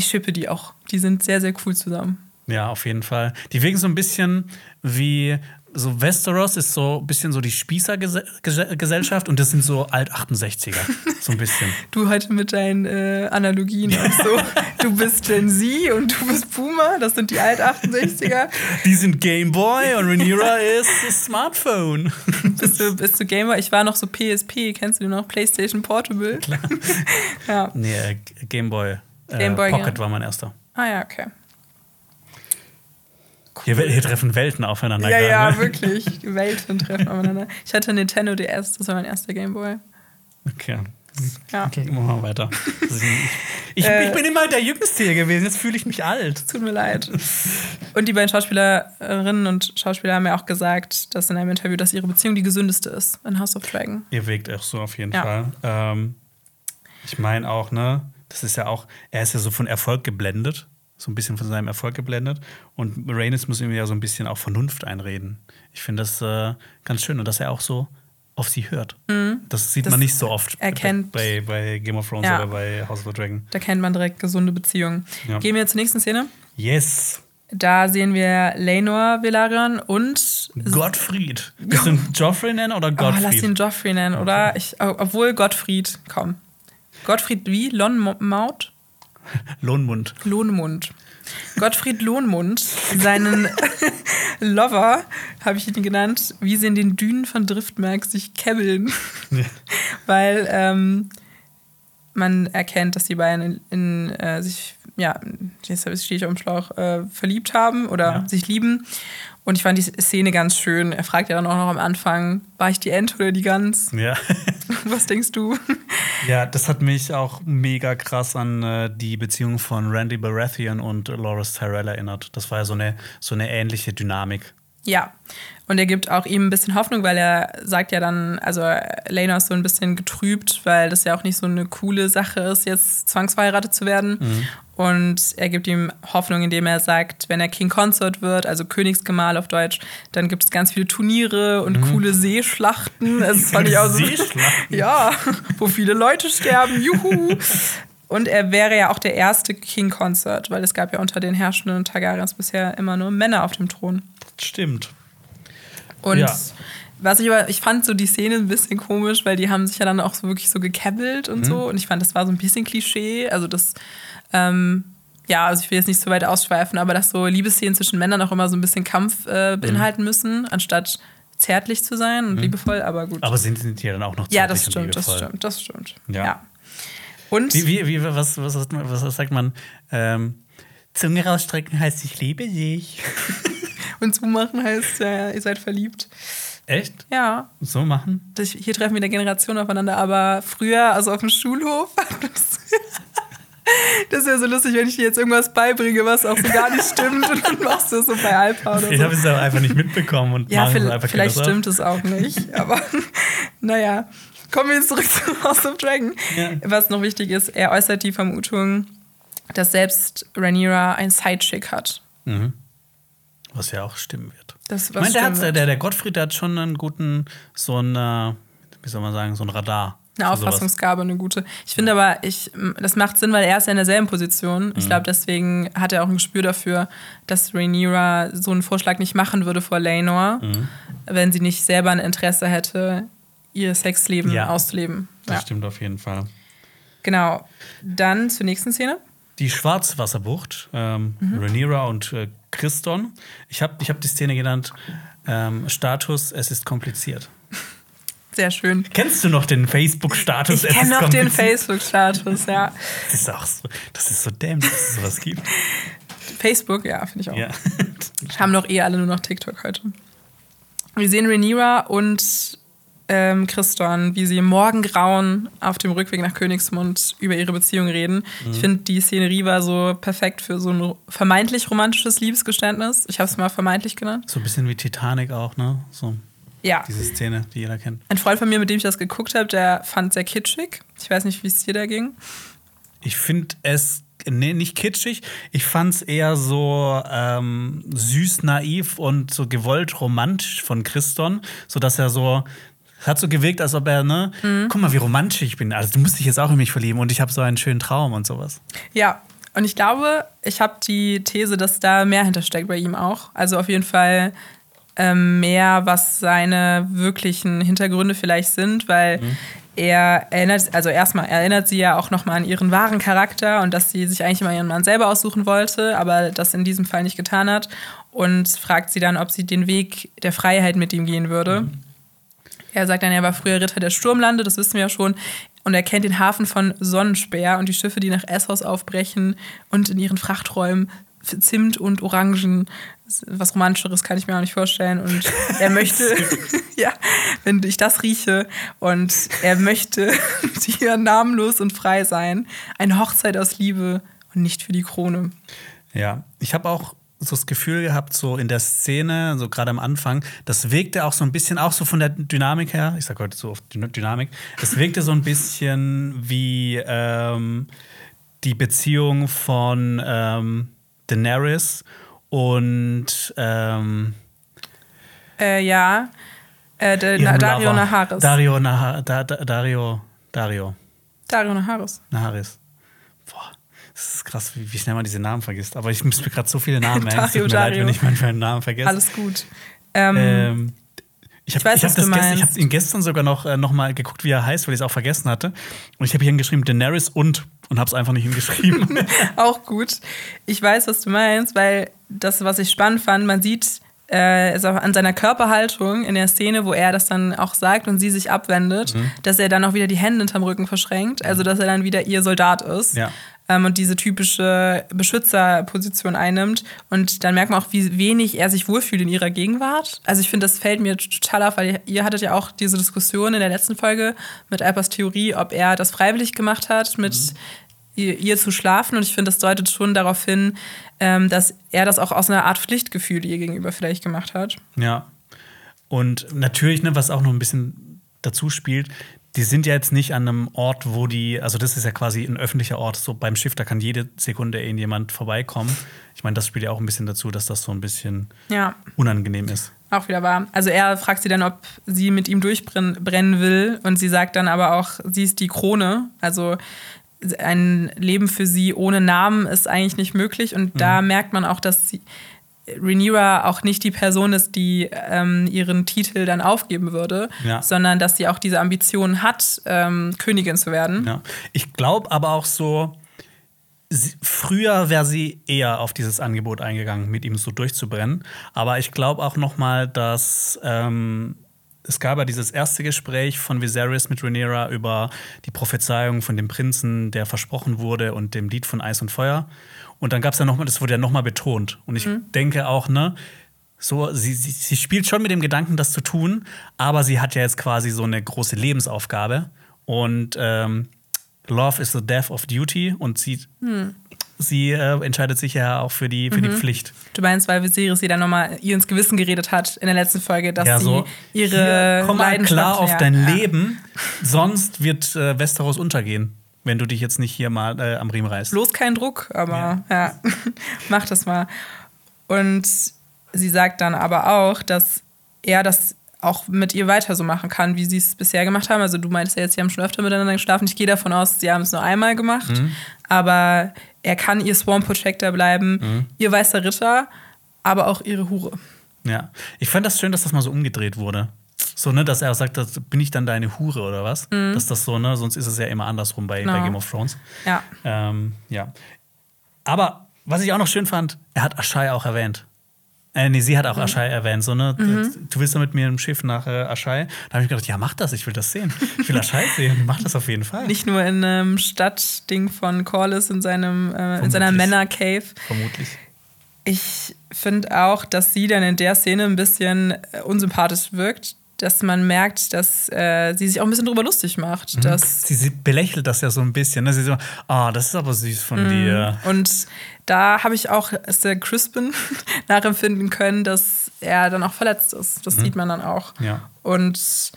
ich schippe die auch. Die sind sehr, sehr cool zusammen. Ja, auf jeden Fall. Die wirken so ein bisschen wie so Westeros ist so ein bisschen so die Spießergesellschaft und das sind so Alt-68er. So ein bisschen. du heute mit deinen äh, Analogien und so. Du bist Gen Z und du bist Boomer, das sind die Alt-68er. Die sind Gameboy und Rhaenyra ist das Smartphone. bist, du, bist du Gamer? Ich war noch so PSP, kennst du noch? PlayStation Portable? Klar. ja. Nee, äh, Gameboy. Game Boy, Pocket ja. war mein erster. Ah ja, okay. Cool. Hier, hier, treffen Welten aufeinander. Ja, ja, ne? wirklich. Welten treffen aufeinander. Ich hatte Nintendo DS, das war mein erster Game Boy. Okay. Ja. Okay, machen wir weiter. Ich, äh, ich, bin immer der Jüngste hier gewesen, jetzt fühle ich mich alt. Tut mir leid. Und die beiden Schauspielerinnen und Schauspieler haben ja auch gesagt, dass in einem Interview, dass ihre Beziehung die gesündeste ist in House of Dragon. Ihr wirkt auch so auf jeden ja. Fall. Ähm, ich meine auch, ne? Das ist ja auch, er ist ja so von Erfolg geblendet, so ein bisschen von seinem Erfolg geblendet. Und Rhaenys muss ihm ja so ein bisschen auch Vernunft einreden. Ich finde das äh, ganz schön und dass er auch so auf sie hört. Mhm. Das sieht das man nicht so oft erkennt, bei, bei Game of Thrones ja. oder bei House of the Dragon. Da kennt man direkt gesunde Beziehungen. Ja. Gehen wir zur nächsten Szene? Yes. Da sehen wir Lenor Velaryon und Gottfried. Willst du ihn Joffrey nennen oder Gottfried? Oh, lass ihn Joffrey nennen, okay. oder? Ich, obwohl Gottfried, komm. Gottfried wie? Lonmaut? Lohnmund. Lohnmund. Gottfried Lohnmund, seinen Lover, habe ich ihn genannt, wie sie in den Dünen von Driftmark sich kebbeln. Ja. Weil ähm, man erkennt, dass die beiden in, in äh, sich, ja, jetzt stehe ich auf dem Schlauch, äh, verliebt haben oder ja. sich lieben. Und ich fand die Szene ganz schön. Er fragt ja dann auch noch am Anfang, war ich die Ente oder die Gans? Ja. Was denkst du? Ja, das hat mich auch mega krass an äh, die Beziehung von Randy Baratheon und Loras Tyrell erinnert. Das war ja so eine, so eine ähnliche Dynamik. Ja, und er gibt auch ihm ein bisschen Hoffnung, weil er sagt ja dann, also Lena ist so ein bisschen getrübt, weil das ja auch nicht so eine coole Sache ist, jetzt zwangsverheiratet zu werden. Mhm. Und er gibt ihm Hoffnung, indem er sagt, wenn er King Consort wird, also Königsgemahl auf Deutsch, dann gibt es ganz viele Turniere und mhm. coole Seeschlachten. Das fand ich auch so. Seeschlachten? Ja, wo viele Leute sterben. Juhu! Und er wäre ja auch der erste King Consort, weil es gab ja unter den herrschenden Targaryens bisher immer nur Männer auf dem Thron. Stimmt. Und ja. Was ich aber, ich fand so die Szene ein bisschen komisch, weil die haben sich ja dann auch so wirklich so gekebbelt und mhm. so. Und ich fand, das war so ein bisschen Klischee. Also das, ähm, ja, also ich will jetzt nicht so weit ausschweifen, aber dass so Liebesszenen zwischen Männern auch immer so ein bisschen Kampf äh, beinhalten mhm. müssen, anstatt zärtlich zu sein und mhm. liebevoll, aber gut. Aber sind, sind die ja dann auch noch zärtlich Ja, das stimmt, das stimmt, das stimmt. Ja. ja. Und? Wie, wie, wie, was, was, was sagt man? Ähm, Zunge rausstrecken heißt, ich liebe dich. und zumachen heißt, ja, ihr seid verliebt. Echt? Ja. So machen? Das, hier treffen wir der Generation aufeinander, aber früher, also auf dem Schulhof, das ist ja so lustig, wenn ich dir jetzt irgendwas beibringe, was auch so gar nicht stimmt und dann machst du es so bei Alpha oder so. Ich habe es aber einfach nicht mitbekommen und ja, vielleicht, vielleicht stimmt es auch nicht, aber naja. Kommen wir jetzt zurück zu House of Dragon. Ja. Was noch wichtig ist, er äußert die Vermutung, dass selbst Rhaenyra ein Sidechick hat. Mhm. Was ja auch stimmen wird. Das, ich meine, der, hat, der, der Gottfried der hat schon einen guten, so ein, wie soll man sagen, so ein Radar. Eine Auffassungsgabe, eine gute. Ich finde aber, ich, das macht Sinn, weil er ist ja in derselben Position. Ich mhm. glaube, deswegen hat er auch ein Gespür dafür, dass Rhaenyra so einen Vorschlag nicht machen würde vor Laenor, mhm. wenn sie nicht selber ein Interesse hätte, ihr Sexleben ja, auszuleben. Das ja. stimmt auf jeden Fall. Genau. Dann zur nächsten Szene. Die Schwarzwasserbucht, ähm, mhm. Rhaenyra und äh, Christon. Ich habe ich hab die Szene genannt, ähm, Status, es ist kompliziert. Sehr schön. Kennst du noch den Facebook-Status? Ich kenne noch den Facebook-Status, ja. Das ist auch so, das ist so dämlich, dass es sowas gibt. Facebook, ja, finde ich auch. Ja. Haben doch eh alle nur noch TikTok heute. Wir sehen Rhaenyra und ähm, Christon, wie sie im Morgengrauen auf dem Rückweg nach Königsmund über ihre Beziehung reden. Mhm. Ich finde, die Szenerie war so perfekt für so ein vermeintlich romantisches Liebesgeständnis. Ich habe es mal vermeintlich genannt. So ein bisschen wie Titanic auch, ne? So. Ja. Diese Szene, die jeder kennt. Ein Freund von mir, mit dem ich das geguckt habe, der fand es sehr kitschig. Ich weiß nicht, wie es dir da ging. Ich finde es nee, nicht kitschig. Ich fand es eher so ähm, süß, naiv und so gewollt romantisch von Christon, sodass er so hat so gewirkt, als ob er, ne, mhm. guck mal, wie romantisch ich bin. Also du musst dich jetzt auch in mich verlieben und ich habe so einen schönen Traum und sowas. Ja, und ich glaube, ich habe die These, dass da mehr hintersteckt bei ihm auch. Also auf jeden Fall ähm, mehr, was seine wirklichen Hintergründe vielleicht sind, weil mhm. er erinnert, also erstmal erinnert sie ja auch nochmal an ihren wahren Charakter und dass sie sich eigentlich immer ihren Mann selber aussuchen wollte, aber das in diesem Fall nicht getan hat und fragt sie dann, ob sie den Weg der Freiheit mit ihm gehen würde. Mhm. Er sagt dann, er war früher Ritter der Sturmlande, das wissen wir ja schon. Und er kennt den Hafen von Sonnenspeer und die Schiffe, die nach Essos aufbrechen und in ihren Frachträumen Zimt und Orangen. Was Romantischeres kann ich mir auch nicht vorstellen. Und er möchte, ja, wenn ich das rieche, und er möchte hier namenlos und frei sein. Eine Hochzeit aus Liebe und nicht für die Krone. Ja, ich habe auch so das Gefühl gehabt, so in der Szene, so gerade am Anfang, das wirkte auch so ein bisschen, auch so von der Dynamik her, ich sag heute so oft Dynamik, es wirkte so ein bisschen wie ähm, die Beziehung von ähm, Daenerys und ähm, äh, ja, äh, na, Dario Naharis. Dario, Nah da, da, Dario, Dario. Dario Naharis. Naharis. Das ist krass, wie, wie, schnell man diese Namen vergisst. Aber ich muss mir gerade so viele Namen merken. Es tut mir Dario. leid, wenn ich manchmal einen Namen vergesse. Alles gut. Ähm, ähm, ich habe ich, ich hab hab ihn gestern sogar noch, äh, noch mal geguckt, wie er heißt, weil ich es auch vergessen hatte. Und ich habe hier hingeschrieben Daenerys und und habe es einfach nicht hingeschrieben. auch gut. Ich weiß, was du meinst, weil das, was ich spannend fand, man sieht äh, ist auch an seiner Körperhaltung in der Szene, wo er das dann auch sagt und sie sich abwendet, mhm. dass er dann auch wieder die Hände hinterm Rücken verschränkt, also dass er dann wieder ihr Soldat ist. Ja ähm, und diese typische Beschützerposition einnimmt. Und dann merkt man auch, wie wenig er sich wohlfühlt in ihrer Gegenwart. Also ich finde, das fällt mir total auf, weil ihr hattet ja auch diese Diskussion in der letzten Folge mit Alpers Theorie, ob er das freiwillig gemacht hat, mit mhm. ihr, ihr, zu schlafen. Und ich finde, das deutet schon darauf hin, ähm, dass er das auch aus einer Art Pflichtgefühl ihr gegenüber vielleicht gemacht hat. Ja. Und natürlich, ne, was auch noch ein bisschen dazu spielt, die sind ja jetzt nicht an einem Ort, wo die, also das ist ja quasi ein öffentlicher Ort. So beim Schiff, da kann jede Sekunde irgendjemand vorbeikommen. Ich meine, das spielt ja auch ein bisschen dazu, dass das so ein bisschen ja. unangenehm ist. Auch wieder wahr. Also er fragt sie dann, ob sie mit ihm durchbrennen will. Und sie sagt dann aber auch, sie ist die Krone. Also ein Leben für sie ohne Namen ist eigentlich nicht möglich. Und mhm. da merkt man auch, dass sie, Rhaenyra auch nicht die Person ist, die ähm, ihren Titel dann aufgeben würde, Ja. sondern dass sie auch diese Ambition hat, ähm, Königin zu werden. Ja. Ich glaube aber auch so, sie, früher wäre sie eher auf dieses Angebot eingegangen, mit ihm so durchzubrennen. Aber ich glaube auch noch mal, dass ähm, es gab ja dieses erste Gespräch von Viserys mit Rhaenyra über die Prophezeiung von dem Prinzen, der versprochen wurde, und dem Lied von Eis und Feuer. Und dann gab es ja noch mal, das wurde ja noch mal betont. Und ich denke auch, ne, so, sie, sie, sie spielt schon mit dem Gedanken, das zu tun, aber sie hat ja jetzt quasi so eine große Lebensaufgabe. Und ähm, Love is the death of duty und sie, sie äh, entscheidet sich ja auch für die, für die Pflicht. Du meinst, weil Viserys sie dann nochmal ihr ins Gewissen geredet hat in der letzten Folge, dass ja, sie so, ihre hier, komm mal klar auf dein ja. Leben, sonst wird äh, Westeros untergehen, wenn du dich jetzt nicht hier mal äh, am Riemen reißt. Bloß kein Druck, aber ja, mach das mal. Und sie sagt dann aber auch, dass er das auch mit ihr weiter so machen kann, wie sie es bisher gemacht haben. Also du meintest ja jetzt, sie haben schon öfter miteinander geschlafen. Ich gehe davon aus, sie haben es nur einmal gemacht. Mhm. Aber er kann ihr Swarm Protector bleiben, Mhm. ihr weißer Ritter, aber auch ihre Hure. Ja. Ich fand das schön, dass das mal so umgedreht wurde. So, ne, dass er sagt, das, bin ich dann deine Hure oder was? Dass das so, ne, sonst ist es ja immer andersrum bei, bei Genau. Game of Thrones. Ja. Ähm, ja. Aber was ich auch noch schön fand, er hat Aschai auch erwähnt. Äh, nee, sie hat auch Aschai erwähnt. So, ne? Du willst doch mit mir im Schiff nach äh, Aschai? Da habe ich gedacht, ja, mach das, ich will das sehen. Ich will Aschai sehen. Mach das auf jeden Fall. Nicht nur in einem Stadtding von Corlys in, seinem, äh, in seiner. Männer-Cave. Vermutlich. Ich finde auch, dass sie dann in der Szene ein bisschen äh, unsympathisch wirkt, dass man merkt, dass äh, sie sich auch ein bisschen drüber lustig macht. Dass, Sie, sie belächelt das ja so ein bisschen. Ne? Sie so, ah, das ist aber süß von dir. und da habe ich auch Sir Crispin nachempfinden können, dass er dann auch verletzt ist. Das sieht man dann auch. Ja. Und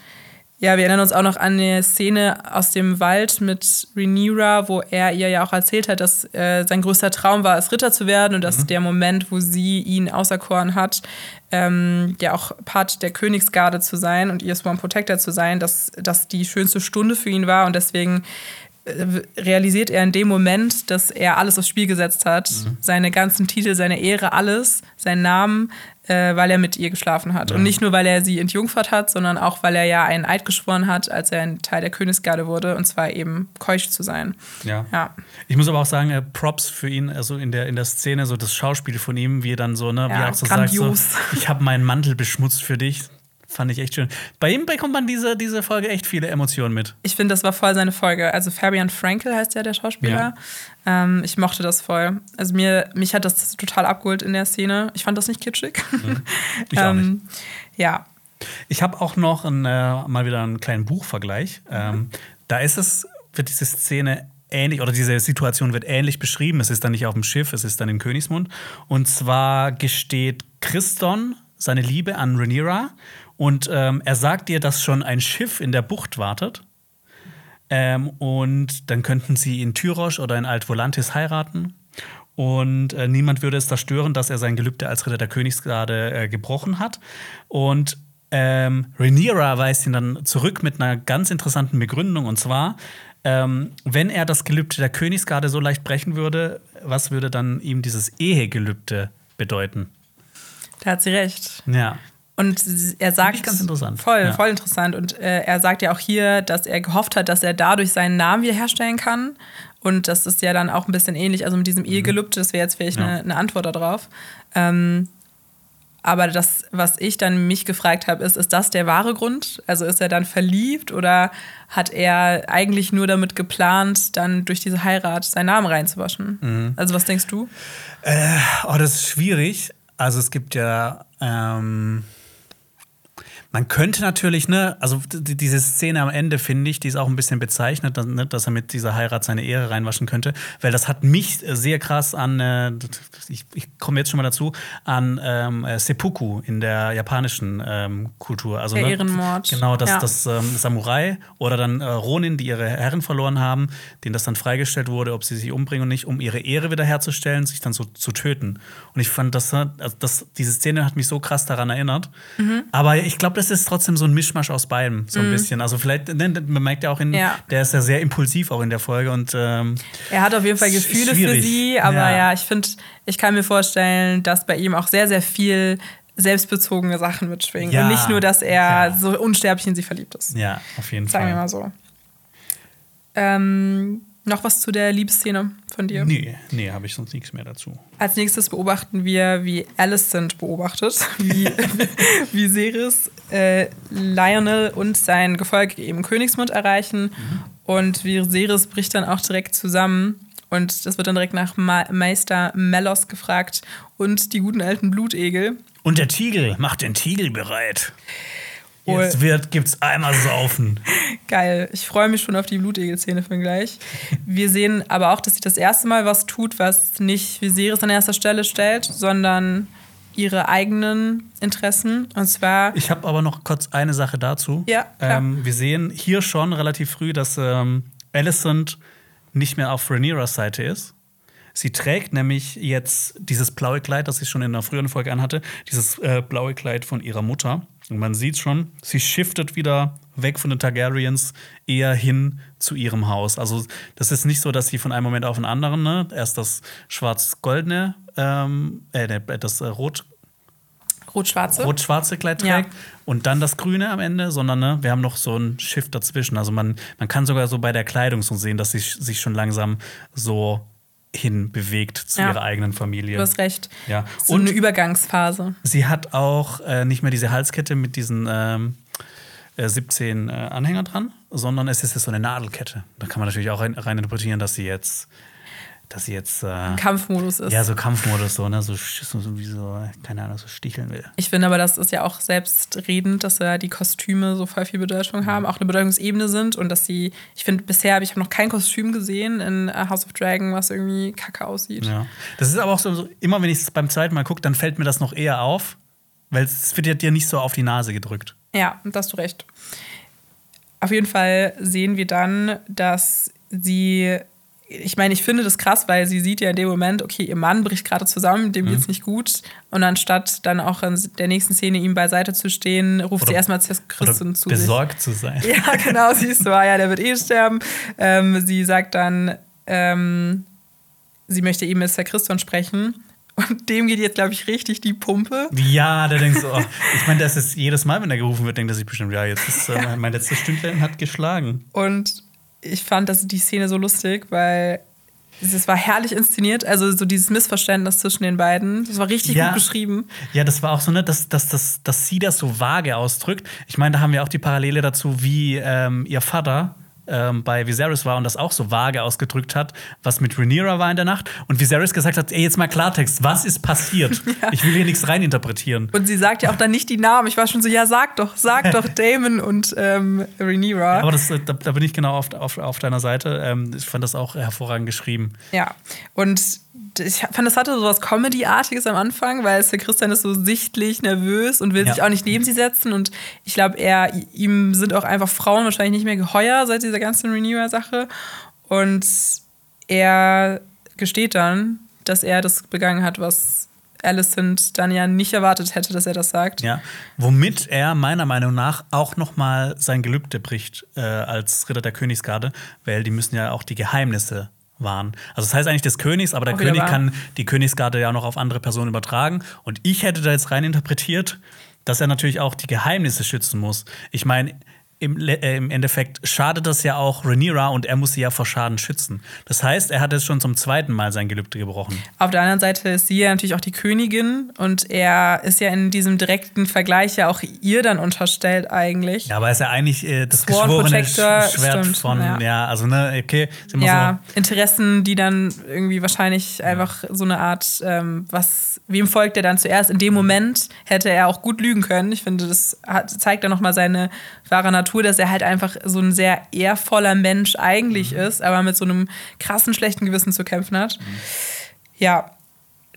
ja, wir erinnern uns auch noch an eine Szene aus dem Wald mit Rhaenyra, wo er ihr ja auch erzählt hat, dass äh, sein größter Traum war, als Ritter zu werden und dass der Moment, wo sie ihn auserkoren hat, ähm, ja auch Part der Königsgarde zu sein und ihr Sworn Protector zu sein, dass das die schönste Stunde für ihn war und deswegen äh, realisiert er in dem Moment, dass er alles aufs Spiel gesetzt hat. Seine ganzen Titel, seine Ehre, alles, seinen Namen, äh, weil er mit ihr geschlafen hat. Und nicht nur, weil er sie entjungfert hat, sondern auch, weil er ja einen Eid geschworen hat, als er ein Teil der Königsgarde wurde, und zwar eben keusch zu sein. Ja. Ja. Ich muss aber auch sagen, äh, Props für ihn, also in der, in der Szene, so das Schauspiel von ihm, wie er dann so, ne, wie Ja, er auch so grandios. sagt, so, ich habe meinen Mantel beschmutzt für dich. Fand ich echt schön. Bei ihm bekommt man diese, diese Folge echt viele Emotionen mit. Ich finde, das war voll seine Folge. Also Fabian Frankel heißt ja der Schauspieler. Ähm, ich mochte das voll. Also mir, mich hat das total abgeholt in der Szene. Ich fand das nicht kitschig. Ich auch nicht. ähm, Ja. Ich habe auch noch ein, äh, mal wieder einen kleinen Buchvergleich. Ähm, da ist es, wird diese Szene ähnlich, oder diese Situation wird ähnlich beschrieben. Es ist dann nicht auf dem Schiff, es ist dann in Königsmund. Und zwar gesteht Christon seine Liebe an Rhaenyra und ähm, er sagt ihr, dass schon ein Schiff in der Bucht wartet. Ähm, und dann könnten sie in Tyrosch oder in Alt Volantis heiraten. Und äh, niemand würde es da stören, dass er sein Gelübde als Ritter der Königsgarde äh, gebrochen hat. Und ähm, Rhaenyra weist ihn dann zurück mit einer ganz interessanten Begründung. Und zwar, ähm, wenn er das Gelübde der Königsgarde so leicht brechen würde, was würde dann ihm dieses Ehegelübde bedeuten? Da hat sie recht. Ja. Und er sagt. ganz interessant. Voll, Ja. voll interessant. Und äh, er sagt ja auch hier, dass er gehofft hat, dass er dadurch seinen Namen wiederherstellen kann. Und das ist ja dann auch ein bisschen ähnlich, also mit diesem Ehegelübde, das wäre jetzt vielleicht Mhm. Ja. eine, eine Antwort darauf. Ähm, aber das, was ich dann mich gefragt habe, ist, ist das der wahre Grund? Also ist er dann verliebt oder hat er eigentlich nur damit geplant, dann durch diese Heirat seinen Namen reinzuwaschen? Mhm. Also was denkst du? Oh, das ist schwierig. Also es gibt ja, ähm, man könnte natürlich, ne, also diese Szene am Ende finde ich, die ist auch ein bisschen bezeichnet, dass, ne, dass er mit dieser Heirat seine Ehre reinwaschen könnte, weil das hat mich sehr krass an, äh, ich, ich komme jetzt schon mal dazu, an ähm, äh, Seppuku in der japanischen ähm, Kultur. Also, Der ne, Ehrenmord. Genau, das, Ja. das ähm, Samurai oder dann äh, Ronin, die ihre Herren verloren haben, denen das dann freigestellt wurde, ob sie sich umbringen und nicht, um ihre Ehre wiederherzustellen, sich dann so zu töten. Und ich fand, das, also das, diese Szene hat mich so krass daran erinnert. Mhm. Aber ich glaube, es ist trotzdem so ein Mischmasch aus beidem, so ein bisschen. Also vielleicht, ne, man merkt ja auch, in, Ja. der ist ja sehr impulsiv auch in der Folge und ähm, Er hat auf jeden Fall Gefühle für schwierig. sie, aber ja, Ja. ich finde, ich kann mir vorstellen, dass bei ihm auch sehr, sehr viel selbstbezogene Sachen mitschwingen. Ja. Und nicht nur, dass er so unsterblich in sie verliebt ist. ja, auf jeden Sagen wir Fall. mal so. Ähm, noch was zu der Liebesszene von dir? Nee, nee, habe ich sonst nichts mehr dazu. Als nächstes beobachten wir, wie Alicent beobachtet, wie Viserys äh, Lionel und sein Gefolge eben Königsmund erreichen. Und Viserys bricht dann auch direkt zusammen. Und das wird dann direkt nach Ma Meister Melos gefragt und die guten alten Blutegel. Und der Tiegel, macht den Tiegel bereit. Jetzt wird, gibt's einmal saufen. Geil. Ich freue mich schon auf die Blutegel-Szene von gleich. Wir sehen aber auch, dass sie das erste Mal was tut, was nicht Viserys an erster Stelle stellt, sondern ihre eigenen Interessen. Und zwar Ich habe aber noch kurz eine Sache dazu. Ja, klar. Ähm, wir sehen hier schon relativ früh, dass ähm, Alicent nicht mehr auf Rhaenyras Seite ist. Sie trägt nämlich jetzt dieses blaue Kleid, das sie schon in einer früheren Folge anhatte, dieses äh, blaue Kleid von ihrer Mutter. Und man sieht schon, sie shiftet wieder weg von den Targaryens eher hin zu ihrem Haus. Also das ist nicht so, dass sie von einem Moment auf den anderen, ne, erst das schwarz-goldene, ähm, äh, ne, das äh, rot rot-schwarze. rot-schwarze Kleid Ja. trägt und dann das Grüne am Ende, sondern ne, wir haben noch so einen Shift dazwischen. Also man, man kann sogar so bei der Kleidung so sehen, dass sie sich schon langsam so hin bewegt zu Ja. ihrer eigenen Familie. Du hast recht. Ja. So Und eine Übergangsphase. sie hat auch äh, nicht mehr diese Halskette mit diesen ähm, äh, 17 äh, Anhänger dran, sondern es ist jetzt so eine Nadelkette. Da kann man natürlich auch rein, rein interpretieren, dass sie jetzt, dass sie jetzt äh, Kampfmodus ist. ja so Kampfmodus so ne so, so, wie so keine Ahnung so sticheln will. Ich finde aber, das ist ja auch selbstredend, dass ja die Kostüme so voll viel Bedeutung haben, auch eine Bedeutungsebene sind und dass sie, ich finde, bisher habe ich noch kein Kostüm gesehen in äh, House of Dragon, was irgendwie kacke aussieht. Ja. Das ist aber auch so, so immer wenn ich es beim zweiten Mal gucke, dann fällt mir das noch eher auf, weil es wird ja dir nicht so auf die Nase gedrückt. Ja, da hast du recht. Auf jeden Fall sehen wir dann, dass sie, ich meine, ich finde das krass, weil sie sieht ja in dem Moment, okay, ihr Mann bricht gerade zusammen, dem Mhm. geht's nicht gut. Und anstatt dann auch in der nächsten Szene ihm beiseite zu stehen, ruft sie Oder- erstmal Oder Christen zu sich. besorgt zu sein. Ja, genau, sie ist so, ah ja, der wird eh sterben. Ähm, sie sagt dann, ähm, sie möchte eben mit Sir Christian sprechen. Und dem geht jetzt, glaube ich, richtig die Pumpe. Ja, der denkt so, oh, ich meine, das ist jedes Mal, wenn er gerufen wird, denkt er sich bestimmt, ja, jetzt ist äh, mein letztes Stündchen hat geschlagen. Und ich fand das, die Szene so lustig, weil es war herrlich inszeniert. Also so dieses Missverständnis zwischen den beiden. Das war richtig Ja. gut beschrieben. Ja, das war auch so, ne, dass, dass, dass, dass sie das so vage ausdrückt. Ich meine, da haben wir auch die Parallele dazu, wie ähm, ihr Vater ähm, bei Viserys war und das auch so vage ausgedrückt hat, was mit Rhaenyra war in der Nacht. Und Viserys gesagt hat, ey, jetzt mal Klartext, was ist passiert? Ich will hier nichts reininterpretieren. Und sie sagt ja auch dann nicht die Namen. Ich war schon so, ja, sag doch, sag doch Damon und ähm, Rhaenyra. Aber das, äh, da, da bin ich genau auf, auf, auf deiner Seite. Ähm, ich fand das auch hervorragend geschrieben. Ja, und ich fand, das hatte so was Comedy-artiges am Anfang, weil Sir Christian ist so sichtlich nervös und will Ja. sich auch nicht neben sie setzen. Und ich glaube, er ihm sind auch einfach Frauen wahrscheinlich nicht mehr geheuer seit dieser ganzen Renewer-Sache. Und er gesteht dann, dass er das begangen hat, was Alicent dann ja nicht erwartet hätte, dass er das sagt. Ja, womit er meiner Meinung nach auch noch mal sein Gelübde bricht äh, als Ritter der Königsgarde, weil die müssen ja auch die Geheimnisse wahren. Also das heißt eigentlich des Königs, aber der Auch König kann die Königsgarde ja noch auf andere Personen übertragen. Und ich hätte da jetzt rein interpretiert, dass er natürlich auch die Geheimnisse schützen muss. Ich meine, im, äh, im Endeffekt schadet das ja auch Rhaenyra und er muss sie ja vor Schaden schützen. Das heißt, er hat jetzt schon zum zweiten Mal sein Gelübde gebrochen. Auf der anderen Seite ist sie ja natürlich auch die Königin und er ist ja in diesem direkten Vergleich ja auch ihr dann unterstellt eigentlich. Ja, aber er ist ja eigentlich äh, das Sworn geschworene Sch- Schwert stimmt, von, ja. ja. also ne, okay, ja, Interessen, die dann irgendwie wahrscheinlich einfach so eine Art, ähm, was, wem folgt er dann zuerst? In dem Moment hätte er auch gut lügen können. Ich finde, das hat, zeigt dann nochmal seine wahre Natur, dass er halt einfach so ein sehr ehrvoller Mensch eigentlich Mhm. ist, aber mit so einem krassen schlechten Gewissen zu kämpfen hat. Ja,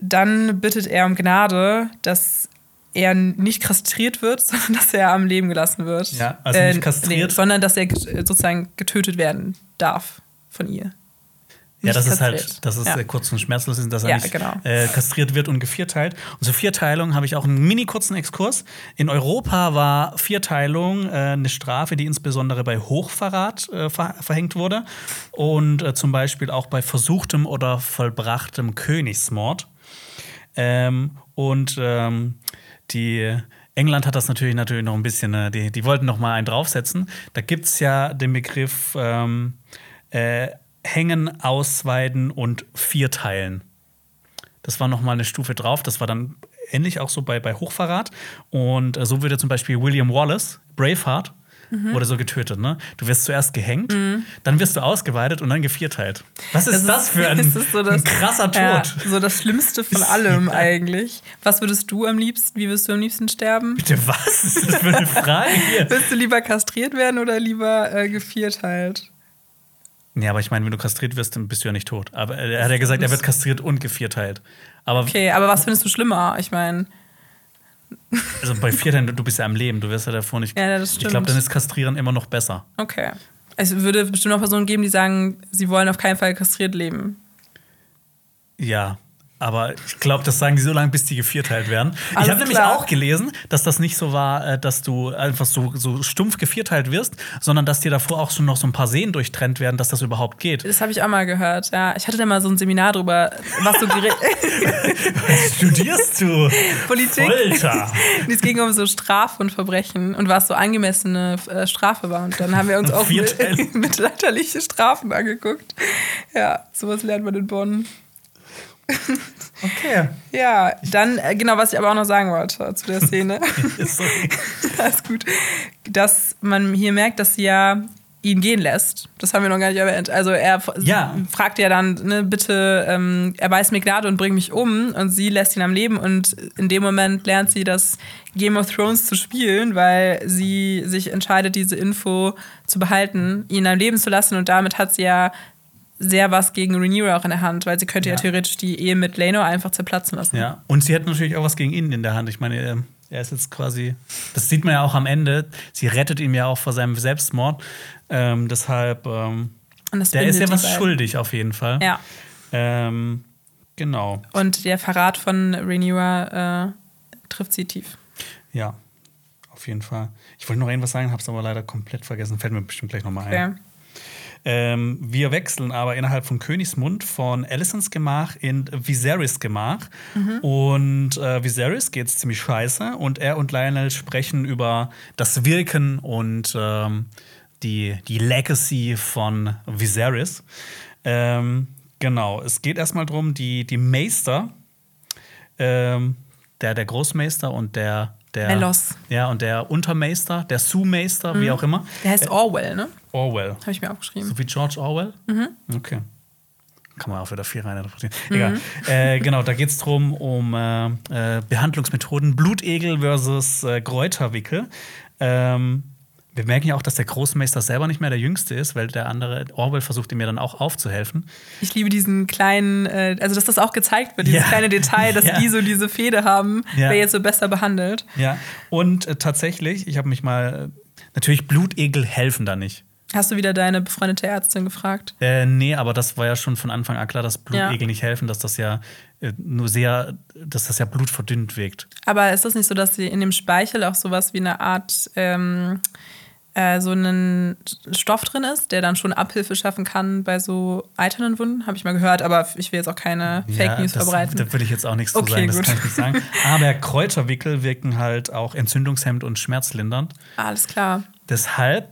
dann bittet er um Gnade, dass er nicht kastriert wird, sondern dass er am Leben gelassen wird. Äh, Ja, also nicht kastriert. Nee, sondern dass er sozusagen getötet werden darf von ihr. Ja, das ist halt, das ist Ja. äh, kurz und schmerzlos, ist, dass er Ja, nicht genau. äh, kastriert wird und gevierteilt. Und zur Vierteilung habe ich auch einen mini kurzen Exkurs. In Europa war Vierteilung äh, eine Strafe, die insbesondere bei Hochverrat äh, ver verhängt wurde und äh, zum Beispiel auch bei versuchtem oder vollbrachtem Königsmord. Ähm, und ähm, die England hat das natürlich natürlich noch ein bisschen, äh, die, die wollten noch mal einen draufsetzen. Da gibt es ja den Begriff ähm, äh, Hängen, Ausweiden und Vierteilen. Das war noch mal eine Stufe drauf. Das war dann ähnlich auch so bei, bei Hochverrat. Und äh, so würde zum Beispiel William Wallace, Braveheart, wurde so getötet. Ne? Du wirst zuerst gehängt, dann wirst du ausgeweidet und dann gevierteilt. Was ist das, für ein, das ist so das- ein krasser Tod? Ja, so das Schlimmste von allem eigentlich. Was würdest du am liebsten, wie wirst du am liebsten sterben? Bitte, was ist das für eine Frage hier? Willst du lieber kastriert werden oder lieber äh, gevierteilt? Ja, aber ich meine, wenn du kastriert wirst, dann bist du ja nicht tot. Aber er hat ja gesagt, er wird kastriert und gevierteilt. Aber Okay, aber was findest du schlimmer? Ich meine, also bei Vierteilen, du bist ja am Leben, du wirst ja davor nicht. Ja, das Ich stimmt. glaube, dann ist Kastrieren immer noch besser. okay. Es würde bestimmt auch Personen geben, die sagen, sie wollen auf keinen Fall kastriert leben. Ja. Aber ich glaube, das sagen die so lange, bis die gevierteilt werden. ich Alles habe nämlich auch gelesen, dass das nicht so war, äh, dass du einfach so, so stumpf gevierteilt wirst, sondern dass dir davor auch schon noch so ein paar Sehnen durchtrennt werden, dass das überhaupt geht. Das habe ich auch mal gehört, ja. Ich hatte da mal so ein Seminar drüber, was so Was studierst du? Politik. Folter. Es ging um so Strafe und Verbrechen und was so angemessene äh, Strafe war. Und dann haben wir uns auch mittelalterliche Strafen angeguckt. Ja, sowas lernt man in Bonn. Okay. Ja, dann, äh, genau, was ich aber auch noch sagen wollte zu der Szene. Sorry. Alles gut. Dass man hier merkt, dass sie ja ihn gehen lässt. Das haben wir noch gar nicht erwähnt. Also er Ja. fragt ja dann, ne, bitte, ähm, erweis mir Gnade und bring mich um. Und sie lässt ihn am Leben. Und in dem Moment lernt sie das Game of Thrones zu spielen, weil sie sich entscheidet, diese Info zu behalten, ihn am Leben zu lassen. Und damit hat sie ja sehr was gegen Rhaenyra auch in der Hand, weil sie könnte ja, Ja. theoretisch die Ehe mit Laenor einfach zerplatzen lassen. Ja, und sie hat natürlich auch was gegen ihn in der Hand. Ich meine, er- er ist jetzt quasi, das sieht man ja auch am Ende, sie rettet ihn ja auch vor seinem Selbstmord. Ähm, deshalb, ähm, der ist ja was schuldig auf jeden Fall. Ja. Ähm, genau, Und der Verrat von Rhaenyra äh, trifft sie tief. ja, auf jeden Fall. Ich wollte noch irgendwas sagen, habe es aber leider komplett vergessen. Fällt mir bestimmt gleich nochmal ein. Okay. Ähm, wir wechseln aber innerhalb von Königsmund von Alicents Gemach in Viserys Gemach. Und äh, Viserys geht's ziemlich scheiße. Und er und Lionel sprechen über das Wirken und ähm, die, die Legacy von Viserys. Ähm, genau, es geht erstmal darum, die, die Meister, ähm, der, der Großmeister und der. Der, Melos. Ja, und der Untermeister, der Sue-Meister, wie auch immer. Der heißt Orwell, ne? Orwell. Habe ich mir aufgeschrieben. So wie George Orwell? Okay. Kann man auch wieder viel rein interpretieren. Egal. Äh, genau, da geht es darum, um äh, äh, Behandlungsmethoden Blutegel versus äh, Kräuterwickel. Ähm, wir merken ja auch, dass der Großmeister selber nicht mehr der Jüngste ist, weil der andere, Orwell, versucht ihm ja dann auch aufzuhelfen. Ich liebe diesen kleinen, äh, also dass das auch gezeigt wird, dieses Ja. kleine Detail, dass Ja. die so diese Fehde haben, Ja. wer jetzt so besser behandelt. Ja. Und äh, tatsächlich, ich habe mich mal, natürlich, Blutegel helfen da nicht. Hast du wieder deine befreundete Ärztin gefragt? Äh, nee, aber das war ja schon von Anfang an klar, dass Blutegel Ja. nicht helfen, dass das ja äh, nur sehr, dass das ja Blut verdünnt wirkt. Aber ist das nicht so, dass sie in dem Speichel auch sowas wie eine Art ähm, äh, so einen Stoff drin ist, der dann schon Abhilfe schaffen kann bei so eiternen Wunden? Habe ich mal gehört, aber ich will jetzt auch keine Fake News das, verbreiten. Da will ich jetzt auch nichts zu Okay, sagen, das gut. kann ich nicht sagen. Aber Kräuterwickel wirken halt auch entzündungshemmend und schmerzlindernd. Alles klar. Deshalb,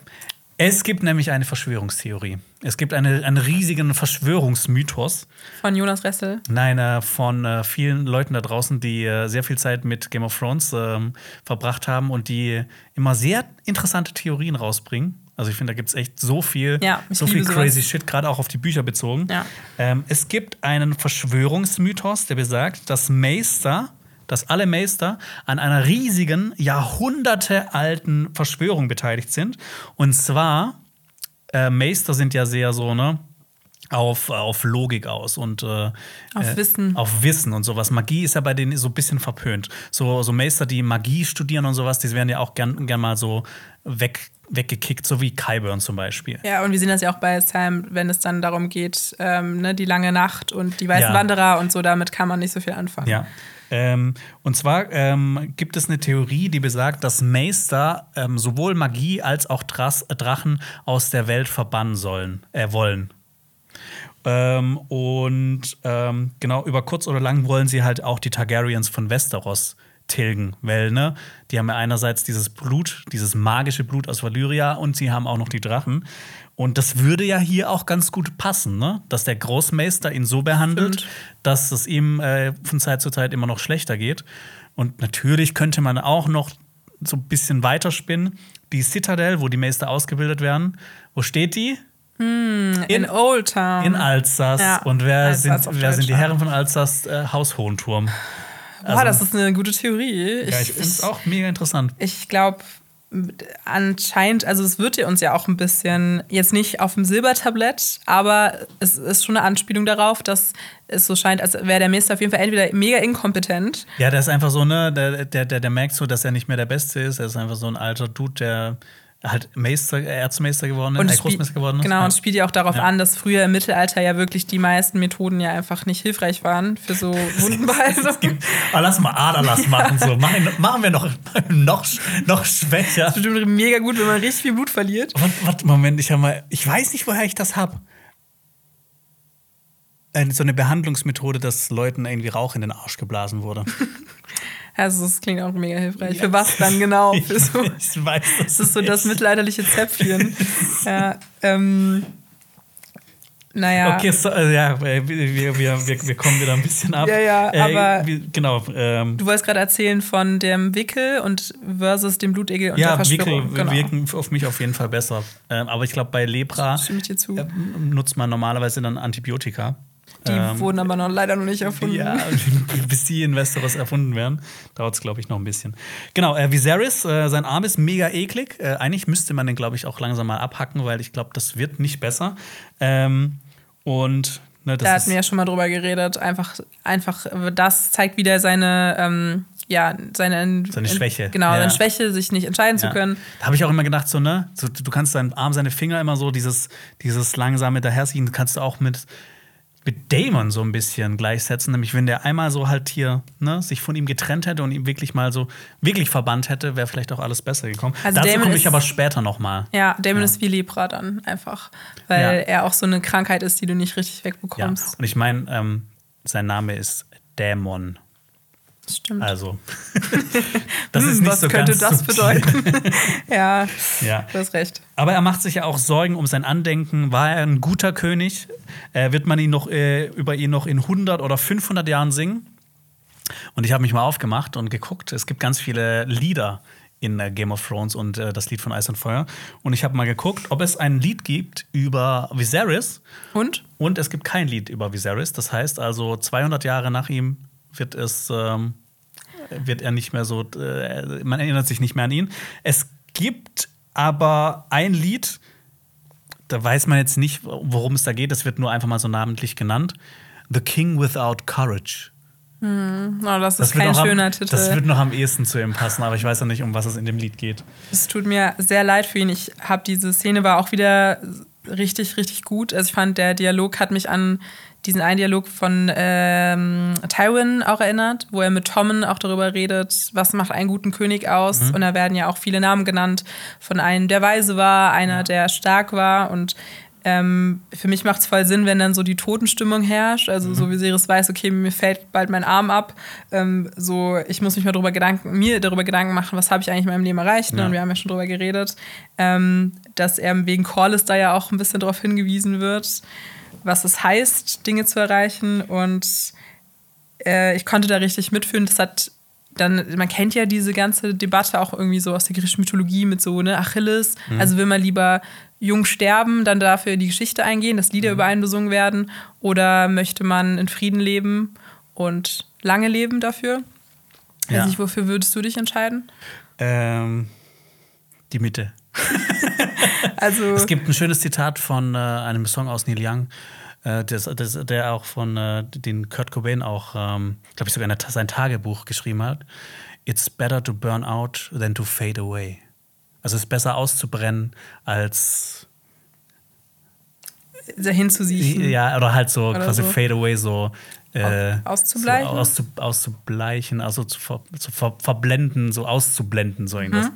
es gibt nämlich eine Verschwörungstheorie. Es gibt eine, einen riesigen Verschwörungsmythos. Von Jonas Ressel. Nein, äh, von äh, vielen Leuten da draußen, die äh, sehr viel Zeit mit Game of Thrones ähm, verbracht haben und die immer sehr interessante Theorien rausbringen. Also ich finde, da gibt es echt so viel, Ja, so viel sowas. crazy Shit, gerade auch auf die Bücher bezogen. Ja. Ähm, es gibt einen Verschwörungsmythos, der besagt, dass Meister, dass alle Meister an einer riesigen, jahrhundertealten Verschwörung beteiligt sind. Und zwar, äh, Meister sind ja sehr so, ne? auf, auf Logik aus und äh, auf Wissen. Auf Wissen und sowas. Magie ist ja bei denen so ein bisschen verpönt. So, so Meister, die Magie studieren und sowas, die werden ja auch gern, gern mal so weg, weggekickt, so wie Kyburn zum Beispiel. Ja, und wir sehen das ja auch bei Sam, wenn es dann darum geht, ähm, ne, die lange Nacht und die weißen ja. Wanderer und so, damit kann man nicht so viel anfangen. Ja. Ähm, und zwar ähm, gibt es eine Theorie, die besagt, dass Meister ähm, sowohl Magie als auch Dras Drachen aus der Welt verbannen sollen, äh, wollen. Ähm, und ähm, genau, über kurz oder lang wollen sie halt auch die Targaryens von Westeros tilgen, weil, ne, die haben ja einerseits dieses Blut, dieses magische Blut aus Valyria und sie haben auch noch die Drachen. Und das würde ja hier auch ganz gut passen, ne? dass der Großmeister ihn so behandelt, Stimmt. dass es ihm äh, von Zeit zu Zeit immer noch schlechter geht. Und natürlich könnte man auch noch so ein bisschen weiterspinnen. Die Citadel, wo die Meister ausgebildet werden, wo steht die? Hm, in, in, Old Town. In Alsace. Ja, und wer, Alsace sind, wer sind die Herren von Alsace? Äh, Haus Hohenturm. Also, Boah, das ist eine gute Theorie. Ich, ja, ich finde es auch mega interessant. Ich glaube, anscheinend, also es wird ja uns ja auch ein bisschen, jetzt nicht auf dem Silbertablett, aber es ist schon eine Anspielung darauf, dass es so scheint, als wäre der Meister auf jeden Fall entweder mega inkompetent. Ja, der ist einfach so, ne, der, der, der, der merkt so, dass er nicht mehr der Beste ist. Er ist einfach so ein alter Dude, der halt Meister, Erzmeister geworden ist, äh, Großmeister geworden ist. Genau, ja. und spielt ja auch darauf ja. an, dass früher im Mittelalter ja wirklich die meisten Methoden ja einfach nicht hilfreich waren für so Wundenbeheilung. Aber lass mal Aderlass machen, so. Machen, machen wir noch, noch, noch schwächer. Das ist bestimmt mega gut, wenn man richtig viel Blut verliert. Warte, Moment, ich, mal, ich weiß nicht, woher ich das habe. So eine Behandlungsmethode, dass Leuten irgendwie Rauch in den Arsch geblasen wurde. Also das klingt auch mega hilfreich. Ja. Für was dann genau? Für so, ich weiß das. Ist so das mittelalterliche Zäpfchen. ja, ähm, naja. Okay, so, äh, ja, wir, wir, wir, wir kommen wieder ein bisschen ab. Ja, ja, äh, aber genau. Ähm, du wolltest gerade erzählen von dem Wickel und versus dem Blutegel und ja, der Wickel genau. wirken auf mich auf jeden Fall besser. Ähm, aber ich glaube, bei Lepra äh, nutzt man normalerweise dann Antibiotika. Die ähm, wurden aber noch leider noch nicht erfunden. Ja, bis die in Westeros erfunden werden, dauert es, glaube ich, noch ein bisschen. Genau, äh, Viserys, äh, sein Arm ist mega eklig. Äh, eigentlich müsste man den, glaube ich, auch langsam mal abhacken, weil ich glaube, das wird nicht besser. Ähm, und ne, Da hatten wir ja schon mal drüber geredet. Einfach, einfach das zeigt wieder seine. Ähm, ja, seine, seine Schwäche. Genau, ja. seine Schwäche, sich nicht entscheiden ja. zu können. Da habe ich auch immer gedacht, so, ne, so, du kannst deinen Arm, seine Finger immer so, dieses, dieses langsame daherziehen, kannst du auch mit, mit Damon so ein bisschen gleichsetzen. Nämlich, wenn der einmal so halt hier ne, sich von ihm getrennt hätte und ihm wirklich mal so wirklich verbannt hätte, wäre vielleicht auch alles besser gekommen. Also Dazu komme ich aber später noch mal. Ja, Damon ja. ist wie Lepra dann einfach. Weil ja. er auch so eine Krankheit ist, die du nicht richtig wegbekommst. Ja. Und ich meine, ähm, sein Name ist Dämon. Stimmt. Also, das ist nicht Was so könnte das bedeuten? ja, ja, du hast recht. Aber er macht sich ja auch Sorgen um sein Andenken. War er ein guter König? Äh, wird man ihn noch, äh, über ihn noch in 100 oder 500 Jahren singen? Und ich habe mich mal aufgemacht und geguckt. Es gibt ganz viele Lieder in äh, Game of Thrones und äh, das Lied von Eis und Feuer. Und ich habe mal geguckt, ob es ein Lied gibt über Viserys. Und? Und es gibt kein Lied über Viserys. Das heißt also, 200 Jahre nach ihm wird es ähm, wird er nicht mehr so, äh, man erinnert sich nicht mehr an ihn. Es gibt aber ein Lied, da weiß man jetzt nicht, worum es da geht. Das wird nur einfach mal so namentlich genannt. The King Without Courage. Hm, oh, das ist das kein schöner am, Titel. Das wird noch am ehesten zu ihm passen, aber ich weiß ja nicht, um was es in dem Lied geht. Es tut mir sehr leid für ihn. Ich habe diese Szene war auch wieder richtig, richtig gut. Also ich fand, der Dialog hat mich an diesen einen Dialog von ähm, Tywin auch erinnert, wo er mit Tommen auch darüber redet, was macht einen guten König aus. Mhm. Und da werden ja auch viele Namen genannt von einem, der weise war, einer, der stark war. Und ähm, für mich macht es voll Sinn, wenn dann so die Totenstimmung herrscht. Also mhm. so wie Sirius weiß, okay, mir fällt bald mein Arm ab. Ähm, so, ich muss mich mal darüber Gedanken, mir darüber Gedanken machen, was habe ich eigentlich in meinem Leben erreicht. Ne? Ja. Und wir haben ja schon darüber geredet, ähm, dass er wegen Corliss da ja auch ein bisschen darauf hingewiesen wird was es heißt, Dinge zu erreichen. Und äh, ich konnte da richtig mitfühlen. Das hat dann, man kennt ja diese ganze Debatte auch irgendwie so aus der griechischen Mythologie mit so, ne, Achilles. Mhm. Also will man lieber jung sterben, dann dafür in die Geschichte eingehen, dass Lieder mhm. über einen besungen werden? Oder möchte man in Frieden leben und lange leben dafür? Ja. Nicht, wofür würdest du dich entscheiden? Ähm, die Mitte. also es gibt ein schönes Zitat von äh, einem Song aus Neil Young. äh, das, das, der auch von äh, den Kurt Cobain auch, ähm, glaube ich, sogar eine, sein Tagebuch geschrieben hat. It's better to burn out than to fade away. Also es ist besser auszubrennen als dahin zu siechen. Ja, oder halt so Oder quasi so. fade away, so äh, Auszubleichen? So auszu, auszubleichen, also zu, ver, zu ver, verblenden, so auszublenden, so irgendwas.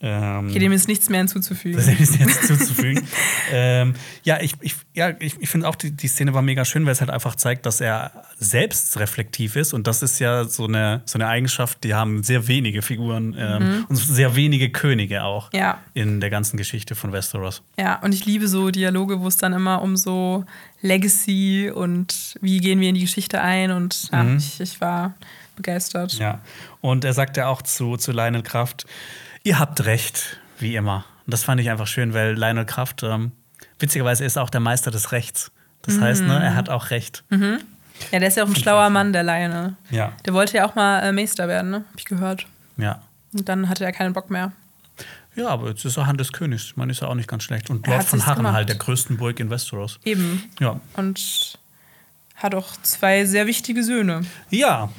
Ähm, Okay, dem ist nichts mehr hinzuzufügen. das ist jetzt zuzufügen. ähm, ja, ich, ich, ja, ich, ich finde auch, die, die Szene war mega schön, weil es halt einfach zeigt, dass er selbst reflektiv ist. Und das ist ja so eine, so eine Eigenschaft, die haben sehr wenige Figuren ähm, und sehr wenige Könige auch Mhm. Ja. in der ganzen Geschichte von Westeros. Ja, und ich liebe so Dialoge, wo es dann immer um so Legacy und wie gehen wir in die Geschichte ein. Und ja, ich, ich war begeistert. Ja. Und er sagt ja auch zu, zu Lionel Kraft, ihr habt recht, wie immer. Und das fand ich einfach schön, weil Lionel Kraft, ähm, witzigerweise ist auch der Meister des Rechts. Das heißt, ne, er hat auch recht. Ja, der ist ja auch ein schlauer Mann, der Lionel. Ja. Der wollte ja auch mal äh, Meister werden, ne? Hab ich gehört. Ja. Und dann hatte er keinen Bock mehr. Ja, aber jetzt ist er Hand des Königs. Man ist ja auch nicht ganz schlecht. Und Lord von Harrenhal, gemacht. der größten Burg in Westeros. Eben. Ja. Und hat auch zwei sehr wichtige Söhne. Ja.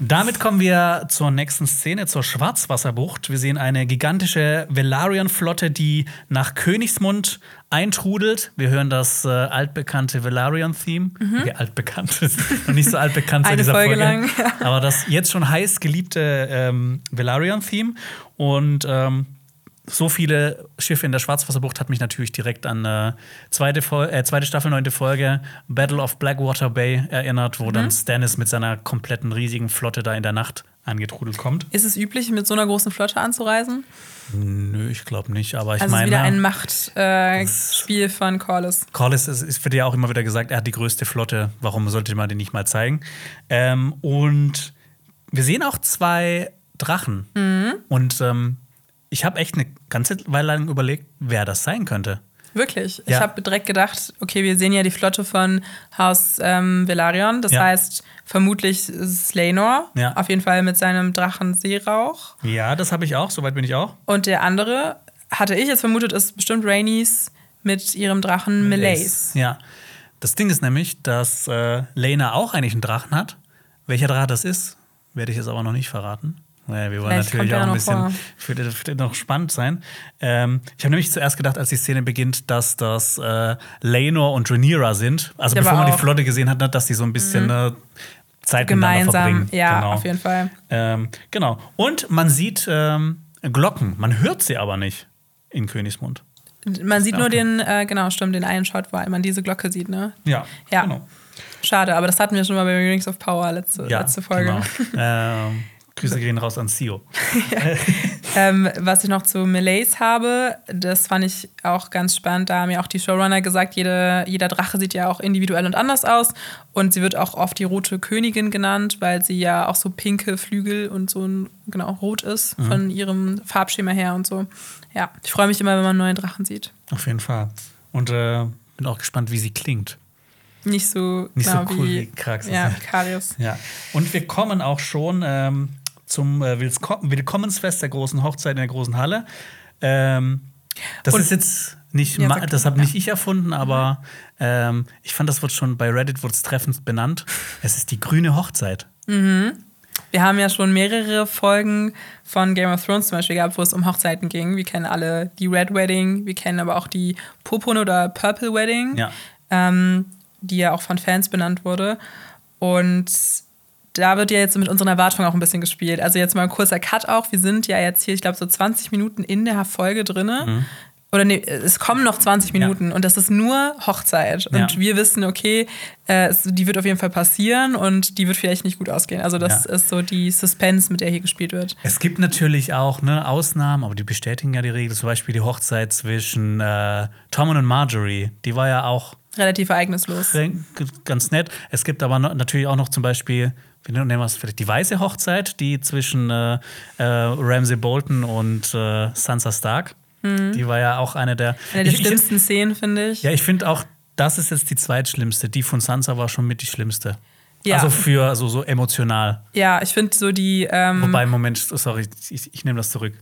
Damit kommen wir zur nächsten Szene, zur Schwarzwasserbucht. Wir sehen eine gigantische Velaryon-Flotte, die nach Königsmund eintrudelt. Wir hören das äh, altbekannte Velaryon-Theme. Okay, altbekannt ist noch nicht so altbekannt Eine dieser Folge Folge. lang, ja. Aber das jetzt schon heiß geliebte ähm, Velaryon-Theme. Und ähm, so viele Schiffe in der Schwarzwasserbucht hat mich natürlich direkt an äh, zweite, äh, zweite Staffel, neunte Folge Battle of Blackwater Bay erinnert, wo Mhm. dann Stannis mit seiner kompletten riesigen Flotte da in der Nacht angetrudelt kommt. Ist es üblich, mit so einer großen Flotte anzureisen? Nö, ich glaube nicht, aber ich Also es ist meine, wieder ein Machtspiel äh, von Corlys. Corlys ist, ist wird ja auch immer wieder gesagt, er hat die größte Flotte. Warum sollte man den nicht mal zeigen? Ähm, und wir sehen auch zwei Drachen. Mhm. Und ähm, ich habe echt eine ganze Weile lang überlegt, wer das sein könnte. Wirklich. Ich Ja. habe direkt gedacht, okay, wir sehen ja die Flotte von Haus ähm, Velaryon. Das Ja. heißt, vermutlich Laenor. Ja. Auf jeden Fall mit seinem Drachen Seerauch. Ja, das habe ich auch, soweit bin ich auch. Und der andere, hatte ich jetzt vermutet, ist bestimmt Rhaenys mit ihrem Drachen Melaise. Ja. Das Ding ist nämlich, dass äh, Lena auch eigentlich einen Drachen hat. Welcher Drache das ist, werde ich jetzt aber noch nicht verraten. Naja, wir wollen Vielleicht natürlich auch ein bisschen, für das wird noch spannend sein. Ähm, ich habe nämlich zuerst gedacht, als die Szene beginnt, dass das äh, Laenor und Rhaenyra sind. Also Ich bevor man die. Mhm. Flotte gesehen hat, ne, dass die so ein bisschen äh, Zeit miteinander Gemeinsam, verbringen. ja, genau. auf jeden Fall. Ähm, genau. Und man sieht ähm, Glocken. Man hört sie aber nicht in Königsmund. Man sieht nur Okay. den, äh, genau, stimmt, den einen Shot, wo man diese Glocke sieht, ne? Ja, Ja. genau. Schade, aber das hatten wir schon mal bei Rings of Power letzte, Ja, letzte Folge. Genau. ähm, Grüße gehen raus an Sio. Ähm, was ich noch zu Melays habe, das fand ich auch ganz spannend. Da haben ja auch die Showrunner gesagt, jede, jeder Drache sieht ja auch individuell und anders aus. Und sie wird auch oft die rote Königin genannt, weil sie ja auch so pinke Flügel und so ein, genau, rot ist Mhm. von ihrem Farbschema her und so. Ja, ich freue mich immer, wenn man einen neuen Drachen sieht. Auf jeden Fall. Und äh, bin auch gespannt, wie sie klingt. Nicht so, Nicht so genau cool wie, wie Kraxus. Ja, Karius. Ja. Und wir kommen auch schon ähm, zum äh, Willkommensfest der großen Hochzeit in der großen Halle. Ähm, das Und- ist jetzt nicht, Ja, sag- das habe ja. nicht ich erfunden, aber ähm, ich fand, das wird schon bei Reddit wurde es treffend benannt. Es ist die grüne Hochzeit. Wir haben ja schon mehrere Folgen von Game of Thrones zum Beispiel gehabt, wo es um Hochzeiten ging. Wir kennen alle die Red Wedding, wir kennen aber auch die Purpurne oder Purple Wedding, Ja. ähm, die ja auch von Fans benannt wurde. Und da wird ja jetzt mit unseren Erwartungen auch ein bisschen gespielt. Also jetzt mal ein kurzer Cut auch. Wir sind ja jetzt hier, ich glaube, so 20 Minuten in der Folge drinne. Mhm. Oder nee, es kommen noch 20 Minuten und das ist nur Hochzeit. Und Ja. wir wissen, okay, äh, die wird auf jeden Fall passieren und die wird vielleicht nicht gut ausgehen. Also das Ja. ist so die Suspense, mit der hier gespielt wird. Es gibt natürlich auch ne, Ausnahmen, aber die bestätigen ja die Regel. Zum Beispiel die Hochzeit zwischen äh, Tom und Marjorie. Die war ja auch Relativ ereignislos. ganz nett. Es gibt aber natürlich auch noch zum Beispiel, wie nennen wir es vielleicht, die weiße Hochzeit, die zwischen äh, äh, Ramsay Bolton und äh, Sansa Stark. Die war ja auch eine der. Mhm. Eine der Ich- ich- schlimmsten Szenen, finde ich. Ja, ich finde auch, das ist jetzt die zweitschlimmste. Die von Sansa war schon mit die schlimmste. Ja. Also für also so emotional. Ja, ich finde so die. Ähm, Wobei, Moment, sorry, ich, ich nehme das zurück.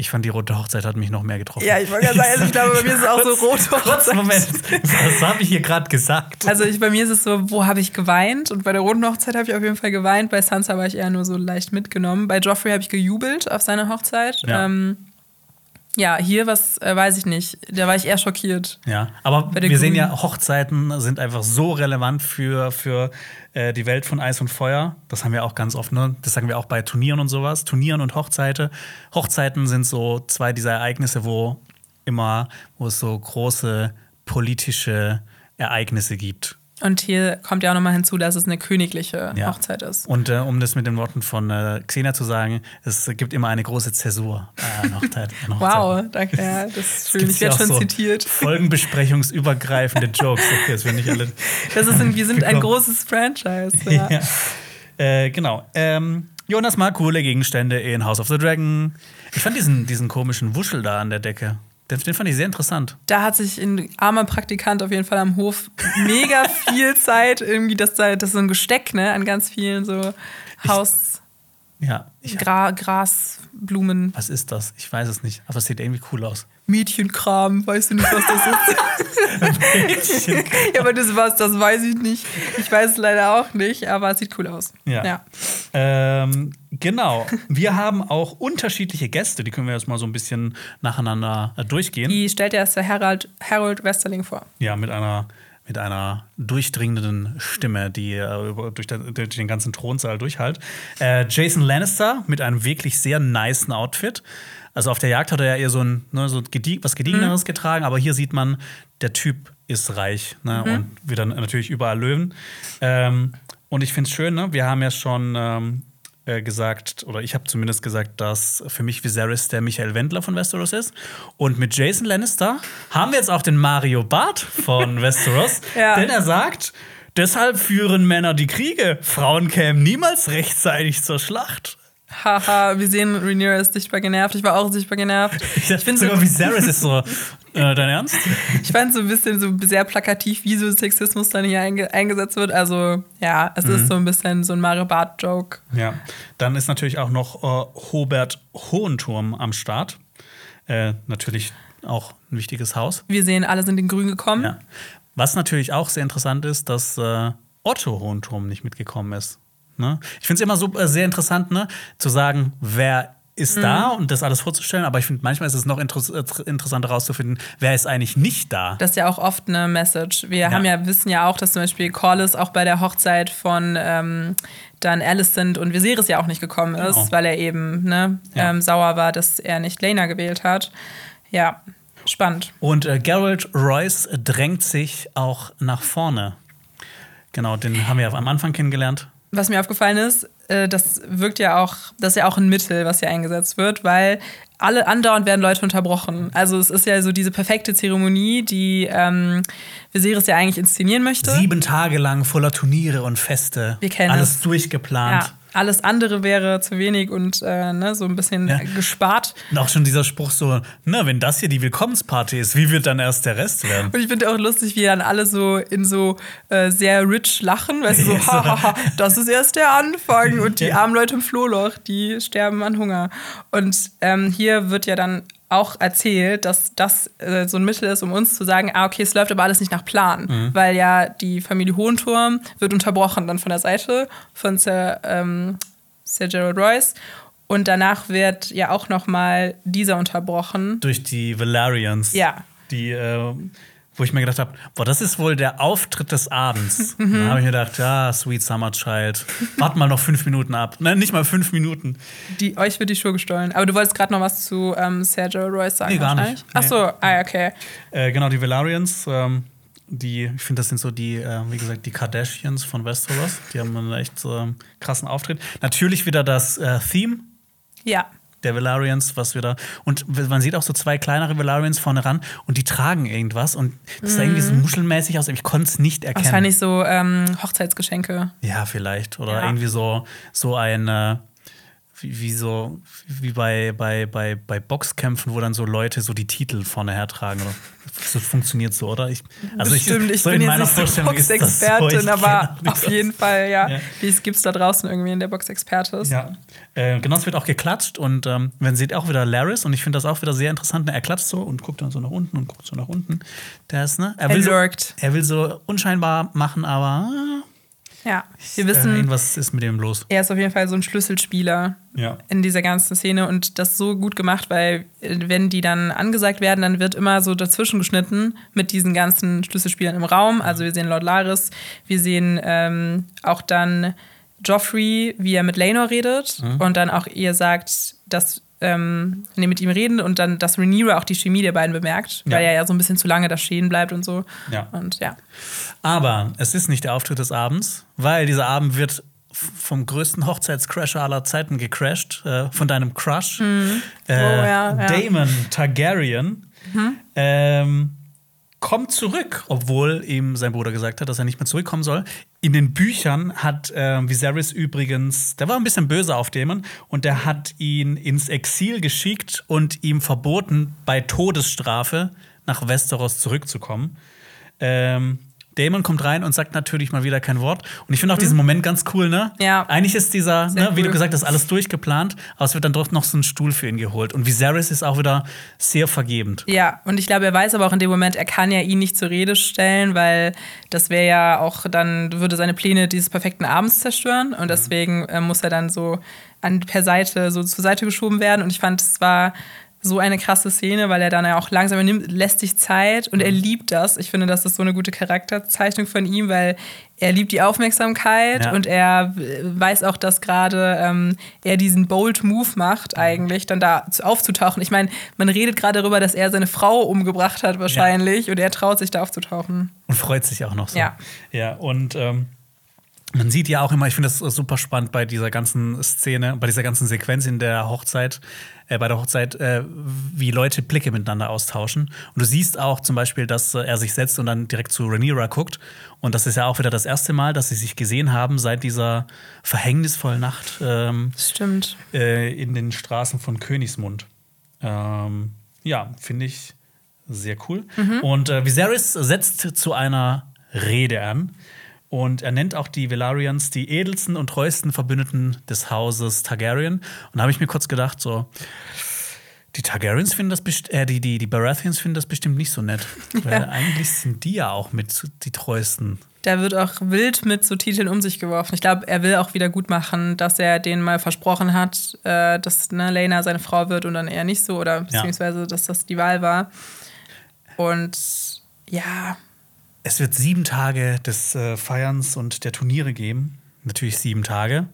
Ich fand, die rote Hochzeit hat mich noch mehr getroffen. Ja, ich wollte gerade sagen, also ich glaube, bei mir ist es auch so rote Hochzeit. Moment, was habe ich hier gerade gesagt? Also ich, bei mir ist es so, wo habe ich geweint? Und bei der roten Hochzeit habe ich auf jeden Fall geweint. Bei Sansa war ich eher nur so leicht mitgenommen. Bei Joffrey habe ich gejubelt auf seine Hochzeit. Ja. Ähm, ja, hier was äh, weiß ich nicht. Da war ich eher schockiert. Ja, aber wir sehen Grünen. ja, Hochzeiten sind einfach so relevant für, für äh, die Welt von Eis und Feuer. Das haben wir auch ganz oft, ne? Das sagen wir auch bei Turnieren und sowas. Turnieren und Hochzeiten. Hochzeiten sind so zwei dieser Ereignisse, wo immer, wo es so große politische Ereignisse gibt. Und hier kommt ja auch nochmal hinzu, dass es eine königliche Ja. Hochzeit ist. Und äh, um das mit den Worten von äh, Xena zu sagen, es gibt immer eine große Zäsur bei einer Hochzeit. an Hochzeiten. Wow, danke. Ja, das ist schön. Ich werde auch schon so zitiert. Folgenbesprechungsübergreifende Jokes. Okay, das finde ich alle. Das ist, wir sind ein großes Franchise. Ja. Ja. Äh, genau. Ähm, Jonas mag coole Gegenstände in House of the Dragon. Ich fand diesen, diesen komischen Wuschel da an der Decke. Den, fand ich sehr interessant. Da hat sich ein armer Praktikant auf jeden Fall am Hof mega viel Zeit, irgendwie, das, da- das ist so ein Gesteck, ne, an ganz vielen so Haus, Ja. Ich, Gra Grasblumen, was ist das? Ich weiß es nicht. Aber es sieht irgendwie cool aus. Mädchenkram, weißt du nicht, was das ist? ja, aber das was, das weiß ich nicht. Ich weiß es leider auch nicht, aber es sieht cool aus. Ja. ja. Ähm, genau. Wir haben auch unterschiedliche Gäste. Die können wir jetzt mal so ein bisschen nacheinander äh, durchgehen. Die stellt erst der Harold, Harold Westerling vor. Ja, mit einer, mit einer durchdringenden Stimme, die äh, durch, den- durch den ganzen Thronsaal durchhallt. Äh, Jason Lannister mit einem wirklich sehr nicen Outfit. Also auf der Jagd hat er ja eher so, ein, ne, so gedie was Gediegeneres getragen, aber hier sieht man, der Typ ist reich ne, und wieder natürlich überall Löwen. Ähm, und ich finde es schön, ne? wir haben ja schon ähm, äh, gesagt, oder ich habe zumindest gesagt, dass für mich Viserys der Michael Wendler von Westeros ist. Und mit Jason Lannister haben wir jetzt auch den Mario Barth von Westeros, Ja. denn er sagt, deshalb führen Männer die Kriege. Frauen kämen niemals rechtzeitig zur Schlacht. Haha, wir sehen, Rhaenyra ist sichtbar genervt. Ich war auch sichtbar genervt. Ich Ich finde sogar so, Viserys ist so, äh, dein Ernst? ich fand so ein bisschen so sehr plakativ, wie so Sexismus dann hier einge eingesetzt wird. Also ja, es Mhm. ist so ein bisschen so ein Mario Barth-Joke. Ja, dann ist natürlich auch noch äh, Hobert Hohenturm am Start. Äh, natürlich auch ein wichtiges Haus. Wir sehen, alle sind in Grün gekommen. Ja. Was natürlich auch sehr interessant ist, dass äh, Otto Hohenturm nicht mitgekommen ist. Ne? Ich finde es immer so äh, sehr interessant, ne, zu sagen, wer ist da und das alles vorzustellen, aber ich finde, manchmal ist es noch interess äh, interessanter herauszufinden, wer ist eigentlich nicht da. Das ist ja auch oft eine Message. Wir haben ja, wissen ja auch, dass zum Beispiel Corlys auch bei der Hochzeit von ähm, dann Alicent und Viserys ja auch nicht gekommen ist, Genau. weil er eben ne, Ja. ähm, sauer war, dass er nicht Lena gewählt hat. Ja, spannend. Und äh, Geralt Royce drängt sich auch nach vorne. Genau, den haben wir ja am Anfang kennengelernt. Was mir aufgefallen ist, äh, das wirkt ja auch, das ist ja auch ein Mittel, was hier eingesetzt wird, weil alle andauernd werden Leute unterbrochen. Also es ist ja so diese perfekte Zeremonie, die ähm, Viserys ja eigentlich inszenieren möchte. Sieben Tage lang voller Turniere und Feste. Wir kennen Alles es. durchgeplant. Ja, alles andere wäre zu wenig und äh, ne, so ein bisschen Ja. gespart. Und auch schon dieser Spruch so, na, wenn das hier die Willkommensparty ist, wie wird dann erst der Rest werden? Und ich finde auch lustig, wie dann alle so in so äh, sehr rich lachen, weißt du, so, hahaha, das ist erst der Anfang. Und die Ja. armen Leute im Flohloch, die sterben an Hunger. Und ähm, hier wird ja dann auch erzählt, dass das äh, so ein Mittel ist, um uns zu sagen, ah, okay, es läuft aber alles nicht nach Plan. Mhm. Weil ja die Familie Hohenturm wird unterbrochen dann von der Seite von Sir, ähm, Sir Gerald Royce. Und danach wird ja auch noch mal dieser unterbrochen. Durch die Valerians. Ja. Die, äh, wo ich mir gedacht habe, boah, das ist wohl der Auftritt des Abends. Mhm. Da habe ich mir gedacht, ja, Sweet Summer Child. Wart mal noch fünf Minuten ab. Nein, nicht mal fünf Minuten. Die, euch wird die Schuhe gestohlen. Aber du wolltest gerade noch was zu ähm, Sergio Royce sagen. Nee, gar nicht. wahrscheinlich? Ach so, ah, okay. Äh, genau, die Valerians, ähm, die, ich finde, das sind so die, äh, wie gesagt, die Kardashians von Westeros. Die haben einen echt ähm, krassen Auftritt. Natürlich wieder das äh, Theme Ja. Der Valerians, was wir da. Und man sieht auch so zwei kleinere Valerians vorne ran und die tragen irgendwas und das sah irgendwie so muschelmäßig aus, ich konnte es nicht erkennen. Wahrscheinlich so ähm, Hochzeitsgeschenke. Ja, vielleicht. Oder Ja. irgendwie so, so ein, äh, wie, wie so, wie bei, bei, bei, bei Boxkämpfen, wo dann so Leute so die Titel vorne hertragen. Oder? Das funktioniert so, oder? Ich, also Bestimmt, ich, ich so bin jetzt nicht so Boxexpertin, so. aber auf jeden Fall, ja. ja. Wie es gibt es da draußen irgendwie in der Boxexperte ist. Ja. Äh, genau, es wird auch geklatscht und ähm, man sieht auch wieder Laris und ich finde das auch wieder sehr interessant. Er klatscht so und guckt dann so nach unten und guckt so nach unten. Der ist, ne? Er will, so, er will so unscheinbar machen, aber ja, wir wissen. Äh, irgendwas ist mit ihm los. Er ist auf jeden Fall so ein Schlüsselspieler ja. in dieser ganzen Szene und das so gut gemacht, weil äh, wenn die dann angesagt werden, dann wird immer so dazwischen geschnitten mit diesen ganzen Schlüsselspielern im Raum. Also wir sehen Lord Laris, wir sehen ähm, auch dann Joffrey, wie er mit Laenor redet mhm. und dann auch ihr sagt, dass ähm, nee, mit ihm reden und dann, dass Rhaenyra auch die Chemie der beiden bemerkt, weil er ja so ein bisschen zu lange da stehen bleibt und so. Ja. Und ja. Aber es ist nicht der Auftritt des Abends, weil dieser Abend wird vom größten Hochzeitscrasher aller Zeiten gecrashed, äh, von deinem Crush, mhm. äh, oh, ja, ja. Damon Targaryen. Mhm. Ähm, kommt zurück, obwohl ihm sein Bruder gesagt hat, dass er nicht mehr zurückkommen soll. In den Büchern hat äh, Viserys übrigens, der war ein bisschen böse auf Damon und der hat ihn ins Exil geschickt und ihm verboten, bei Todesstrafe nach Westeros zurückzukommen. Ähm, Damon kommt rein und sagt natürlich mal wieder kein Wort. Und ich finde auch mhm. diesen Moment ganz cool, ne? Ja. Eigentlich ist dieser, ne, wie cool. du gesagt hast, alles durchgeplant, aber es wird dann doch noch so ein Stuhl für ihn geholt. Und Viserys ist auch wieder sehr vergebend. Ja, und ich glaube, er weiß aber auch in dem Moment, er kann ja ihn nicht zur Rede stellen, weil das wäre ja auch dann, würde seine Pläne dieses perfekten Abends zerstören. Und mhm. deswegen äh, muss er dann so an, per Seite so zur Seite geschoben werden. Und ich fand, es war so eine krasse Szene, weil er dann ja auch langsam nimmt, lässt sich Zeit und er mhm. liebt das. Ich finde, das ist so eine gute Charakterzeichnung von ihm, weil er liebt die Aufmerksamkeit ja. und er weiß auch, dass gerade ähm, er diesen bold Move macht, mhm. eigentlich dann da aufzutauchen. Ich meine, man redet gerade darüber, dass er seine Frau umgebracht hat wahrscheinlich ja. und er traut sich da aufzutauchen. Und freut sich auch noch so. Ja, ja und ähm man sieht ja auch immer, ich finde das super spannend bei dieser ganzen Szene, bei dieser ganzen Sequenz in der Hochzeit, äh, bei der Hochzeit, äh, wie Leute Blicke miteinander austauschen. Und du siehst auch zum Beispiel, dass äh, er sich setzt und dann direkt zu Rhaenyra guckt. Und das ist ja auch wieder das erste Mal, dass sie sich gesehen haben seit dieser verhängnisvollen Nacht. Ähm, Stimmt. Äh, in den Straßen von Königsmund. Ähm, ja, finde ich sehr cool. Mhm. Und äh, Viserys setzt zu einer Rede an. Und er nennt auch die Velarians die edelsten und treuesten Verbündeten des Hauses Targaryen. Und da habe ich mir kurz gedacht, so, die Targaryens finden das äh, die, die, die Baratheons finden das bestimmt nicht so nett. Ja. Weil eigentlich sind die ja auch mit die treuesten. Da wird auch wild mit so Titeln um sich geworfen. Ich glaube, er will auch wieder gut machen, dass er denen mal versprochen hat, äh, dass ne, Lena seine Frau wird und dann eher nicht so, oder beziehungsweise, ja. dass das die Wahl war. Und ja, es wird sieben Tage des äh, Feierns und der Turniere geben. Natürlich sieben Tage.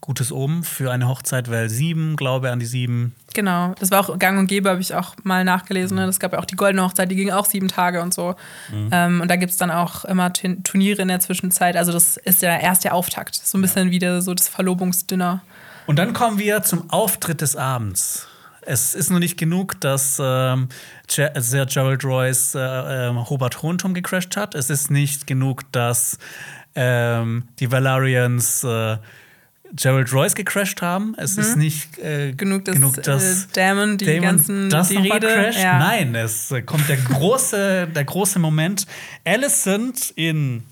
Gutes Oben für eine Hochzeit, weil sieben, glaube an die sieben. Genau, das war auch gang und gäbe, habe ich auch mal nachgelesen. Ne? Es gab ja auch die Goldene Hochzeit, die ging auch sieben Tage und so. Mhm. Ähm, und da gibt es dann auch immer Turniere in der Zwischenzeit. Also, das ist ja erst der Auftakt. So ein bisschen ja. wieder so das Verlobungsdinner. Und dann kommen wir zum Auftritt des Abends. Es ist nur nicht genug, dass ähm, Sir Gerald Royce äh, äh, Hobart gecrashed hat. Es ist nicht genug, dass ähm, die Valarians äh, Gerald Royce gecrashed haben. Es mhm. ist nicht äh, genug, dass, genug, dass äh, Damon die Damon ganzen das die Rede crasht. Ja. Nein, es kommt der große, der große Moment. Alicent in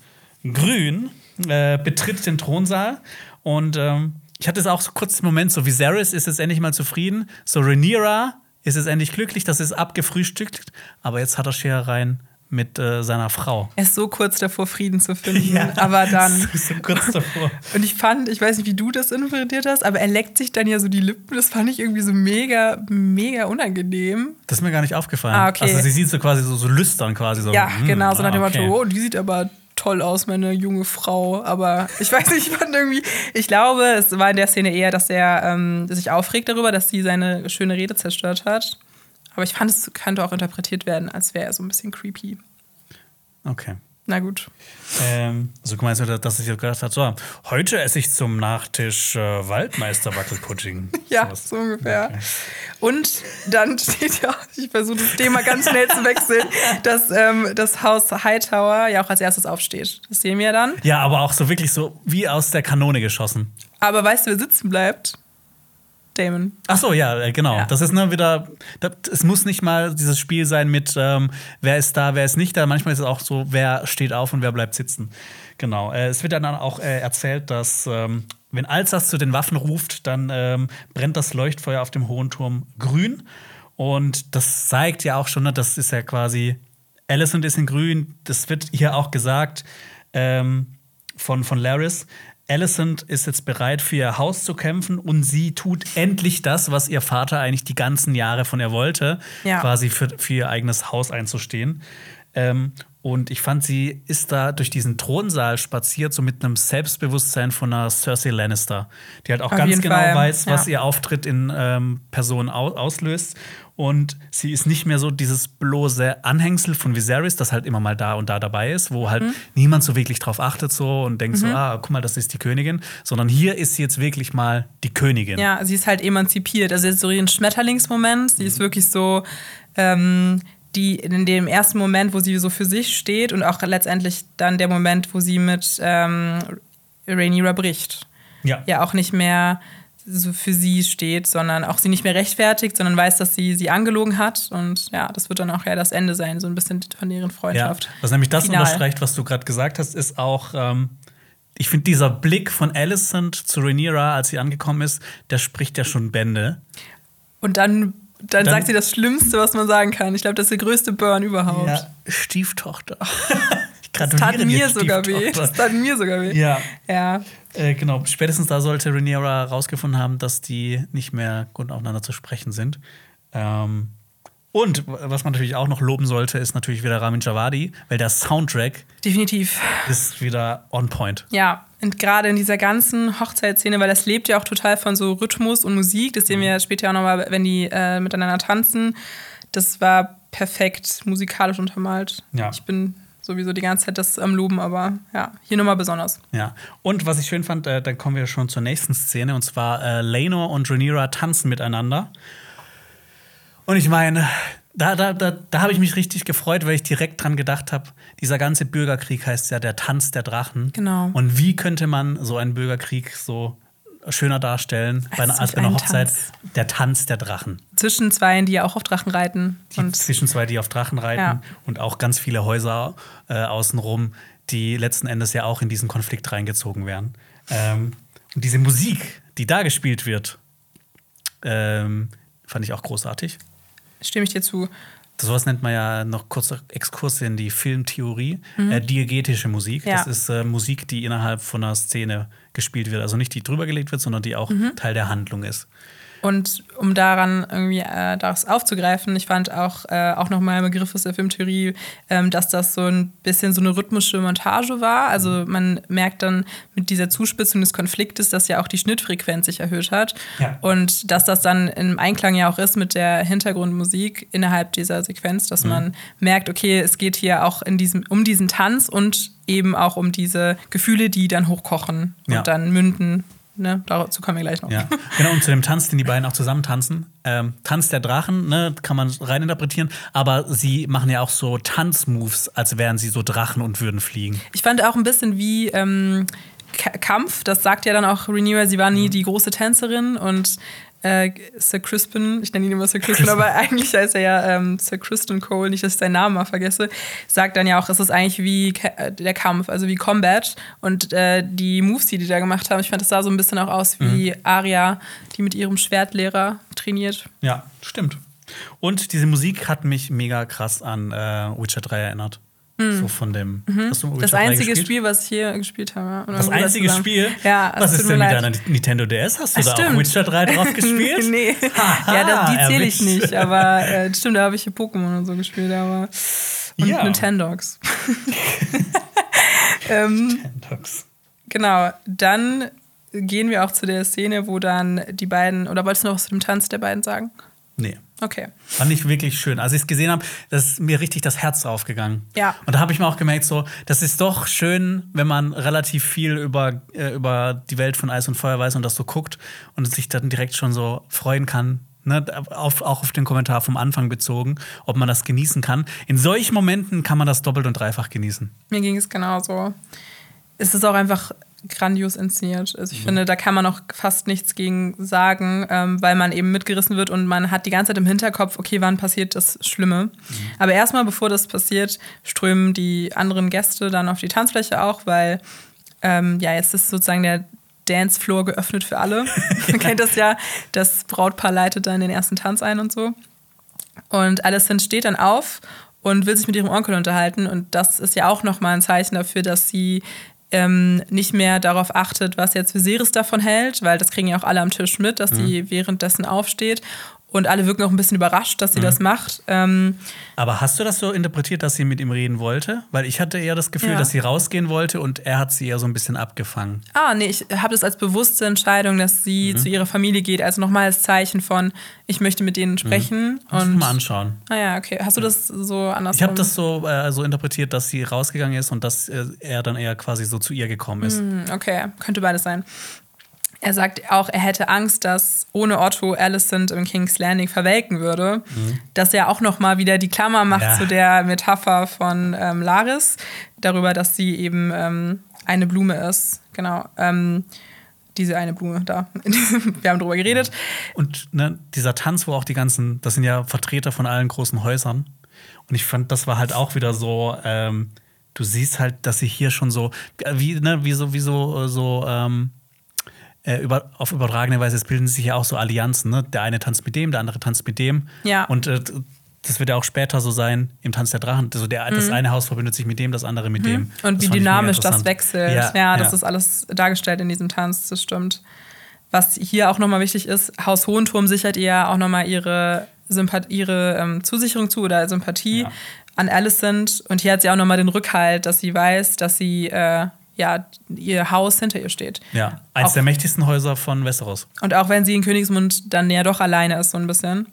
Grün äh, betritt den Thronsaal und ähm, ich hatte es auch so kurz im Moment, so Viserys ist jetzt endlich mal zufrieden, so Rhaenyra ist jetzt endlich glücklich, das ist abgefrühstückt, aber jetzt hat er Scherereien mit äh, seiner Frau. Er ist so kurz davor, Frieden zu finden, ja, aber dann. So kurz davor. Und ich fand, ich weiß nicht, wie du das interpretiert hast, aber er leckt sich dann ja so die Lippen. Das fand ich irgendwie so mega, mega unangenehm. Das ist mir gar nicht aufgefallen. Ah, okay. Also sie sieht so quasi so, so lüstern quasi so. Ja, hm, genau, so nach dem ah. Motto, oh, die sieht aber toll aus, meine junge Frau. Aber ich weiß nicht, ich fand irgendwie, ich glaube, es war in der Szene eher, dass er ähm, sich aufregt darüber, dass sie seine schöne Rede zerstört hat. Aber ich fand, es könnte auch interpretiert werden, als wäre er so ein bisschen creepy. Okay. Na gut. Ähm, so also du, dass ich gedacht habe, so, heute esse ich zum Nachtisch äh, Waldmeister Wackelpudding. ja, so, so ungefähr. Okay. Und dann steht ja, ich versuche das Thema ganz schnell zu wechseln, dass ähm, das Haus Hightower ja auch als erstes aufsteht. Das sehen wir dann. Ja, aber auch so wirklich so wie aus der Kanone geschossen. Aber weißt du, wer sitzen bleibt? Damon. Ach so, ja, äh, genau. Ja. Das ist ne, wieder. Das, es muss nicht mal dieses Spiel sein mit, ähm, wer ist da, wer ist nicht da. Manchmal ist es auch so, wer steht auf und wer bleibt sitzen. Genau. Äh, es wird dann auch äh, erzählt, dass ähm, wenn Alsas zu den Waffen ruft, dann ähm, brennt das Leuchtfeuer auf dem hohen Turm grün. Und das zeigt ja auch schon, ne, das ist ja quasi Alicent ist in grün. Das wird hier auch gesagt ähm, von, von Laris. Alicent ist jetzt bereit, für ihr Haus zu kämpfen und sie tut endlich das, was ihr Vater eigentlich die ganzen Jahre von ihr wollte, Ja. quasi für, für ihr eigenes Haus einzustehen. Ähm, und ich fand, sie ist da durch diesen Thronsaal spaziert, so mit einem Selbstbewusstsein von einer Cersei Lannister, die halt auch Auf ganz genau Fall, weiß, was ja. ihr Auftritt in ähm, Person au auslöst. Und sie ist nicht mehr so dieses bloße Anhängsel von Viserys, das halt immer mal da und da dabei ist, wo Mhm. halt niemand so wirklich drauf achtet so und denkt so, ah, guck mal, das ist die Königin. Sondern hier ist sie jetzt wirklich mal die Königin. Ja, sie ist halt emanzipiert. Also jetzt so ihren Schmetterlingsmoment. Sie ist wirklich so ähm, die in dem ersten Moment, wo sie so für sich steht und auch letztendlich dann der Moment, wo sie mit ähm, Rhaenyra bricht. Ja. Ja, auch nicht mehr so für sie steht, sondern auch sie nicht mehr rechtfertigt, sondern weiß, dass sie sie angelogen hat. Und ja, das wird dann auch ja das Ende sein, so ein bisschen von deren Ja, Freundschaft. was nämlich das Final. unterstreicht, was du gerade gesagt hast, ist auch, ähm, ich finde, dieser Blick von Alicent zu Rhaenyra, als sie angekommen ist, der spricht ja schon Bände. Und dann, dann, Dann- sagt sie das Schlimmste, was man sagen kann. Ich glaube, das ist der größte Burn überhaupt. Ja, Stieftochter. ich Das gratuliere tat mir sogar weh. Das tat mir sogar weh. Ja, Ja. äh, genau. Spätestens da sollte Rhaenyra rausgefunden haben, dass die nicht mehr gut aufeinander zu sprechen sind. Ähm, und was man natürlich auch noch loben sollte, ist natürlich wieder Ramin Javadi, weil der Soundtrack Definitiv. ist wieder on point. Ja, und gerade in dieser ganzen Hochzeitsszene, weil das lebt ja auch total von so Rhythmus und Musik. Das sehen wir später auch nochmal, wenn die äh, miteinander tanzen. Das war perfekt musikalisch untermalt. Ja. Ich bin sowieso die ganze Zeit das am Loben, aber ja, hier nochmal besonders. Ja, und was ich schön fand, äh, dann kommen wir schon zur nächsten Szene, und zwar äh, Lenor und Rhaenyra tanzen miteinander. Und ich meine, da, da, da, da habe ich mich richtig gefreut, weil ich direkt dran gedacht habe, dieser ganze Bürgerkrieg heißt ja der Tanz der Drachen. Genau. Und wie könnte man so einen Bürgerkrieg so schöner darstellen bei einer, Als als bei einer Hochzeit? Tanz. Der Tanz der Drachen. Zwischen zwei, die ja auch auf Drachen reiten. Die Und zwischen zwei, die auf Drachen reiten Ja. und auch ganz viele Häuser äh, außenrum, die letzten Endes ja auch in diesen Konflikt reingezogen werden. Ähm, und diese Musik, die da gespielt wird, ähm, fand ich auch großartig. stimme ich dir zu. Das sowas nennt man ja noch kurzer Exkurs in die Filmtheorie. Äh, diegetische Musik. Mhm. Ja. Das ist äh, Musik, die innerhalb von einer Szene gespielt wird. Also nicht die drüber gelegt wird, sondern die auch Mhm. Teil der Handlung ist. Und um daran irgendwie äh, das aufzugreifen, ich fand auch, äh, auch nochmal ein Begriff aus der Filmtheorie, ähm, dass das so ein bisschen so eine rhythmische Montage war. Also man merkt dann mit dieser Zuspitzung des Konfliktes, dass ja auch die Schnittfrequenz sich erhöht hat. Ja. Und dass das dann im Einklang ja auch ist mit der Hintergrundmusik innerhalb dieser Sequenz, dass man merkt, okay, es geht hier auch in diesem, um diesen Tanz und eben auch um diese Gefühle, die dann hochkochen und Ja. dann münden. Ne? Dazu kommen wir gleich noch. Ja, genau, und zu dem Tanz, den die beiden auch zusammen tanzen. Ähm, Tanz der Drachen, ne, kann man reininterpretieren, aber sie machen ja auch so Tanzmoves, als wären sie so Drachen und würden fliegen. Ich fand auch ein bisschen wie ähm, Kampf, das sagt ja dann auch Rhaenyra, sie war nie Mhm. die große Tänzerin und äh, Sir Crispin, ich nenne ihn immer Sir Crispin, aber eigentlich heißt er ja ähm, Sir Kristen Cole, nicht, dass ich seinen Namen mal vergesse, sagt dann ja auch, es ist eigentlich wie äh, der Kampf, also wie Combat und äh, die Moves, die die da gemacht haben, ich fand, das sah so ein bisschen auch aus wie Mhm. Arya, die mit ihrem Schwertlehrer trainiert. Ja, stimmt. Und diese Musik hat mich mega krass an äh, Witcher 3 erinnert. So von dem. Mhm. Das 3 einzige? Spiel, was ich hier gespielt habe. Das einzige zusammen. Spiel? Ja, Was ist denn mit deiner Nintendo DS? Hast du Ach, da auch stimmt. Witcher 3 drauf gespielt? nee. Ja, das, die zähle ich nicht. Aber äh, stimmt, da habe ich hier Pokémon und so gespielt. Aber und Ja. Nintendogs. ähm, Dogs. genau, dann gehen wir auch zu der Szene, wo dann die beiden, oder wolltest du noch was zu dem Tanz der beiden sagen? Nee. Okay. Fand ich wirklich schön. Als ich es gesehen habe, das ist mir richtig das Herz aufgegangen. Ja. Und da habe ich mir auch gemerkt, so, das ist doch schön, wenn man relativ viel über, äh, über die Welt von Eis und Feuer weiß und das so guckt und sich dann direkt schon so freuen kann. Ne, auf, auch auf den Kommentar vom Anfang bezogen, ob man das genießen kann. In solchen Momenten kann man das doppelt und dreifach genießen. Mir ging es genauso. Es ist auch einfach grandios inszeniert. Also ich mhm. finde, da kann man auch fast nichts gegen sagen, ähm, weil man eben mitgerissen wird und man hat die ganze Zeit im Hinterkopf, okay, wann passiert das Schlimme. Mhm. Aber erstmal, bevor das passiert, strömen die anderen Gäste dann auf die Tanzfläche auch, weil ähm, ja, jetzt ist sozusagen der Dancefloor geöffnet für alle. Man kennt das ja, das Brautpaar leitet dann den ersten Tanz ein und so. Und Alicent steht dann auf und will sich mit ihrem Onkel unterhalten. Und das ist ja auch nochmal ein Zeichen dafür, dass sie ähm, nicht mehr darauf achtet, was jetzt Viserys davon hält, weil das kriegen ja auch alle am Tisch mit, dass mhm. sie währenddessen aufsteht und alle wirken auch ein bisschen überrascht, dass sie mhm. das macht. Ähm, Aber hast du das so interpretiert, dass sie mit ihm reden wollte? Weil ich hatte eher das Gefühl, ja. dass sie rausgehen wollte und er hat sie eher so ein bisschen abgefangen. Ah, nee, ich habe das als bewusste Entscheidung, dass sie mhm. zu ihrer Familie geht, also nochmal als Zeichen von, ich möchte mit denen sprechen. Mhm. und mal anschauen. Ah ja, okay. Hast du das so anders? Ich habe das so, äh, so interpretiert, dass sie rausgegangen ist und dass äh, er dann eher quasi so zu ihr gekommen ist. Mhm, okay, könnte beides sein. Er sagt auch, er hätte Angst, dass ohne Otto Alicent im King's Landing verwelken würde. Mhm. Dass er auch noch mal wieder die Klammer macht ja. zu der Metapher von ähm, Laris, darüber, dass sie eben ähm, eine Blume ist. Genau. Ähm, diese eine Blume da. Wir haben drüber geredet. Und ne, dieser Tanz, wo auch die ganzen, das sind ja Vertreter von allen großen Häusern. Und ich fand, das war halt auch wieder so, ähm, du siehst halt, dass sie hier schon so, wie, ne, wie so, wie so, so ähm, äh, über, auf übertragene Weise, es bilden sich ja auch so Allianzen. Ne? Der eine tanzt mit dem, der andere tanzt mit dem. Ja. Und äh, das wird ja auch später so sein im Tanz der Drachen. Also der, mhm. Das eine Haus verbindet sich mit dem, das andere mit mhm. dem. Und das wie dynamisch das wechselt. Ja, ja das ja. ist alles dargestellt in diesem Tanz, das stimmt. Was hier auch nochmal wichtig ist, Haus Hohenturm sichert ihr auch nochmal ihre, Sympath ihre ähm, Zusicherung zu oder Sympathie ja. an Alicent. Und hier hat sie auch nochmal den Rückhalt, dass sie weiß, dass sie äh, ja, ihr Haus hinter ihr steht. Ja, eins auch, der mächtigsten Häuser von Westeros. Und auch wenn sie in Königsmund dann ja doch alleine ist, so ein bisschen,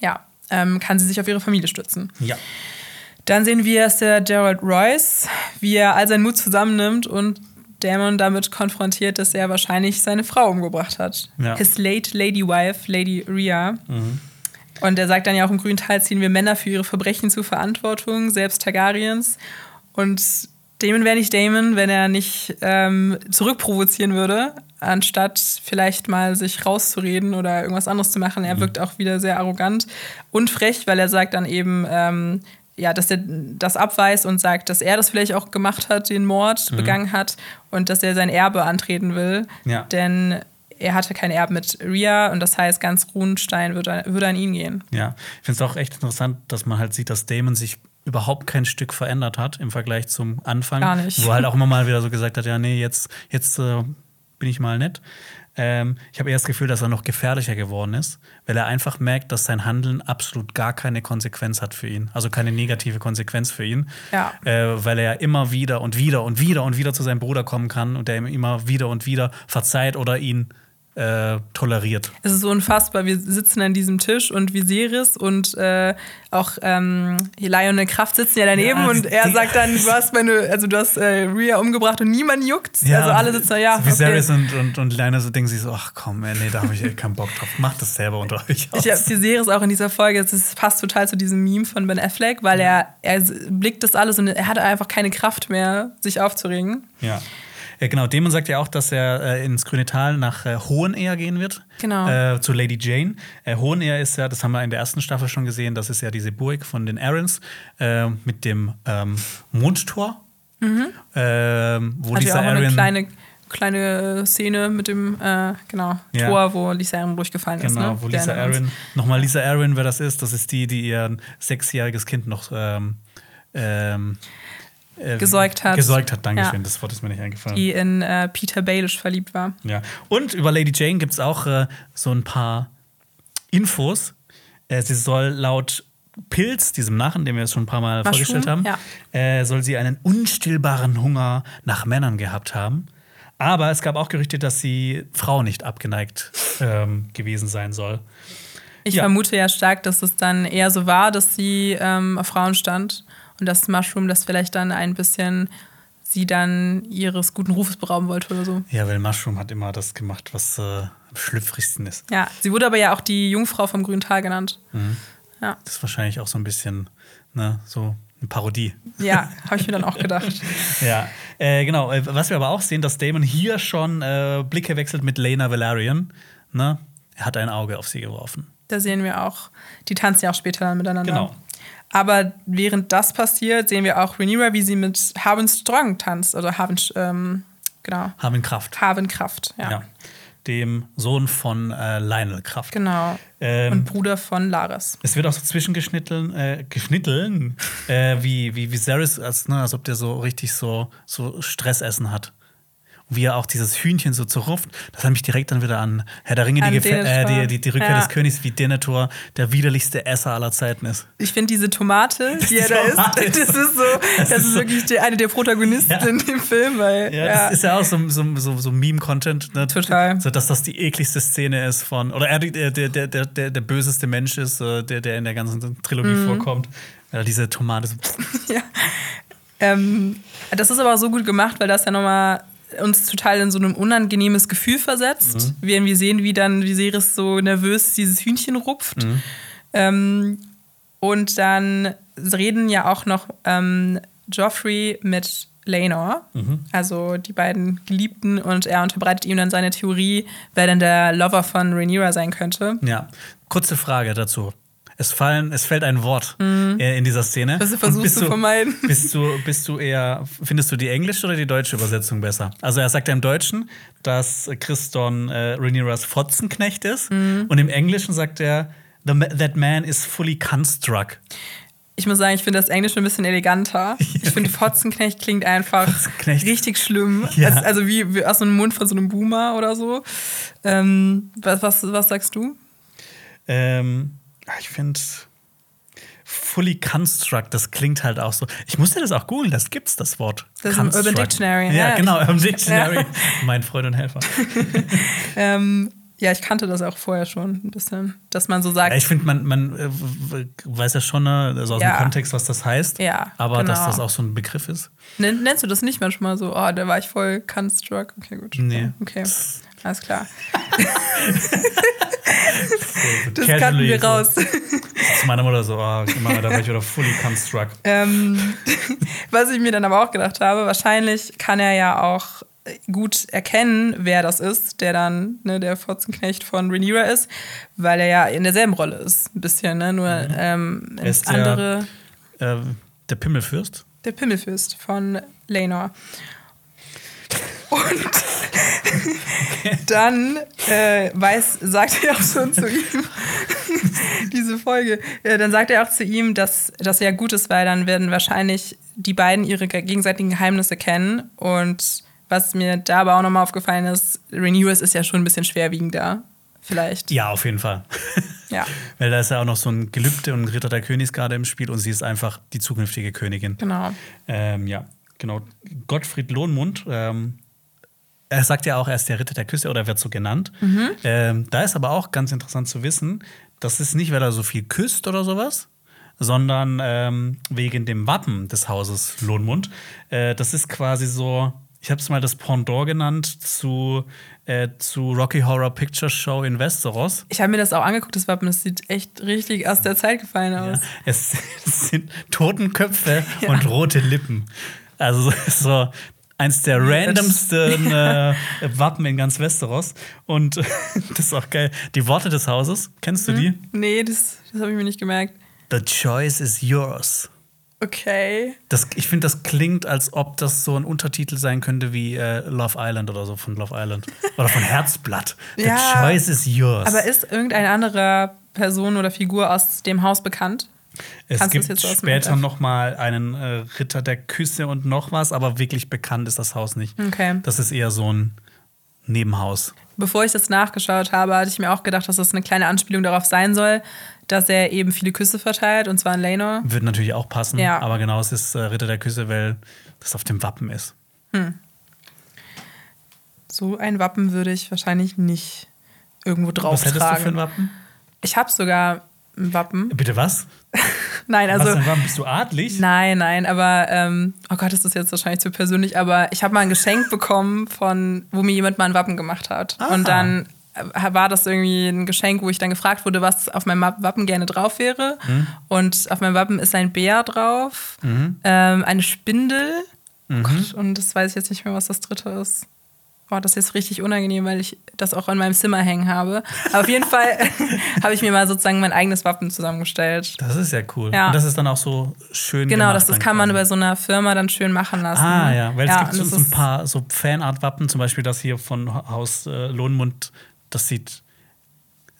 ja, ähm, kann sie sich auf ihre Familie stützen. Ja. Dann sehen wir, dass der Gerald Royce, wie er all seinen Mut zusammennimmt und Damon damit konfrontiert, dass er wahrscheinlich seine Frau umgebracht hat. Ja. His late lady wife, Lady Rhea. Mhm. Und er sagt dann ja auch im grünen Teil, ziehen wir Männer für ihre Verbrechen zur Verantwortung, selbst Targaryens. Und Damon wäre nicht Damon, wenn er nicht ähm, zurückprovozieren würde, anstatt vielleicht mal sich rauszureden oder irgendwas anderes zu machen. Er mhm. wirkt auch wieder sehr arrogant und frech, weil er sagt dann eben, ähm, ja, dass er das abweist und sagt, dass er das vielleicht auch gemacht hat, den Mord mhm. begangen hat und dass er sein Erbe antreten will. Ja. Denn er hatte kein Erbe mit Ria und das heißt, ganz Runenstein würde, würde an ihn gehen. Ja, ich finde es auch echt interessant, dass man halt sieht, dass Damon sich überhaupt kein Stück verändert hat im Vergleich zum Anfang. Gar nicht. Wo er halt auch immer mal wieder so gesagt hat, ja, nee, jetzt, jetzt äh, bin ich mal nett. Ähm, ich habe eher das Gefühl, dass er noch gefährlicher geworden ist, weil er einfach merkt, dass sein Handeln absolut gar keine Konsequenz hat für ihn. Also keine negative Konsequenz für ihn. Ja. Äh, weil er ja immer wieder und wieder und wieder und wieder zu seinem Bruder kommen kann und der ihm immer wieder und wieder verzeiht oder ihn äh, toleriert. Es ist so unfassbar. Wir sitzen an diesem Tisch und Viserys und äh, auch ähm, Lionel Kraft sitzen ja daneben ja, und er sagt dann, du hast meine, also du hast äh, Rhea umgebracht und niemand juckt. Ja, also alle sitzen da, ja. So Viserys okay. und, und, und Lionel so denken sich so, ach komm, ey, nee, da habe ich keinen Bock drauf. Macht das selber unter euch aus. Ich habe Viserys auch in dieser Folge, das passt total zu diesem Meme von Ben Affleck, weil er, er blickt das alles und er hat einfach keine Kraft mehr, sich aufzuregen. Ja. Ja, genau. Damon sagt ja auch, dass er äh, ins Grüne Tal nach äh, Hohenehr gehen wird. Genau. Äh, zu Lady Jane. Äh, Hohenehr ist ja, das haben wir in der ersten Staffel schon gesehen, das ist ja diese Burg von den Arryns äh, mit dem ähm, Mondtor. Mhm. Ähm, wo Hat Lisa auch eine kleine kleine Szene mit dem äh, genau, ja. Tor, wo Lisa Arryn durchgefallen genau, ist. Genau, ne? wo Lisa Arryn, nochmal Lisa Arryn, wer das ist, das ist die, die ihr sechsjähriges Kind noch ähm, ähm, äh, gesäugt hat. Gesäugt hat, danke schön, ja. das Wort ist mir nicht eingefallen. Die in äh, Peter Baelish verliebt war. Ja. Und über Lady Jane gibt es auch äh, so ein paar Infos. Äh, sie soll laut Pilz, diesem Narren, den wir jetzt schon ein paar Mal Mushroom, vorgestellt haben, ja. Äh, soll sie einen unstillbaren Hunger nach Männern gehabt haben. Aber es gab auch Gerüchte, dass sie Frau nicht abgeneigt ähm, gewesen sein soll. Ich ja. vermute ja stark, dass es dann eher so war, dass sie ähm, auf Frauen stand und das Mushroom das vielleicht dann ein bisschen sie dann ihres guten Rufes berauben wollte oder so. Ja, weil Mushroom hat immer das gemacht, was äh, am schlüpfrigsten ist. Ja, sie wurde aber ja auch die Jungfrau vom grünen Tal genannt. Mhm. Ja. Das ist wahrscheinlich auch so ein bisschen, ne, so eine Parodie. Ja, habe ich mir dann auch gedacht. ja. Äh, genau, äh, was wir aber auch sehen, dass Damon hier schon äh, Blicke wechselt mit Lena Valerian. Ne? Er hat ein Auge auf sie geworfen. Da sehen wir auch, die tanzen ja auch später miteinander. Genau. Aber während das passiert, sehen wir auch Rhaenyra, wie sie mit Harvin Strong tanzt. Oder Harvin, ähm, genau. Haben Kraft. Harvin Kraft, ja. Ja. Dem Sohn von äh, Lionel Kraft. Genau. Ähm, Und Bruder von Laris. Es wird auch so zwischengeschnitten, äh, geschnitten, äh, wie, wie Viserys, als, ne, als ob der so richtig so, so Stressessen hat. Wie er auch dieses Hühnchen so zerrupft, das hat mich direkt dann wieder an Herr der Ringe, die, An Gefä- äh, die, die, die Rückkehr Ja. des Königs, wie Denethor der widerlichste Esser aller Zeiten ist. Ich finde diese Tomate, die er da ist- das ist so, das, das ist so- wirklich die, eine der Protagonisten Ja. in dem Film, weil Ja, ja, das ist ja auch so, so, so, so Meme-Content. Ne? Total. So, dass das die ekligste Szene ist von, oder er die- der, der, der, der, der, böseste Mensch ist, der, der in der ganzen Trilogie Mhm. vorkommt. Er diese Tomate so, Ähm, das ist aber so gut gemacht, weil das ja nochmal uns total in so ein unangenehmes Gefühl versetzt. Mhm. Wir irgendwie sehen, wie dann Viserys so nervös dieses Hühnchen rupft. Mhm. Ähm, und dann reden ja auch noch ähm, Joffrey mit Laenor, Mhm. also die beiden Geliebten, und er unterbreitet ihm dann seine Theorie, wer denn der Lover von Rhaenyra sein könnte. Ja, kurze Frage dazu. Es, fallen, es fällt ein Wort äh, in dieser Szene. Mhm. Du Und versuchst zu vermeiden. Bist du, bist du eher, findest du die englische oder die deutsche Übersetzung besser? Also er sagt ja im Deutschen, dass Christon äh, Rhaenyras Fotzenknecht ist Mhm. und im Englischen sagt er, that man is fully construct. Ich muss sagen, ich finde das Englische ein bisschen eleganter. Ich finde, Fotzenknecht klingt einfach Fotzenknecht. richtig schlimm. Ja. Also, also wie, wie aus einem Mund von so einem Boomer oder so. Ähm, was, was, was sagst du? Ähm, ich finde fully construct, das klingt halt auch so. Ich musste das auch googeln, das gibt's das Wort. Das ist Construct. Urban Dictionary, Ja, ja. genau, Urban Dictionary. Mein Freund und Helfer. Ähm, ja, ich kannte das auch vorher schon ein bisschen, dass man so sagt. Ja, ich finde, man, man äh, weiß ja schon ne, also aus Ja. dem Kontext, was das heißt. Ja, Aber dass genau. das auch so ein Begriff ist. Nenn, nennst du das nicht manchmal so? Oh, da war ich voll Construct. Okay, gut. Nee. Okay, alles klar. So, Das casually kannten wir so raus. Zu meiner Mutter so, oh, Mama, da war ich wieder fully construct. Ähm, was ich mir dann aber auch gedacht habe, wahrscheinlich kann er ja auch gut erkennen, wer das ist, der dann ne, der Fotzenknecht von Rhaenyra ist, weil er ja in derselben Rolle ist, ein bisschen, ne? nur ähm, Er ist andere, Äh, der Pimmelfürst. der Pimmelfürst von Laenor. Und dann äh, weiß, sagt er auch schon zu ihm, diese Folge, äh, dann sagt er auch zu ihm, dass das ja gut ist, weil dann werden wahrscheinlich die beiden ihre gegenseitigen Geheimnisse kennen. Und was mir da aber auch nochmal aufgefallen ist, Renewers ist ja schon ein bisschen schwerwiegender, vielleicht. Ja, auf jeden Fall. Ja, Weil da ist ja auch noch so ein Gelübde und ein Ritter der Königs gerade im Spiel und sie ist einfach die zukünftige Königin. genau. Ähm, ja, genau. Gottfried Lohnmund, ähm, er sagt ja auch, er ist der Ritter der Küsse oder wird so genannt. Ähm, da ist aber auch ganz interessant zu wissen, das ist nicht, weil er so viel küsst oder sowas, sondern ähm, wegen dem Wappen des Hauses Lohnmund. Äh, das ist quasi so, ich habe es mal das Pendant genannt zu, äh, zu Rocky Horror Picture Show in Westeros. Ich habe mir das auch angeguckt, das Wappen, das sieht echt richtig aus der Zeit gefallen aus. Ja, es, es sind Totenköpfe und rote Lippen. Also so eins der randomsten äh, Wappen in ganz Westeros. Und das ist auch geil. Die Worte des Hauses, kennst du die? Nee, das, das habe ich mir nicht gemerkt. The choice is yours. Okay. Das, ich finde, das klingt, als ob das so ein Untertitel sein könnte wie äh, Love Island oder so von Love Island. Oder von Herzblatt. The Ja, choice is yours. Aber ist irgendeine andere Person oder Figur aus dem Haus bekannt? Es Kannst gibt später FF? noch mal einen äh, Ritter der Küsse und noch was, aber wirklich bekannt ist das Haus nicht. Okay. Das ist eher so ein Nebenhaus. Bevor ich das nachgeschaut habe, hatte ich mir auch gedacht, dass das eine kleine Anspielung darauf sein soll, dass er eben viele Küsse verteilt, und zwar an Laenor. Wird natürlich auch passen, Ja. aber genau, es ist äh, Ritter der Küsse, weil das auf dem Wappen ist. So ein Wappen würde ich wahrscheinlich nicht irgendwo drauf was hättest tragen. du für ein Wappen? Ich habe sogar Wappen. Bitte was? Nein, was also für ein Wappen? Bist du adlig? Nein, nein, aber ähm, oh Gott, ist das jetzt wahrscheinlich zu persönlich, aber ich habe mal ein Geschenk bekommen von, wo mir jemand mal ein Wappen gemacht hat. Aha. Und dann äh, war das irgendwie ein Geschenk, wo ich dann gefragt wurde, was auf meinem Wa- Wappen gerne drauf wäre. Mhm. Und auf meinem Wappen ist ein Bär drauf, ähm, eine Spindel Oh Gott, und das weiß ich jetzt nicht mehr, was das dritte ist. Boah, das ist jetzt richtig unangenehm, weil ich das auch in meinem Zimmer hängen habe. Aber auf jeden Fall habe ich mir mal sozusagen mein eigenes Wappen zusammengestellt. Das ist ja cool. Ja. Und das ist dann auch so schön Genau, gemacht das, das kann man bei so einer Firma dann schön machen lassen. Ah ja, weil es gibt so, ein paar so Fanart-Wappen, zum Beispiel das hier von Haus äh, Lohnmund, das sieht.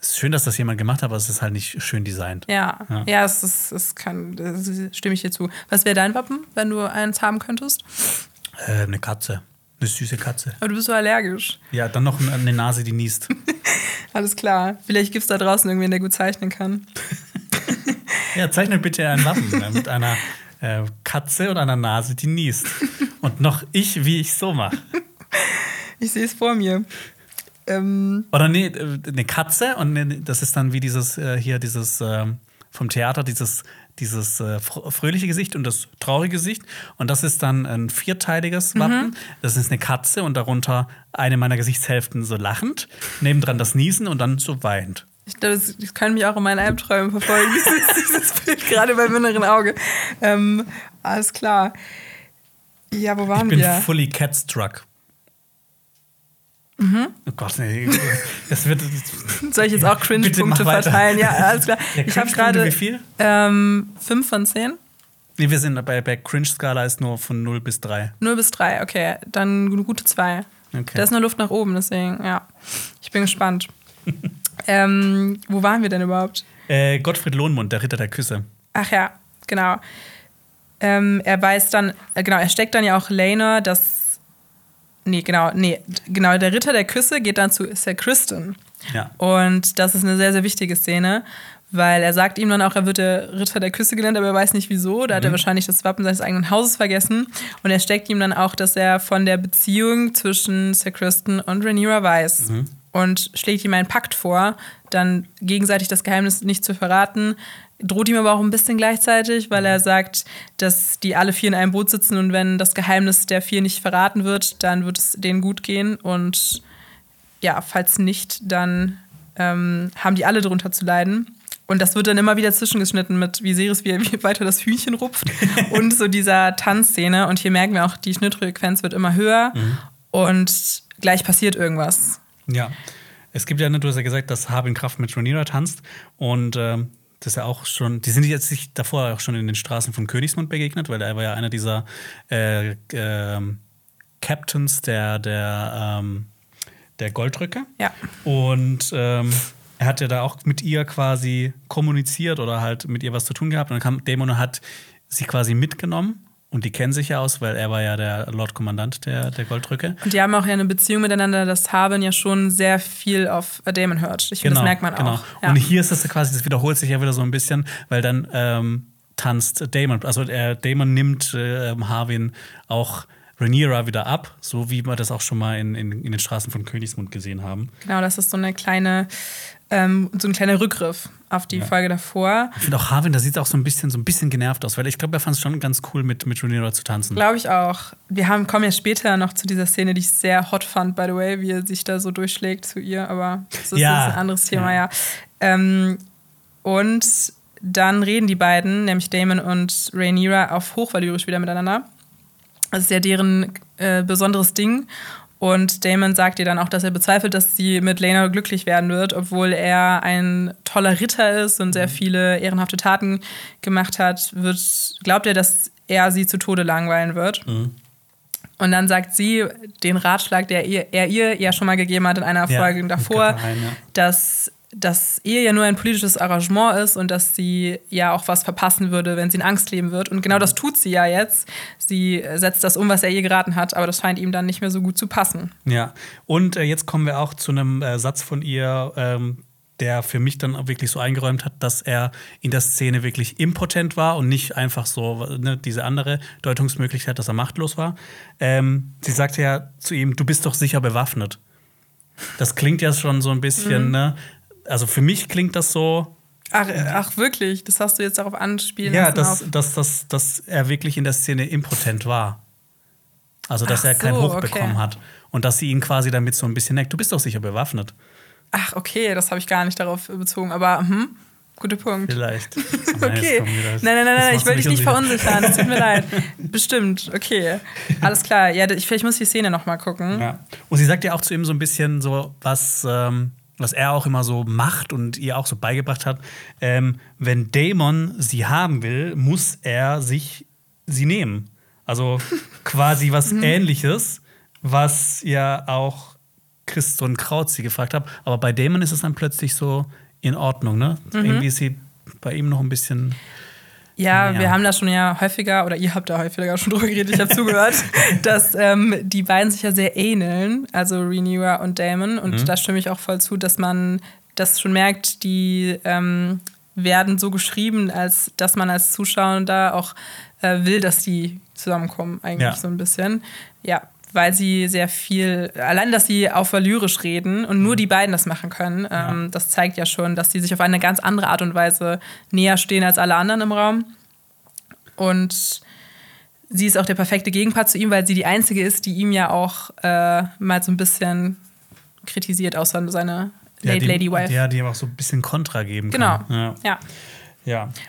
Es ist schön, dass das jemand gemacht hat, aber es ist halt nicht schön designt. Ja, Ja. ja, es, ist, es kann, das stimme ich dir zu. Was wäre dein Wappen, wenn du eins haben könntest? Äh, eine Katze. Eine süße Katze. Aber du bist so allergisch. Ja, dann noch eine Nase, die niest. Alles klar. Vielleicht gibt es da draußen irgendwen, der gut zeichnen kann. Ja, zeichne bitte ein Wappen äh, mit einer äh, Katze und einer Nase, die niest. Und noch ich, wie ich so mache. Ich sehe es vor mir. Ähm, Oder nee, äh, eine Katze und ne- das ist dann wie dieses äh, hier, dieses ähm, vom Theater, dieses, dieses äh, fr- fröhliche Gesicht und das traurige Gesicht. Und das ist dann ein vierteiliges Wappen. Das ist eine Katze und darunter eine meiner Gesichtshälften so lachend, nebendran das Niesen und dann so weinend. ich glaube, das, das kann mich auch in meinen Albträumen verfolgen, dieses, dieses Bild, gerade beim inneren Auge. Ähm, alles klar. Ja, wo waren Ich bin wir? fully catstruck. Mhm. Oh Gott, nee. Das wird. Soll ich jetzt auch Cringe-Punkte verteilen? Ja, alles klar. Ja, ich habe gerade Wie viel? ähm, 5 von 10. Nee, wir sind bei, bei Cringe-Skala ist nur von 0 bis 3. 0 bis 3, okay. Dann eine gute 2. Okay. Da ist nur Luft nach oben, deswegen, ja. Ich bin gespannt. ähm, wo waren wir denn überhaupt? Äh, Gottfried Lohnmund, der Ritter der Küsse. Ach ja, genau. Ähm, er weiß dann, äh, genau, er steckt dann ja auch Lena, dass. Nee, genau, nee, genau, der Ritter der Küsse geht dann zu Sir Kristen. Ja. Und das ist eine sehr, sehr wichtige Szene, weil er sagt ihm dann auch, er wird der Ritter der Küsse genannt, aber er weiß nicht wieso. Da hat er wahrscheinlich das Wappen seines eigenen Hauses vergessen. Und er steckt ihm dann auch, dass er von der Beziehung zwischen Sir Kristen und Rhaenyra weiß. Und schlägt ihm einen Pakt vor, dann gegenseitig das Geheimnis nicht zu verraten. Droht ihm aber auch ein bisschen gleichzeitig, weil er sagt, dass die alle vier in einem Boot sitzen und wenn das Geheimnis der vier nicht verraten wird, dann wird es denen gut gehen. Und ja, falls nicht, dann ähm, haben die alle drunter zu leiden. Und das wird dann immer wieder zwischengeschnitten mit Viserys, wie er wie weiter das Hühnchen rupft und so dieser Tanzszene. Und hier merken wir auch, die Schnittfrequenz wird immer höher und gleich passiert irgendwas. Ja. Es gibt ja, du hast ja gesagt, dass Harbin Kraft mit Rhaenyra tanzt. Und ähm, das ist ja auch schon, die sind jetzt sich davor auch schon in den Straßen von Königsmund begegnet, weil er war ja einer dieser äh, ähm, Captains der, der, ähm, der Goldrücke. Ja. Und ähm, er hat ja da auch mit ihr quasi kommuniziert oder halt mit ihr was zu tun gehabt. Und dann kam Dämon und hat sie quasi mitgenommen. Und die kennen sich ja aus, weil er war ja der Lord Kommandant der, der Goldrücke. Und die haben auch ja eine Beziehung miteinander, dass Haben ja schon sehr viel auf Damon hört. Ich finde, das merkt man auch. Ja. Genau. Und hier ist es quasi, das wiederholt sich ja wieder so ein bisschen, weil dann ähm, tanzt Damon, also äh, Damon nimmt äh, Harwin auch Rhaenyra wieder ab, so wie wir das auch schon mal in, in, in den Straßen von Königsmund gesehen haben. Genau, das ist so eine kleine, ähm, so ein kleiner Rückgriff auf die Folge davor. Ich finde auch Harwin, da sieht auch so ein bisschen, so ein bisschen genervt aus, weil ich glaube, er fand es schon ganz cool, mit, mit Rhaenyra zu tanzen. Glaube ich auch. Wir haben, kommen ja später noch zu dieser Szene, die ich sehr hot fand, by the way, wie er sich da so durchschlägt zu ihr, aber das ist Ja. jetzt ein anderes Thema, Ja. ja. Ähm, und dann reden die beiden, nämlich Damon und Rhaenyra, auf Hochvalyrisch wieder miteinander. Das ist ja deren äh, besonderes Ding. Und Damon sagt ihr dann auch, dass er bezweifelt, dass sie mit Lena glücklich werden wird, obwohl er ein toller Ritter ist und sehr viele ehrenhafte Taten gemacht hat, wird, glaubt er, dass er sie zu Tode langweilen wird. Und dann sagt sie den Ratschlag, der ihr, er ihr ja schon mal gegeben hat in einer Ja, Folge mit davor, Götterhain, ja. dass dass Ehe ja nur ein politisches Arrangement ist und dass sie ja auch was verpassen würde, wenn sie in Angst leben wird. Und genau das tut sie ja jetzt. Sie setzt das um, was er ihr geraten hat, aber das scheint ihm dann nicht mehr so gut zu passen. Ja, und äh, jetzt kommen wir auch zu einem äh, Satz von ihr, ähm, der für mich dann auch wirklich so eingeräumt hat, dass er in der Szene wirklich impotent war und nicht einfach so ne, diese andere Deutungsmöglichkeit, dass er machtlos war. Ähm, sie sagte ja zu ihm, du bist doch sicher bewaffnet. Das klingt ja schon so ein bisschen, ne? Also für mich klingt das so, Ach, ach wirklich? Das hast du jetzt darauf anspielen ja, lassen? dass, auf- dass, dass, dass er wirklich in der Szene impotent war. Also, dass Ach er kein so, Hoch okay. bekommen hat. Und dass sie ihn quasi damit so ein bisschen neckt. Du bist doch sicher bewaffnet. Ach, okay, das habe ich gar nicht darauf bezogen. Aber hm, guter Punkt. Vielleicht. okay. Nein, nein, nein, nein, ich will dich nicht verunsichern. Es tut mir leid. Bestimmt. Okay. Alles klar. Ja, ich, vielleicht muss ich die Szene noch mal gucken. Ja. Und sie sagt ja auch zu ihm so ein bisschen so, was, ähm, was er auch immer so macht und ihr auch so beigebracht hat. Ähm, wenn Damon sie haben will, muss er sich sie nehmen. Also quasi was mhm. Ähnliches, was ja auch Christon Kraut sie gefragt hat. Aber bei Damon ist es dann plötzlich so in Ordnung, ne? Mhm. Irgendwie ist sie bei ihm noch ein bisschen. Ja, ja, wir haben da schon ja häufiger, oder ihr habt da häufiger schon drüber geredet, ich habe zugehört, dass ähm, die beiden sich ja sehr ähneln, also Renewer und Damon. Und mhm. da stimme ich auch voll zu, dass man das schon merkt, die ähm, werden so geschrieben, als dass man als Zuschauer da auch äh, will, dass die zusammenkommen, eigentlich ja. so ein bisschen. Ja, weil sie sehr viel, allein, dass sie auf Valyrisch reden und nur mhm. die beiden das machen können, ja. ähm, das zeigt ja schon, dass sie sich auf eine ganz andere Art und Weise näher stehen als alle anderen im Raum. Und sie ist auch der perfekte Gegenpart zu ihm, weil sie die einzige ist, die ihm ja auch äh, mal so ein bisschen kritisiert, außer seine Late ja, Lady Wife. Ja, die ihm auch so ein bisschen Kontra geben genau. kann. Genau. Ja. Ja.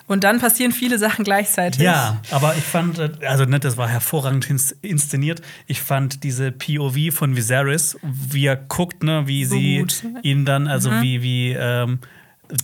Und dann passieren viele Sachen gleichzeitig. Ja, aber ich fand, also ne, das war hervorragend inszeniert. Ich fand diese POV von Viserys, wie er guckt, ne, wie so sie gut. ihn dann, also mhm. wie, wie ähm,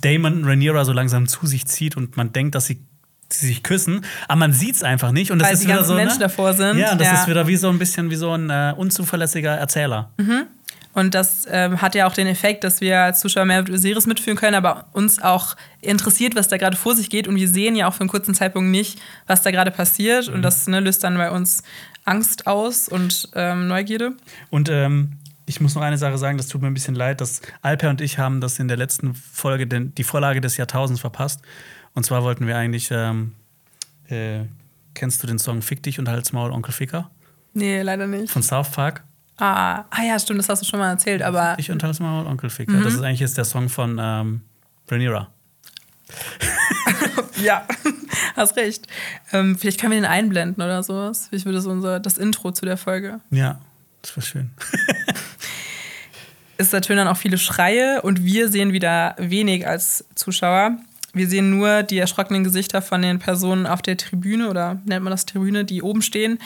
Damon Rhaenyra so langsam zu sich zieht und man denkt, dass sie sie sich küssen, aber man sieht es einfach nicht und das Weil ist die wieder so Menschen ne? davor sind. Ja, das ja. ist wieder wie so ein bisschen wie so ein äh, unzuverlässiger Erzähler. Mhm. Und das ähm, hat ja auch den Effekt, dass wir als Zuschauer mehr Series mitfühlen können, aber uns auch interessiert, was da gerade vor sich geht. Und wir sehen ja auch für einen kurzen Zeitpunkt nicht, was da gerade passiert. Mhm. Und das ne, löst dann bei uns Angst aus und ähm, Neugierde. Und ähm, ich muss noch eine Sache sagen, das tut mir ein bisschen leid, dass Alper und ich haben das in der letzten Folge den, die Vorlage des Jahrtausends verpasst. Und zwar wollten wir eigentlich, ähm, äh, kennst du den Song Fick dich und halt's Maul Onkel Ficker? Nee, leider nicht. Von South Park. Ah, ah ja, stimmt, das hast du schon mal erzählt, aber. Ich und mal Onkel Ficker. Mhm. Das ist eigentlich jetzt der Song von ähm, Rhaenyra. ja, hast recht. Ähm, vielleicht können wir den einblenden oder sowas. Ich würde so unser das Intro zu der Folge. Ja, das wäre schön. es ertönen dann auch viele Schreie und wir sehen wieder wenig als Zuschauer. Wir sehen nur die erschrockenen Gesichter von den Personen auf der Tribüne oder nennt man das Tribüne, die oben stehen.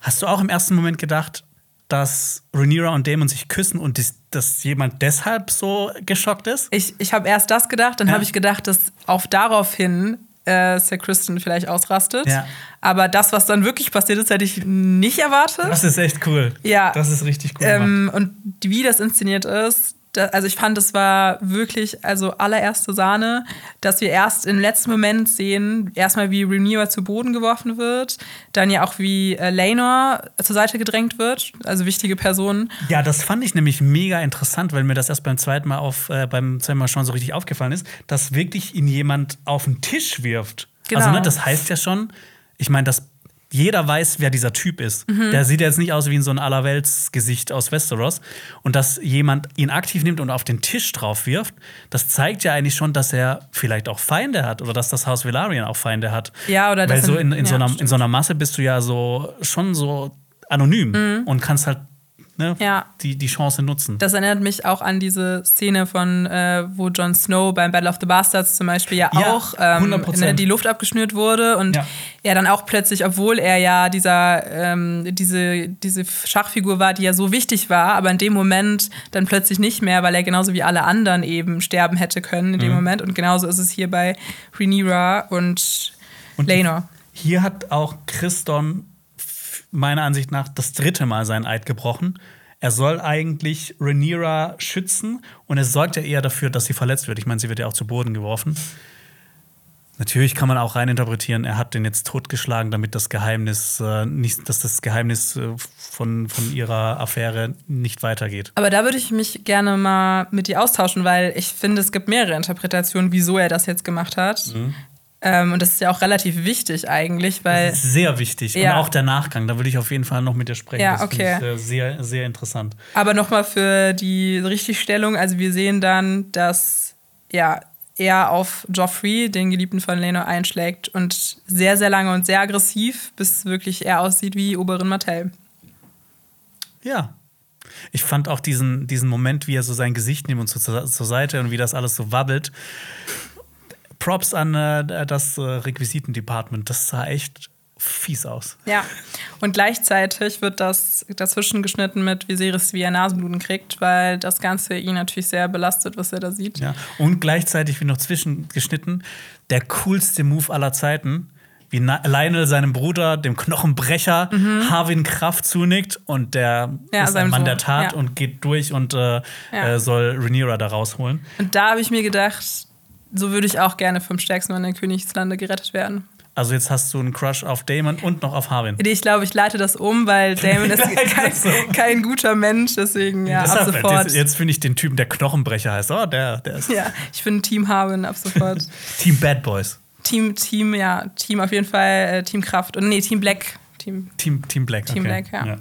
Hast du auch im ersten Moment gedacht, dass Rhaenyra und Damon sich küssen und dass, dass jemand deshalb so geschockt ist? Ich, ich habe erst das gedacht, dann ja. habe ich gedacht, dass auf daraufhin äh, Sir Kristen vielleicht ausrastet. Ja. Aber das, was dann wirklich passiert ist, hätte ich nicht erwartet. Das ist echt cool. Ja. Das ist richtig cool. Ähm, und wie das inszeniert ist, da, also ich fand, es war wirklich also allererste Sahne, dass wir erst im letzten Moment sehen, erstmal wie Rhaenyra zu Boden geworfen wird, dann ja auch wie äh, Laenor zur Seite gedrängt wird, also wichtige Personen. Ja, das fand ich nämlich mega interessant, weil mir das erst beim zweiten Mal auf äh, beim zweiten Mal schon so richtig aufgefallen ist, dass wirklich ihn jemand auf den Tisch wirft. Genau. Also ne, das heißt ja schon, ich meine, das jeder weiß, wer dieser Typ ist. Mhm. Der sieht jetzt nicht aus wie in so ein Allerweltsgesicht aus Westeros. Und dass jemand ihn aktiv nimmt und auf den Tisch drauf wirft, das zeigt ja eigentlich schon, dass er vielleicht auch Feinde hat oder dass das Haus Velaryon auch Feinde hat. Ja, oder Weil so in, in, ja, so einer, in so einer Masse bist du ja so schon so anonym mhm. und kannst halt ne, ja. die, die Chance nutzen. Das erinnert mich auch an diese Szene von, äh, wo Jon Snow beim Battle of the Bastards zum Beispiel ja, ja auch ähm, ne, die Luft abgeschnürt wurde und ja. er dann auch plötzlich, obwohl er ja dieser, ähm, diese, diese Schachfigur war, die ja so wichtig war, aber in dem Moment dann plötzlich nicht mehr, weil er genauso wie alle anderen eben sterben hätte können in dem mhm. Moment. Und genauso ist es hier bei Rhaenyra und, und Laenor. Hier hat auch Christon meiner Ansicht nach das dritte Mal seinen Eid gebrochen. Er soll eigentlich Rhaenyra schützen und er sorgt ja eher dafür, dass sie verletzt wird. Ich meine, sie wird ja auch zu Boden geworfen. Natürlich kann man auch reininterpretieren, er hat den jetzt totgeschlagen, damit das Geheimnis äh, nicht, dass das Geheimnis äh, von, von ihrer Affäre nicht weitergeht. Aber da würde ich mich gerne mal mit dir austauschen, weil ich finde, es gibt mehrere Interpretationen, wieso er das jetzt gemacht hat. Mhm. Ähm, und das ist ja auch relativ wichtig eigentlich, weil. sehr wichtig. Ja. Und auch der Nachgang, da würde ich auf jeden Fall noch mit dir sprechen. Ja, okay. Das ist sehr, sehr interessant. Aber nochmal für die Richtigstellung: also, wir sehen dann, dass ja, er auf Joffrey, den Geliebten von Leno, einschlägt und sehr, sehr lange und sehr aggressiv, bis wirklich er aussieht wie Oberin Martell. Ja, ich fand auch diesen, diesen Moment, wie er so sein Gesicht nimmt und so zur, zur Seite und wie das alles so wabbelt Props an äh, das äh, Requisiten-Department. Das sah echt fies aus. Ja, und gleichzeitig wird das dazwischen geschnitten mit Viserys, wie er Nasenbluten kriegt, weil das Ganze ihn natürlich sehr belastet, was er da sieht. Ja, und gleichzeitig wird noch zwischengeschnitten der coolste Move aller Zeiten, wie Lionel seinem Bruder, dem Knochenbrecher, mhm. Harwin Kraft zunickt und der ja, ist ein Mann Sohn. der Tat ja. und geht durch und äh, ja. äh, soll Rhaenyra da rausholen. Und da habe ich mir gedacht, so würde ich auch gerne vom stärksten Mann der Königslande gerettet werden. Also jetzt hast du einen Crush auf Damon und noch auf Harwin. Ich glaube, ich leite das um, weil Damon ist kein, kein, guter Mensch, deswegen ja, ab sofort. Jetzt, jetzt finde ich den Typen, der Knochenbrecher heißt. Oh, der, der ist. Ja, ich finde Team Harwin ab sofort. Team Bad Boys. Team, Team, ja, Team auf jeden Fall, äh, Team Kraft. Und nee, Team Black. Team, Team, Team Black. Team okay. Black, ja. ja.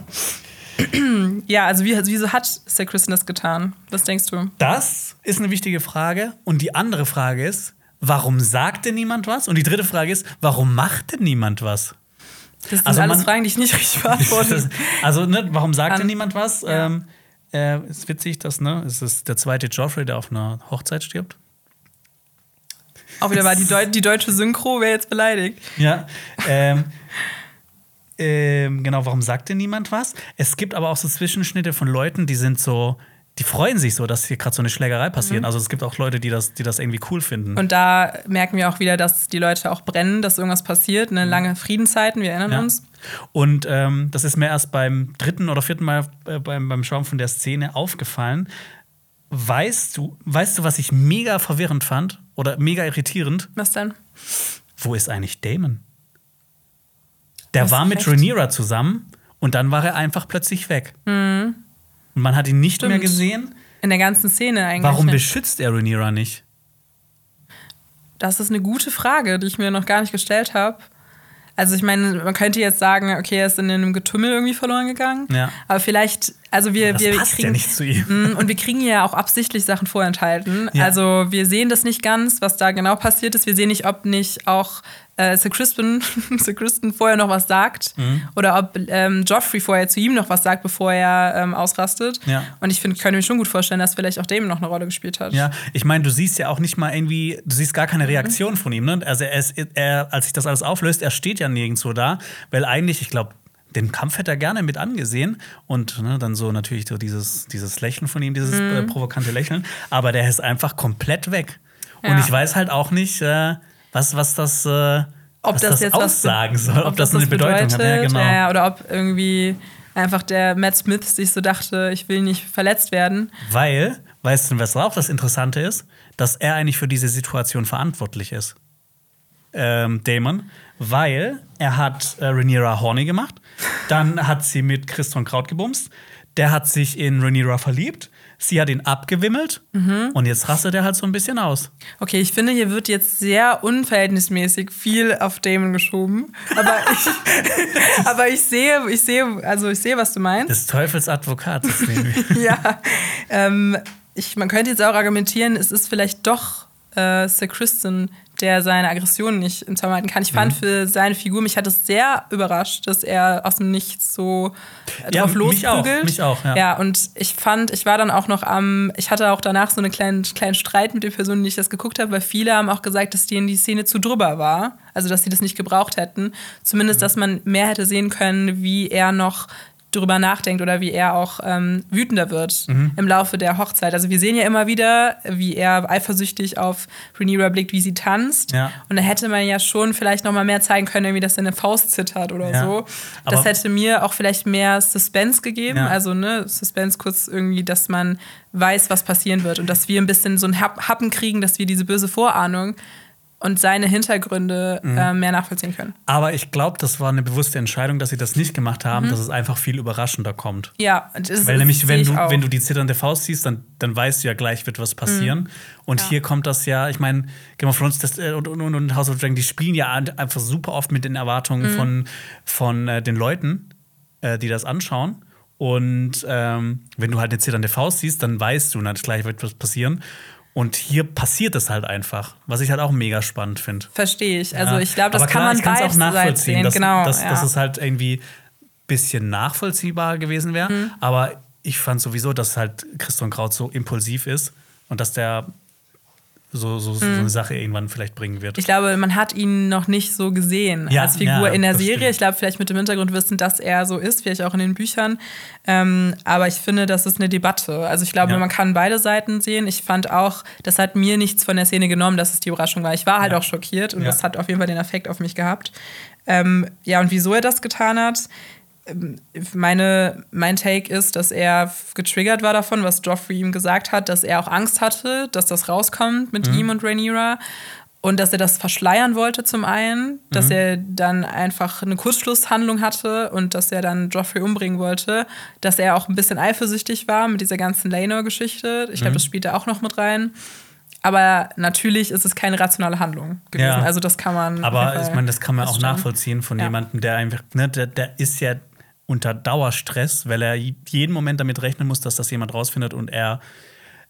ja, also wie, wieso hat Sir Kristen das getan? Was denkst du? Das ist eine wichtige Frage. Und die andere Frage ist, warum sagt denn niemand was? Und die dritte Frage ist, warum macht denn niemand was? Das sind also alles man, Fragen, die ich nicht richtig beantworte. also, ne, warum sagt An, denn niemand was? Ja. Ähm, äh, ist witzig, dass, ne, es ist der zweite Joffrey, der auf einer Hochzeit stirbt. Auch wieder war die, Deu die deutsche Synchro, wäre jetzt beleidigt. Ja. Ähm, ähm, genau, warum sagt denn niemand was? Es gibt aber auch so Zwischenschnitte von Leuten, die sind so, die freuen sich so, dass hier gerade so eine Schlägerei passiert. Mhm. Also es gibt auch Leute, die das, die das irgendwie cool finden. Und da merken wir auch wieder, dass die Leute auch brennen, dass irgendwas passiert. Eine lange Friedenszeiten, wir erinnern ja. uns. Und ähm, das ist mir erst beim dritten oder vierten Mal äh, beim, beim Schauen von der Szene aufgefallen. Weißt du, weißt du, was ich mega verwirrend fand oder mega irritierend? Was denn? Wo ist eigentlich Damon? Der war mit Rhaenyra zusammen und dann war er einfach plötzlich weg. Mhm. Und man hat ihn nicht Stimmt. mehr gesehen. In der ganzen Szene eigentlich. Warum nicht. beschützt er Rhaenyra nicht? Das ist eine gute Frage, die ich mir noch gar nicht gestellt habe. Also ich meine, man könnte jetzt sagen, okay, er ist in einem Getümmel irgendwie verloren gegangen. Ja. Aber vielleicht, also wir, das wir passt kriegen ja nicht zu ihm. Mm, und wir kriegen ja auch absichtlich Sachen vorenthalten. Ja. Also wir sehen das nicht ganz, was da genau passiert ist. Wir sehen nicht, ob nicht auch äh, Sir, Crispin, Sir Kristen vorher noch was sagt mhm. oder ob ähm, Joffrey vorher zu ihm noch was sagt, bevor er ähm, ausrastet. Ja. Und ich finde, könnte mir schon gut vorstellen, dass vielleicht auch Damon noch eine Rolle gespielt hat. Ja, ich meine, du siehst ja auch nicht mal irgendwie, du siehst gar keine mhm. Reaktion mhm. von ihm. Ne? Also er, ist, er, als sich das alles auflöst, er steht ja nirgendwo da, weil eigentlich, ich glaube, den Kampf hätte er gerne mit angesehen und ne, dann so natürlich so dieses, dieses Lächeln von ihm, dieses mhm. äh, provokante Lächeln, aber der ist einfach komplett weg. Ja. Und ich weiß halt auch nicht, äh, was, was das, äh, ob was das, das jetzt aussagen was, soll, ob, ob das, das eine Bedeutung bedeutet, hat. Ja, genau. ja, oder ob irgendwie einfach der Matt Smith sich so dachte, ich will nicht verletzt werden. Weil, weißt du, was auch das Interessante ist? Dass er eigentlich für diese Situation verantwortlich ist. Ähm, Damon, weil er hat äh, Rhaenyra horny gemacht, dann hat sie mit Christon Kraut gebumst, der hat sich in Rhaenyra verliebt, Sie hat ihn abgewimmelt mhm. und jetzt rastet er halt so ein bisschen aus. Okay, ich finde, hier wird jetzt sehr unverhältnismäßig viel auf Damon geschoben. Aber ich, aber ich sehe, ich sehe, also ich sehe, was du meinst. Des Teufels Advokat. ja. Ähm, ich, man könnte jetzt auch argumentieren, es ist vielleicht doch äh, Sir Kristen, der seine Aggressionen nicht im Zaum halten kann. Ich fand mhm. für seine Figur, mich hat es sehr überrascht, dass er aus dem Nichts so äh, ja, drauf losprügelt. Mich auch, mich auch ja. ja. und ich fand, ich war dann auch noch am, ich hatte auch danach so einen kleinen, kleinen Streit mit den Personen, die ich das geguckt habe, weil viele haben auch gesagt, dass denen die Szene zu drüber war. Also, dass sie das nicht gebraucht hätten. Zumindest, mhm. dass man mehr hätte sehen können, wie er noch darüber nachdenkt oder wie er auch ähm, wütender wird mhm. im Laufe der Hochzeit. Also wir sehen ja immer wieder, wie er eifersüchtig auf Rhaenyra blickt, wie sie tanzt. Ja. Und da hätte man ja schon vielleicht noch mal mehr zeigen können, irgendwie, dass seine Faust zittert oder ja. so. Aber das hätte mir auch vielleicht mehr Suspense gegeben. Ja. Also ne, Suspense kurz irgendwie, dass man weiß, was passieren wird und dass wir ein bisschen so ein Happen kriegen, dass wir diese böse Vorahnung und seine Hintergründe mhm. äh, mehr nachvollziehen können. Aber ich glaube, das war eine bewusste Entscheidung, dass sie das nicht gemacht haben, mhm. dass es einfach viel überraschender kommt. Ja, das Weil nämlich, wenn du, wenn du die zitternde Faust siehst, dann, dann weißt du ja gleich, wird was passieren. Mhm. Und ja. hier kommt das ja, ich meine, Game of Thrones das, äh, und, und, und, House of Dragon, die spielen ja einfach super oft mit den Erwartungen mhm. von, von äh, den Leuten, äh, die das anschauen. Und ähm, wenn du halt eine zitternde Faust siehst, dann weißt du, na, gleich wird was passieren. Und hier passiert es halt einfach, was ich halt auch mega spannend finde. Verstehe ich. Also ich glaube, das kann man beide auch nachvollziehen. Dass, genau, dass, ja. dass es halt irgendwie ein bisschen nachvollziehbar gewesen wäre. Mhm. Aber ich fand sowieso, dass halt Christian Kraut so impulsiv ist und dass der so, so, so eine Sache irgendwann vielleicht bringen wird. Ich glaube, man hat ihn noch nicht so gesehen Ja, als Figur ja, in der Serie. stimmt. Ich glaube, vielleicht mit dem Hintergrundwissen, dass er so ist, vielleicht auch in den Büchern. Ähm, aber ich finde, das ist eine Debatte. Also ich glaube, Ja. man kann beide Seiten sehen. Ich fand auch, das hat mir nichts von der Szene genommen, dass es die Überraschung war. Ich war halt auch schockiert und das hat auf jeden Fall den Effekt auf mich gehabt. Ähm, ja, und wieso er das getan hat, meine, mein Take ist, dass er getriggert war davon, was Joffrey ihm gesagt hat, dass er auch Angst hatte, dass das rauskommt mit ihm und Rhaenyra. Und dass er das verschleiern wollte zum einen, dass er dann einfach eine Kurzschlusshandlung hatte und dass er dann Joffrey umbringen wollte, dass er auch ein bisschen eifersüchtig war mit dieser ganzen Laenor-Geschichte. Ich glaube, das spielt da auch noch mit rein. Aber natürlich ist es keine rationale Handlung gewesen. Ja. Also das kann man. Aber ich meine, das kann man auch nachvollziehen von Ja. jemandem, der einfach, ne, der, der ist ja unter Dauerstress, weil er jeden Moment damit rechnen muss, dass das jemand rausfindet und er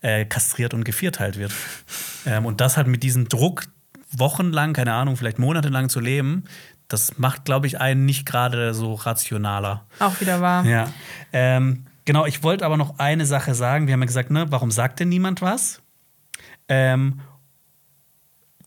äh, kastriert und gevierteilt wird. ähm, und das halt mit diesem Druck wochenlang, keine Ahnung, vielleicht monatelang zu leben, das macht, glaube ich, einen nicht gerade so rationaler. Auch wieder wahr. Ja. Ähm, genau, ich wollte aber noch eine Sache sagen. Wir haben ja gesagt, ne, warum sagt denn niemand was? Ähm,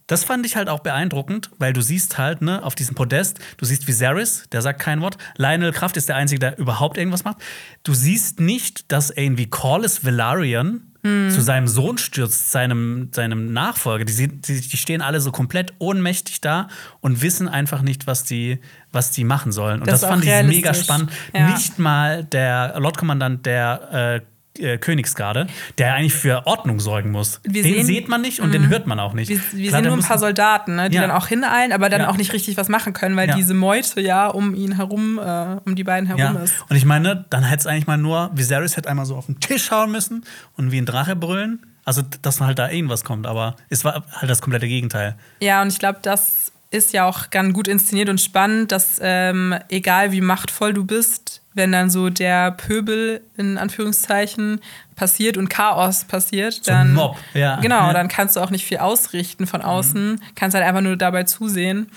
das fand ich halt auch beeindruckend, weil du siehst halt, ne, auf diesem Podest, du siehst Viserys, der sagt kein Wort. Lionel Kraft ist der Einzige, der überhaupt irgendwas macht. Du siehst nicht, dass irgendwie Corlys Velaryon zu seinem Sohn stürzt, seinem, seinem Nachfolger. Die, die, die stehen alle so komplett ohnmächtig da und wissen einfach nicht, was die, was die machen sollen. Und Das das, fand ich mega spannend. Ja. Nicht mal der Lordkommandant der äh, äh, Königsgarde, der eigentlich für Ordnung sorgen muss. Wir den sehen- Mhm. sieht man nicht und den hört man auch nicht. Wir, wir Klar, sehen nur ein paar Soldaten, ne, die Ja. dann auch hineilen, aber dann Ja. auch nicht richtig was machen können, weil Ja. diese Meute ja um ihn herum, äh, um die beiden herum Ja, ist. und ich meine, dann hätte es eigentlich mal nur, Viserys hätte einmal so auf den Tisch hauen müssen und wie ein Drache brüllen. Also, dass halt da irgendwas kommt, aber es war halt das komplette Gegenteil. Ja, und ich glaube, das ist ja auch ganz gut inszeniert und spannend, dass ähm, egal wie machtvoll du bist, wenn dann so der Pöbel in Anführungszeichen passiert und Chaos passiert, So dann Mob, ja. genau, Ja. Mhm. dann kannst du auch nicht viel ausrichten von außen, kannst halt einfach nur dabei zusehen.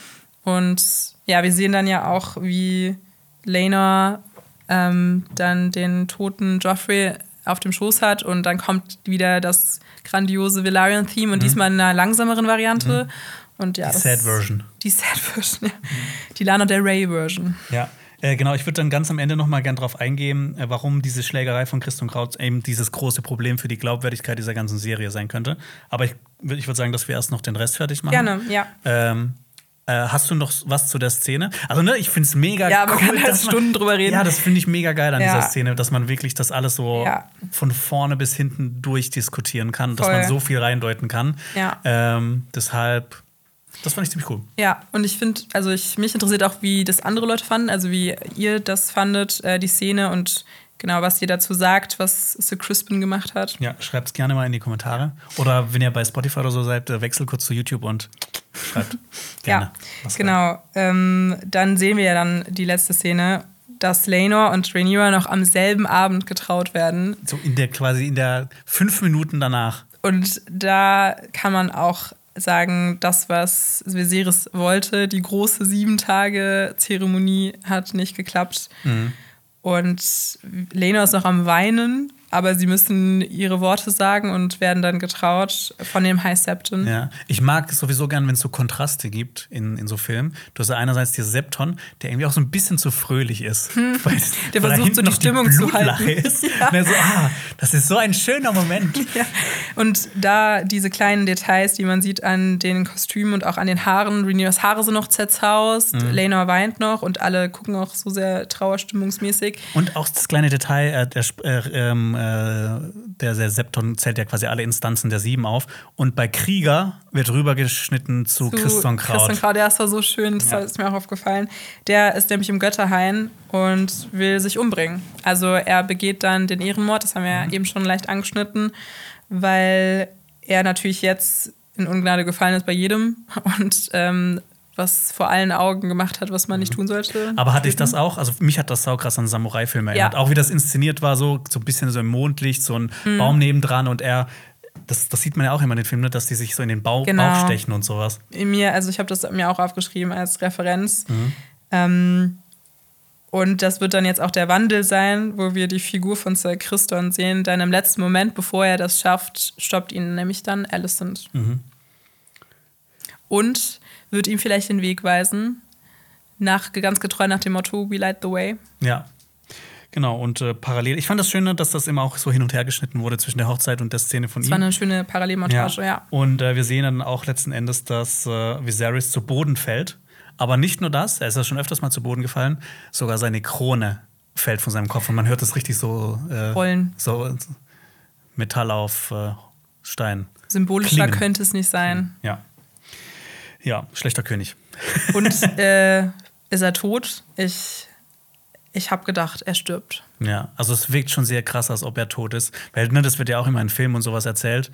Und ja, wir sehen dann ja auch, wie Lena ähm, dann den toten Joffrey auf dem Schoß hat und dann kommt wieder das grandiose Velaryon-Theme und diesmal in einer langsameren Variante. Und ja, Mhm. Die Sad Version. Die Sad Version, ja. Die Lana Del Rey Version. Ja, äh, genau. Ich würde dann ganz am Ende noch mal gern drauf eingehen, äh, warum diese Schlägerei von Christ und Kraut eben dieses große Problem für die Glaubwürdigkeit dieser ganzen Serie sein könnte. Aber ich, ich würde sagen, dass wir erst noch den Rest fertig machen. Gerne, ja. Ähm, äh, hast du noch was zu der Szene? Also, ne, ich finde es mega Ja, man cool. kann halt dass man- Stunden drüber reden. Ja, das finde ich mega geil an Ja. dieser Szene, dass man wirklich das alles so Ja. von vorne bis hinten durchdiskutieren kann, dass Voll. man so viel reindeuten kann. Ja. Ähm, deshalb, das fand ich ziemlich cool. Ja, und ich finde, also ich, mich interessiert auch, wie das andere Leute fanden, also wie ihr das fandet, äh, die Szene und genau, was ihr dazu sagt, was Sir Crispin gemacht hat. Ja, schreibt es gerne mal in die Kommentare. Oder wenn ihr bei Spotify oder so seid, äh, wechselt kurz zu YouTube und schreibt gerne. Ja, genau. Ähm, dann sehen wir ja dann die letzte Szene, dass Laenor und Rhaenyra noch am selben Abend getraut werden. So in der quasi in der fünf Minuten danach. Und da kann man auch sagen, das, was Viserys wollte, die große sieben Tage Zeremonie hat nicht geklappt. Mhm. Und Lena ist noch am Weinen, aber sie müssen ihre Worte sagen und werden dann getraut von dem High Septon. Ja, ich mag es sowieso gern, wenn es so Kontraste gibt in, in so Filmen. Du hast ja einerseits diesen Septon, der irgendwie auch so ein bisschen zu fröhlich ist. Weil, Hm. Der versucht so die Stimmung zu Blutlache halten. Ist. Ja. Und so, ah, das ist so ein schöner Moment. Ja. Und da diese kleinen Details, die man sieht an den Kostümen und auch an den Haaren, Rhaenyras Haare sind noch zerzaust, Mhm. Lena weint noch und alle gucken auch so sehr trauerstimmungsmäßig. Und auch das kleine Detail, äh, der, äh, ähm, äh, der, der Septon zählt ja quasi alle Instanzen der sieben auf. Und bei Krieger wird rübergeschnitten zu, Christian Kraut. Christian Kraut, der ist war so schön, das Ja. ist mir auch aufgefallen. Der ist nämlich im Götterhain und will sich umbringen. Also er begeht dann den Ehrenmord, das haben wir Mhm. ja eben schon leicht angeschnitten, weil er natürlich jetzt in Ungnade gefallen ist bei jedem und ähm, was vor allen Augen gemacht hat, was man nicht tun sollte. Mhm. Aber hatte ich das auch? Also mich hat das saukrass an Samurai-Filme erinnert. Ja. Auch wie das inszeniert war, so, so ein bisschen so im Mondlicht, so ein Mhm. Baum nebendran und er, das, das sieht man ja auch immer in den Filmen, ne, dass die sich so in den Bauch, Genau. Bauch stechen und sowas. in mir, also ich habe das mir auch aufgeschrieben als Referenz. Mhm. Ähm, Und das wird dann jetzt auch der Wandel sein, wo wir die Figur von Sir Christon sehen. Denn im letzten Moment, bevor er das schafft, stoppt ihn nämlich dann Alicent. Mhm. Und wird ihm vielleicht den Weg weisen, nach, ganz getreu nach dem Motto We Light the Way. Ja. Genau, und äh, parallel. Ich fand das Schöne, dass das immer auch so hin und her geschnitten wurde zwischen der Hochzeit und der Szene von Das ihm. war eine schöne Parallelmontage, ja. Und äh, wir sehen dann auch letzten Endes, dass äh, Viserys zu Boden fällt. Aber nicht nur das, er ist ja schon öfters mal zu Boden gefallen, sogar seine Krone fällt von seinem Kopf und man hört das richtig so äh, Rollen. So Metall auf äh, Stein. Symbolischer Klingen. könnte es nicht sein. Ja. Ja, schlechter König. Und äh, ist er tot? Ich, ich habe gedacht, er stirbt. Ja, also es wirkt schon sehr krass, als ob er tot ist. Weil ne, das wird ja auch immer in Filmen und sowas erzählt,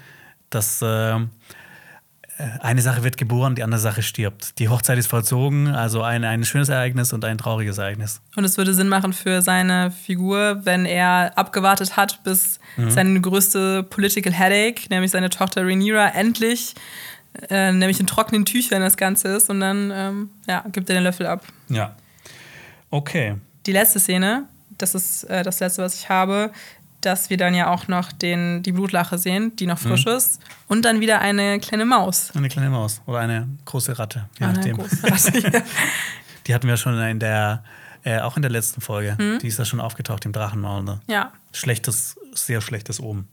dass äh, eine Sache wird geboren, die andere Sache stirbt. Die Hochzeit ist vollzogen, also ein, ein schönes Ereignis und ein trauriges Ereignis. Und es würde Sinn machen für seine Figur, wenn er abgewartet hat, bis Mhm. seine größte Political Headache, nämlich seine Tochter Rhaenyra, endlich, äh, nämlich in trockenen Tüchern das Ganze ist. Und dann ähm, ja, gibt er den Löffel ab. Ja. Okay. Die letzte Szene, das ist äh, das letzte, was ich habe, dass wir dann ja auch noch den, die Blutlache sehen, die noch Mhm. frisch ist. Und dann wieder eine kleine Maus. Eine kleine Maus oder eine große Ratte. Je Eine nachdem. große Ratte. Die hatten wir schon in der, äh, auch in der letzten Folge. Die ist ja schon aufgetaucht im Drachenmaul. Ne? ja. Schlechtes, sehr schlechtes Oben.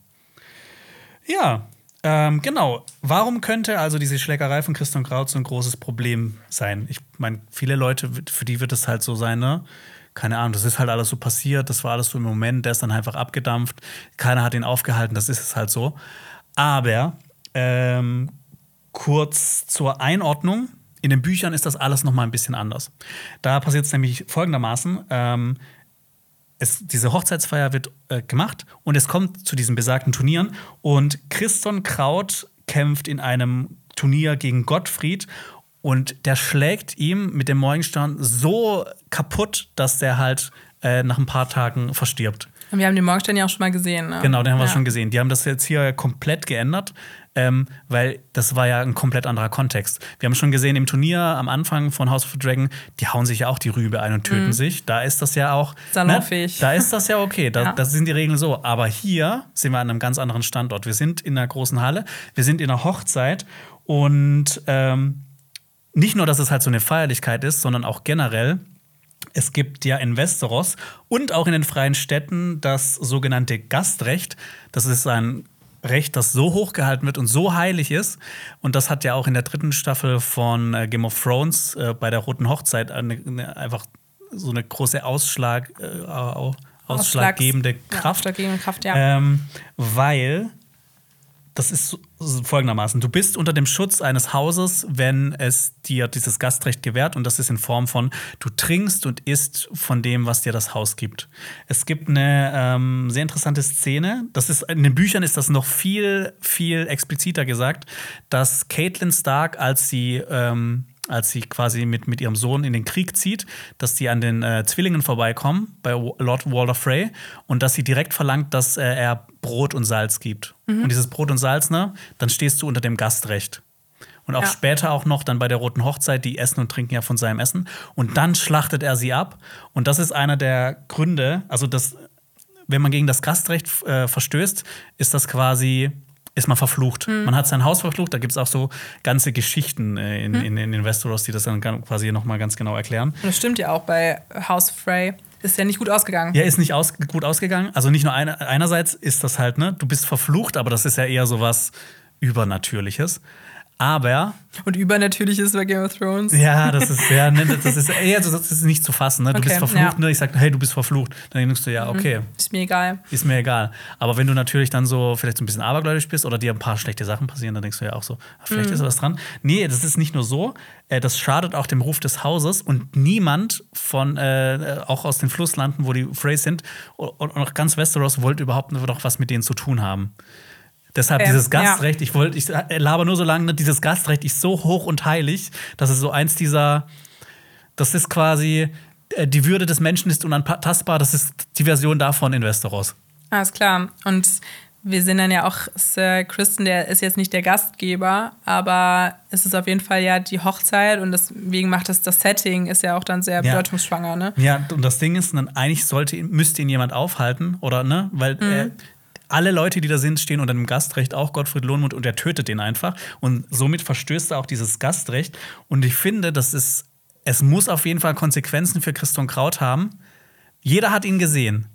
Ja, ähm, genau. Warum könnte also diese Schlägerei von Christian Kraut so ein großes Problem sein? Ich meine, viele Leute, für die wird es halt so sein, ne? Keine Ahnung, das ist halt alles so passiert, das war alles so im Moment, der ist dann einfach abgedampft, keiner hat ihn aufgehalten, das ist es halt so. Aber ähm, kurz zur Einordnung. In den Büchern ist das alles noch mal ein bisschen anders. Da passiert es nämlich folgendermaßen: ähm, es, diese Hochzeitsfeier wird äh, gemacht und es kommt zu diesen besagten Turnieren und Christon Kraut kämpft in einem Turnier gegen Gottfried und der schlägt ihm mit dem Morgenstern so kaputt, dass der halt äh, nach ein paar Tagen verstirbt. Und wir haben den Morgenstern ja auch schon mal gesehen. Ne? Genau, den haben wir ja. schon gesehen. Die haben das jetzt hier komplett geändert, ähm, weil das war ja ein komplett anderer Kontext. Wir haben schon gesehen im Turnier am Anfang von House of the Dragon, die hauen sich ja auch die Rübe ein und töten sich. Da ist das ja auch Mhm. Salonfähig. Ne? Da ist das ja okay. Da, Ja. Das sind die Regeln so. Aber hier sind wir an einem ganz anderen Standort. Wir sind in einer großen Halle, wir sind in einer Hochzeit und ähm, nicht nur, dass es halt so eine Feierlichkeit ist, sondern auch generell. Es gibt ja in Westeros und auch in den freien Städten das sogenannte Gastrecht. Das ist ein Recht, das so hochgehalten wird und so heilig ist. Und das hat ja auch in der dritten Staffel von äh, Game of Thrones äh, bei der Roten Hochzeit eine, eine, einfach so eine große Ausschlag, äh, au- ausschlaggebende Ja, Kraft. ausschlaggebende Kraft, ja. Ähm, weil das ist folgendermaßen: Du bist unter dem Schutz eines Hauses, wenn es dir dieses Gastrecht gewährt, und das ist in Form von, du trinkst und isst von dem, was dir das Haus gibt. Es gibt eine ähm, sehr interessante Szene. Das ist, in den Büchern ist das noch viel, viel expliziter gesagt, dass Caitlin Stark, als sie ähm, als sie quasi mit, mit ihrem Sohn in den Krieg zieht, dass die an den äh, Zwillingen vorbeikommen bei Lord Walder Frey und dass sie direkt verlangt, dass äh, er Brot und Salz gibt. Und dieses Brot und Salz, ne, dann stehst du unter dem Gastrecht. Und auch Ja. später auch noch dann bei der Roten Hochzeit, die essen und trinken ja von seinem Essen. Und dann schlachtet er sie ab. Und das ist einer der Gründe, also das, wenn man gegen das Gastrecht äh, verstößt, ist das quasi, ist man verflucht. Man hat sein Haus verflucht, da gibt es auch so ganze Geschichten äh, in, in, in Westeros, die das dann quasi nochmal ganz genau erklären. Und das stimmt ja auch bei House Frey. Ist ja nicht gut ausgegangen. Ja, ist nicht aus, gut ausgegangen. Also nicht nur eine, einerseits ist das halt, ne, du bist verflucht, aber das ist ja eher so was Übernatürliches. Aber Und übernatürlich ist bei Game of Thrones. Ja, das ist ja, ne, das ist eher, das ist nicht zu fassen. Ne? Du Okay, bist verflucht, ja. ne? Ich sag, hey, du bist verflucht. Dann denkst du, ja, okay, Ist mir egal. ist mir egal. Aber wenn du natürlich dann so vielleicht so ein bisschen abergläubisch bist oder dir ein paar schlechte Sachen passieren, dann denkst du ja auch so, ah, vielleicht ist was dran. Nee, das ist nicht nur so. Äh, das schadet auch dem Ruf des Hauses und niemand von, äh, auch aus den Flusslanden, wo die Freys sind, und und auch ganz Westeros wollte überhaupt noch was mit denen zu tun haben. Deshalb Ähm, dieses ja. Gastrecht, ich wollte, ich laber nur so lange, ne, dieses Gastrecht ist so hoch und heilig, dass es so eins dieser, das ist quasi, äh, die Würde des Menschen ist unantastbar, das ist die Version davon in Westeros. Alles klar. Und wir sehen dann ja auch Sir Kristen, der ist jetzt nicht der Gastgeber, aber es ist auf jeden Fall ja die Hochzeit und deswegen macht es das Setting ist ja auch dann sehr Ja. bedeutungsschwanger, ne? Ja, und das Ding ist, dann eigentlich sollte, müsste ihn jemand aufhalten, oder ne? Weil Mhm. äh, alle Leute, die da sind, stehen unter dem Gastrecht, auch Gottfried Lohnmund, und er tötet den einfach. Und somit verstößt er auch dieses Gastrecht. Und ich finde, das ist, es muss auf jeden Fall Konsequenzen für Christian Kraut haben. Jeder hat ihn gesehen.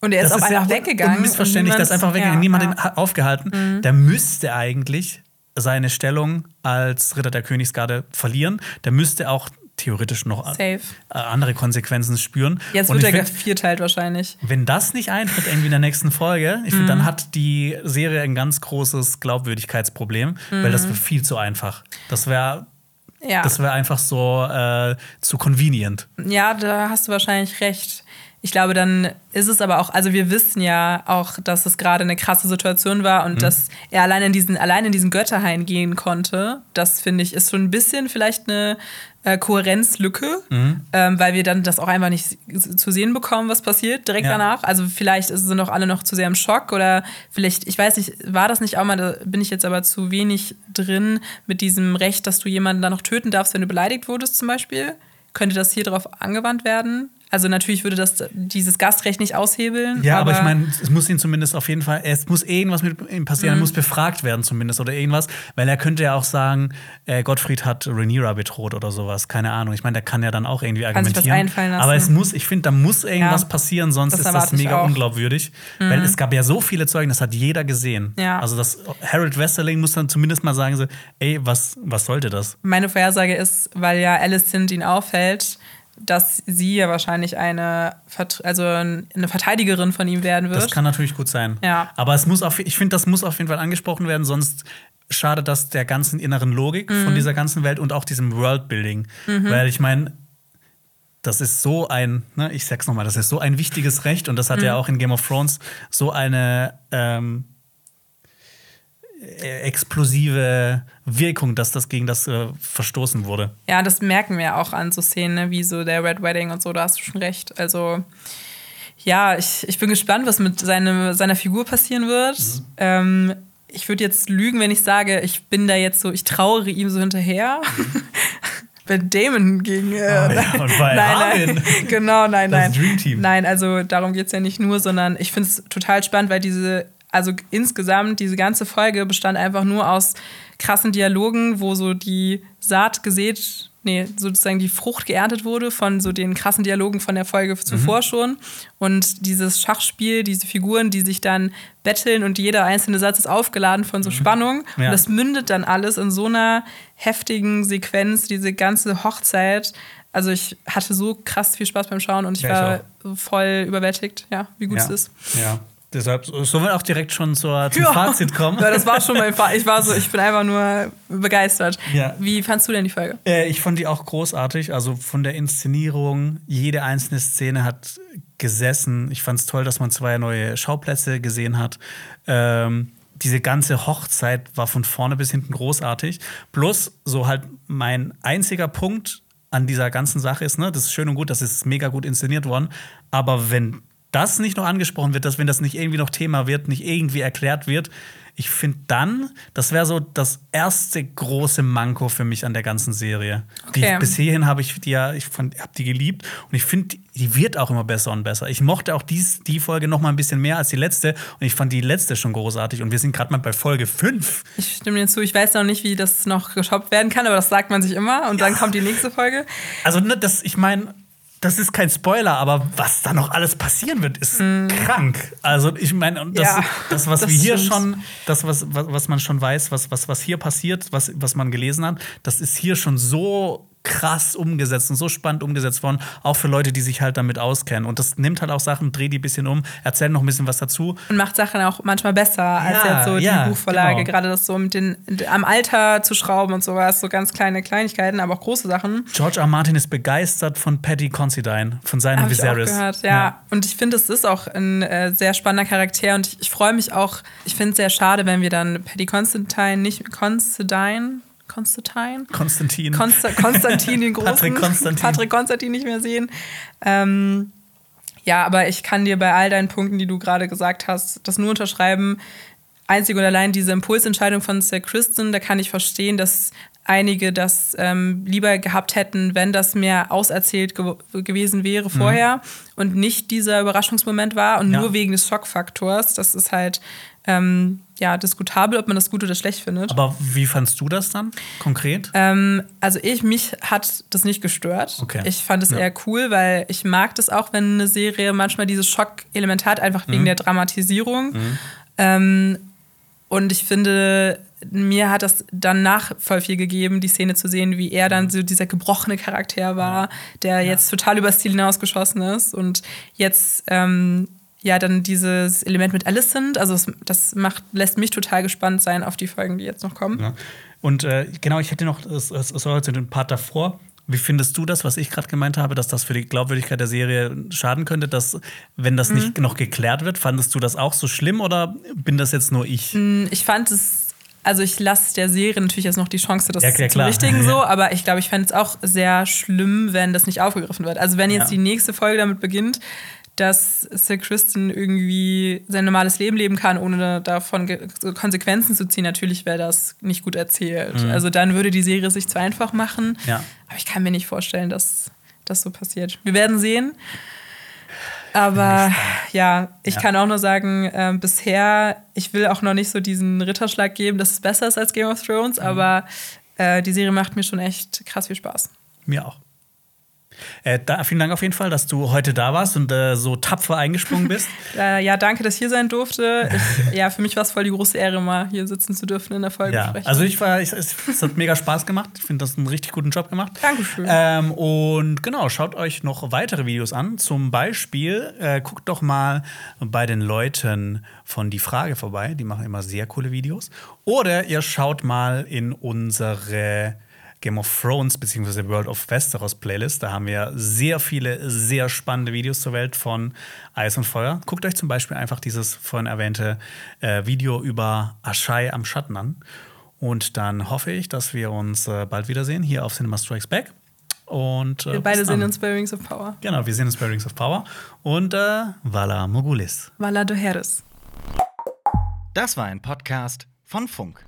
Und er ist das auch ja einfach weggegangen. Unmissverständlich, das ist einfach weggegangen. Niemand ja, hat ihn aufgehalten. Der müsste eigentlich seine Stellung als Ritter der Königsgarde verlieren. Der müsste auch theoretisch noch Safe. äh, andere Konsequenzen spüren. Jetzt wird er find, wahrscheinlich. wenn das nicht eintritt, irgendwie in der nächsten Folge, ich Mhm. dann hat die Serie ein ganz großes Glaubwürdigkeitsproblem, weil das wäre viel zu einfach. Das wäre Mhm. Ja. das wäre einfach so äh, zu convenient. Ja, da hast du wahrscheinlich recht. Ich glaube, dann ist es aber auch, also wir wissen ja auch, dass es gerade eine krasse Situation war und dass er allein in diesen, allein in diesen Götterhain gehen konnte. Das finde ich ist schon ein bisschen vielleicht eine äh, Kohärenzlücke, ähm, weil wir dann das auch einfach nicht zu sehen bekommen, was passiert direkt Ja. danach. Also vielleicht sind doch alle noch zu sehr im Schock oder vielleicht, ich weiß nicht, war das nicht auch mal, da bin ich jetzt aber zu wenig drin mit diesem Recht, dass du jemanden dann noch töten darfst, wenn du beleidigt wurdest zum Beispiel? Könnte das hier drauf angewandt werden? Also natürlich würde das dieses Gastrecht nicht aushebeln. Ja, aber, ich meine, es muss ihn zumindest auf jeden Fall, es muss irgendwas mit ihm passieren, Mhm. er muss befragt werden zumindest oder irgendwas, weil er könnte ja auch sagen, äh, Gottfried hat Rhaenyra bedroht oder sowas, keine Ahnung. Ich meine, der kann ja dann auch irgendwie Kann sich argumentieren. was einfallen lassen. Aber es muss, ich finde, da muss irgendwas Ja. passieren, sonst Das ist das mega auch. Mhm. unglaubwürdig, weil es gab ja so viele Zeugen, das hat jeder gesehen. Ja. Also das Harold Westerling muss dann zumindest mal sagen so, ey, was was sollte das? Meine Vorhersage ist, weil ja Alicent ihn aufhält, dass sie ja wahrscheinlich eine, Vert- also eine Verteidigerin von ihm werden wird. Das kann natürlich gut sein. Ja. Aber es muss auf, ich finde, das muss auf jeden Fall angesprochen werden, sonst schadet das der ganzen inneren Logik Mhm. von dieser ganzen Welt und auch diesem Worldbuilding. Weil ich meine, das ist so ein, ne, ich sag's nochmal, das ist so ein wichtiges Recht und das hat ja Mhm. auch in Game of Thrones so eine ähm, äh, explosive Wirkung, dass das gegen das äh, verstoßen wurde. Ja, das merken wir auch an so Szenen, ne, wie so der Red Wedding und so, da hast du schon recht. Also, ja, ich, ich bin gespannt, was mit seine, seiner Figur passieren wird. Mhm. Ähm, ich würde jetzt lügen, wenn ich sage, ich bin da jetzt so, ich trauere ihm so hinterher. bei Damon gegen. Äh, Oh ja, und bei nein, nein. genau, nein, Das nein. Dream Team. Nein, also darum geht es ja nicht nur, sondern ich finde es total spannend, weil diese, also insgesamt, diese ganze Folge bestand einfach nur aus krassen Dialogen, wo so die Saat gesät, nee, sozusagen die Frucht geerntet wurde von so den krassen Dialogen von der Folge Mhm. zuvor schon. Und dieses Schachspiel, diese Figuren, die sich dann betteln und jeder einzelne Satz ist aufgeladen von so Spannung. Mhm. Ja. Und das mündet dann alles in so einer heftigen Sequenz, diese ganze Hochzeit. Also ich hatte so krass viel Spaß beim Schauen und ich Ja, ich war so voll überwältigt, ja, wie gut ja. es ist. Ja. Deshalb sollen wir auch direkt schon zur, zum Ja. Fazit kommen. Ja, das war schon mein Fall. Ich war so, ich bin einfach nur begeistert. Ja. Wie fandst du denn die Folge? Äh, ich fand die auch großartig. Also von der Inszenierung, jede einzelne Szene hat gesessen. Ich fand es toll, dass man zwei neue Schauplätze gesehen hat. Ähm, diese ganze Hochzeit war von vorne bis hinten großartig. Plus, so halt mein einziger Punkt an dieser ganzen Sache ist, ne, das ist schön und gut, das ist mega gut inszeniert worden. Aber wenn das nicht noch angesprochen wird, dass wenn das nicht irgendwie noch Thema wird, nicht irgendwie erklärt wird, ich finde dann, das wäre so das erste große Manko für mich an der ganzen Serie. Die, Okay. bis hierhin habe ich die ja, ich habe die geliebt und ich finde, die wird auch immer besser und besser. Ich mochte auch dies, die Folge noch mal ein bisschen mehr als die letzte und ich fand die letzte schon großartig und wir sind gerade mal bei Folge 5. Ich stimme dir zu. Ich weiß noch nicht, wie das noch geshoppt werden kann, aber das sagt man sich immer. Und dann kommt die nächste Folge. Also, ne, das, ich meine, das ist kein Spoiler, aber was da noch alles passieren wird, ist krank. Also, ich meine, das. Ja, das, was das wir hier schon, das, was, was, was man schon weiß, was, was, was hier passiert, was, was man gelesen hat, das ist hier schon so krass umgesetzt und so spannend umgesetzt worden, auch für Leute, die sich halt damit auskennen. Und das nimmt halt auch Sachen, dreht die ein bisschen um, erzählt noch ein bisschen was dazu. Und macht Sachen auch manchmal besser als Ja, jetzt so die ja, Buchvorlage. genau. Gerade das so mit den am Alter zu schrauben und sowas, so ganz kleine Kleinigkeiten, aber auch große Sachen. George R. Martin ist begeistert von Patty Considine, von seinem Habe ich auch Viserys. gehört, ja. Und ich finde, es ist auch ein äh, sehr spannender Charakter und ich, ich freue mich auch. Ich finde es sehr schade, wenn wir dann Paddy Constantine nicht Constantine, Constantine, Konstantin. Konsta Konstantin den Großen, Patrick Konstantin. Patrick Konstantin nicht mehr sehen. Ähm, Ja, aber ich kann dir bei all deinen Punkten, die du gerade gesagt hast, das nur unterschreiben. Einzig und allein diese Impulsentscheidung von Sir Kristen, da kann ich verstehen, dass einige das ähm, lieber gehabt hätten, wenn das mehr auserzählt ge gewesen wäre vorher mhm. und nicht dieser Überraschungsmoment war und ja. nur wegen des Schockfaktors. Das ist halt ähm, ja diskutabel, ob man das gut oder schlecht findet. Aber wie fandst du das dann konkret? Ähm, also ich, mich hat das nicht gestört. Okay. Ich fand es ja. eher cool, weil ich mag das auch, wenn eine Serie manchmal dieses Schockelement hat, einfach wegen mhm. der Dramatisierung. Mhm. Ähm, und ich finde, mir hat das dann nach voll viel gegeben, die Szene zu sehen, wie er dann mhm. so dieser gebrochene Charakter war, der ja. jetzt total übers Ziel hinausgeschossen ist und jetzt ähm, ja dann dieses Element mit Alicent, also das, das, macht, lässt mich total gespannt sein auf die Folgen, die jetzt noch kommen. Ja. Und äh, genau, ich hätte noch, es soll jetzt den Part davor. Wie findest du das, was ich gerade gemeint habe, dass das für die Glaubwürdigkeit der Serie schaden könnte, dass, wenn das mhm. nicht noch geklärt wird, fandest du das auch so schlimm oder bin das jetzt nur ich? Mm, ich fand es also ich lasse der Serie natürlich jetzt noch die Chance, das ja, klar, zu richtigen so, aber ich glaube, ich fände es auch sehr schlimm, wenn das nicht aufgegriffen wird. Also wenn jetzt ja. die nächste Folge damit beginnt, dass Sir Kristen irgendwie sein normales Leben leben kann, ohne davon Konsequenzen zu ziehen, natürlich wäre das nicht gut erzählt. Mhm. Also dann würde die Serie sich zu einfach machen. Ja. Aber ich kann mir nicht vorstellen, dass das so passiert. Wir werden sehen. Aber ja, ich ja. kann auch nur sagen, äh, bisher, ich will auch noch nicht so diesen Ritterschlag geben, dass es besser ist als Game of Thrones, mhm. aber äh, die Serie macht mir schon echt krass viel Spaß. Mir auch. Äh, da, vielen Dank auf jeden Fall, dass du heute da warst und äh, so tapfer eingesprungen bist. äh, ja, danke, dass ich hier sein durfte. Ich, ja, für mich war es voll die große Ehre, mal hier sitzen zu dürfen in der Folge. Ja, also ich war, ich, es, es hat mega Spaß gemacht. Ich finde, das einen richtig guten Job gemacht. Dankeschön. Ähm, und genau, schaut euch noch weitere Videos an. Zum Beispiel äh, guckt doch mal bei den Leuten von Die Frage vorbei. Die machen immer sehr coole Videos. Oder ihr schaut mal in unsere Game of Thrones bzw. World of Westeros Playlist. Da haben wir sehr viele, sehr spannende Videos zur Welt von Eis und Feuer. Guckt euch zum Beispiel einfach dieses vorhin erwähnte äh, Video über Aschai am Schatten an. Und dann hoffe ich, dass wir uns äh, bald wiedersehen hier auf Cinema Strikes Back. Und, äh, wir beide sehen uns bei Rings of Power. Genau, wir sehen uns bei Rings of Power. Und äh, Vala Mogulis. Vala Doheres. Das war ein Podcast von Funk.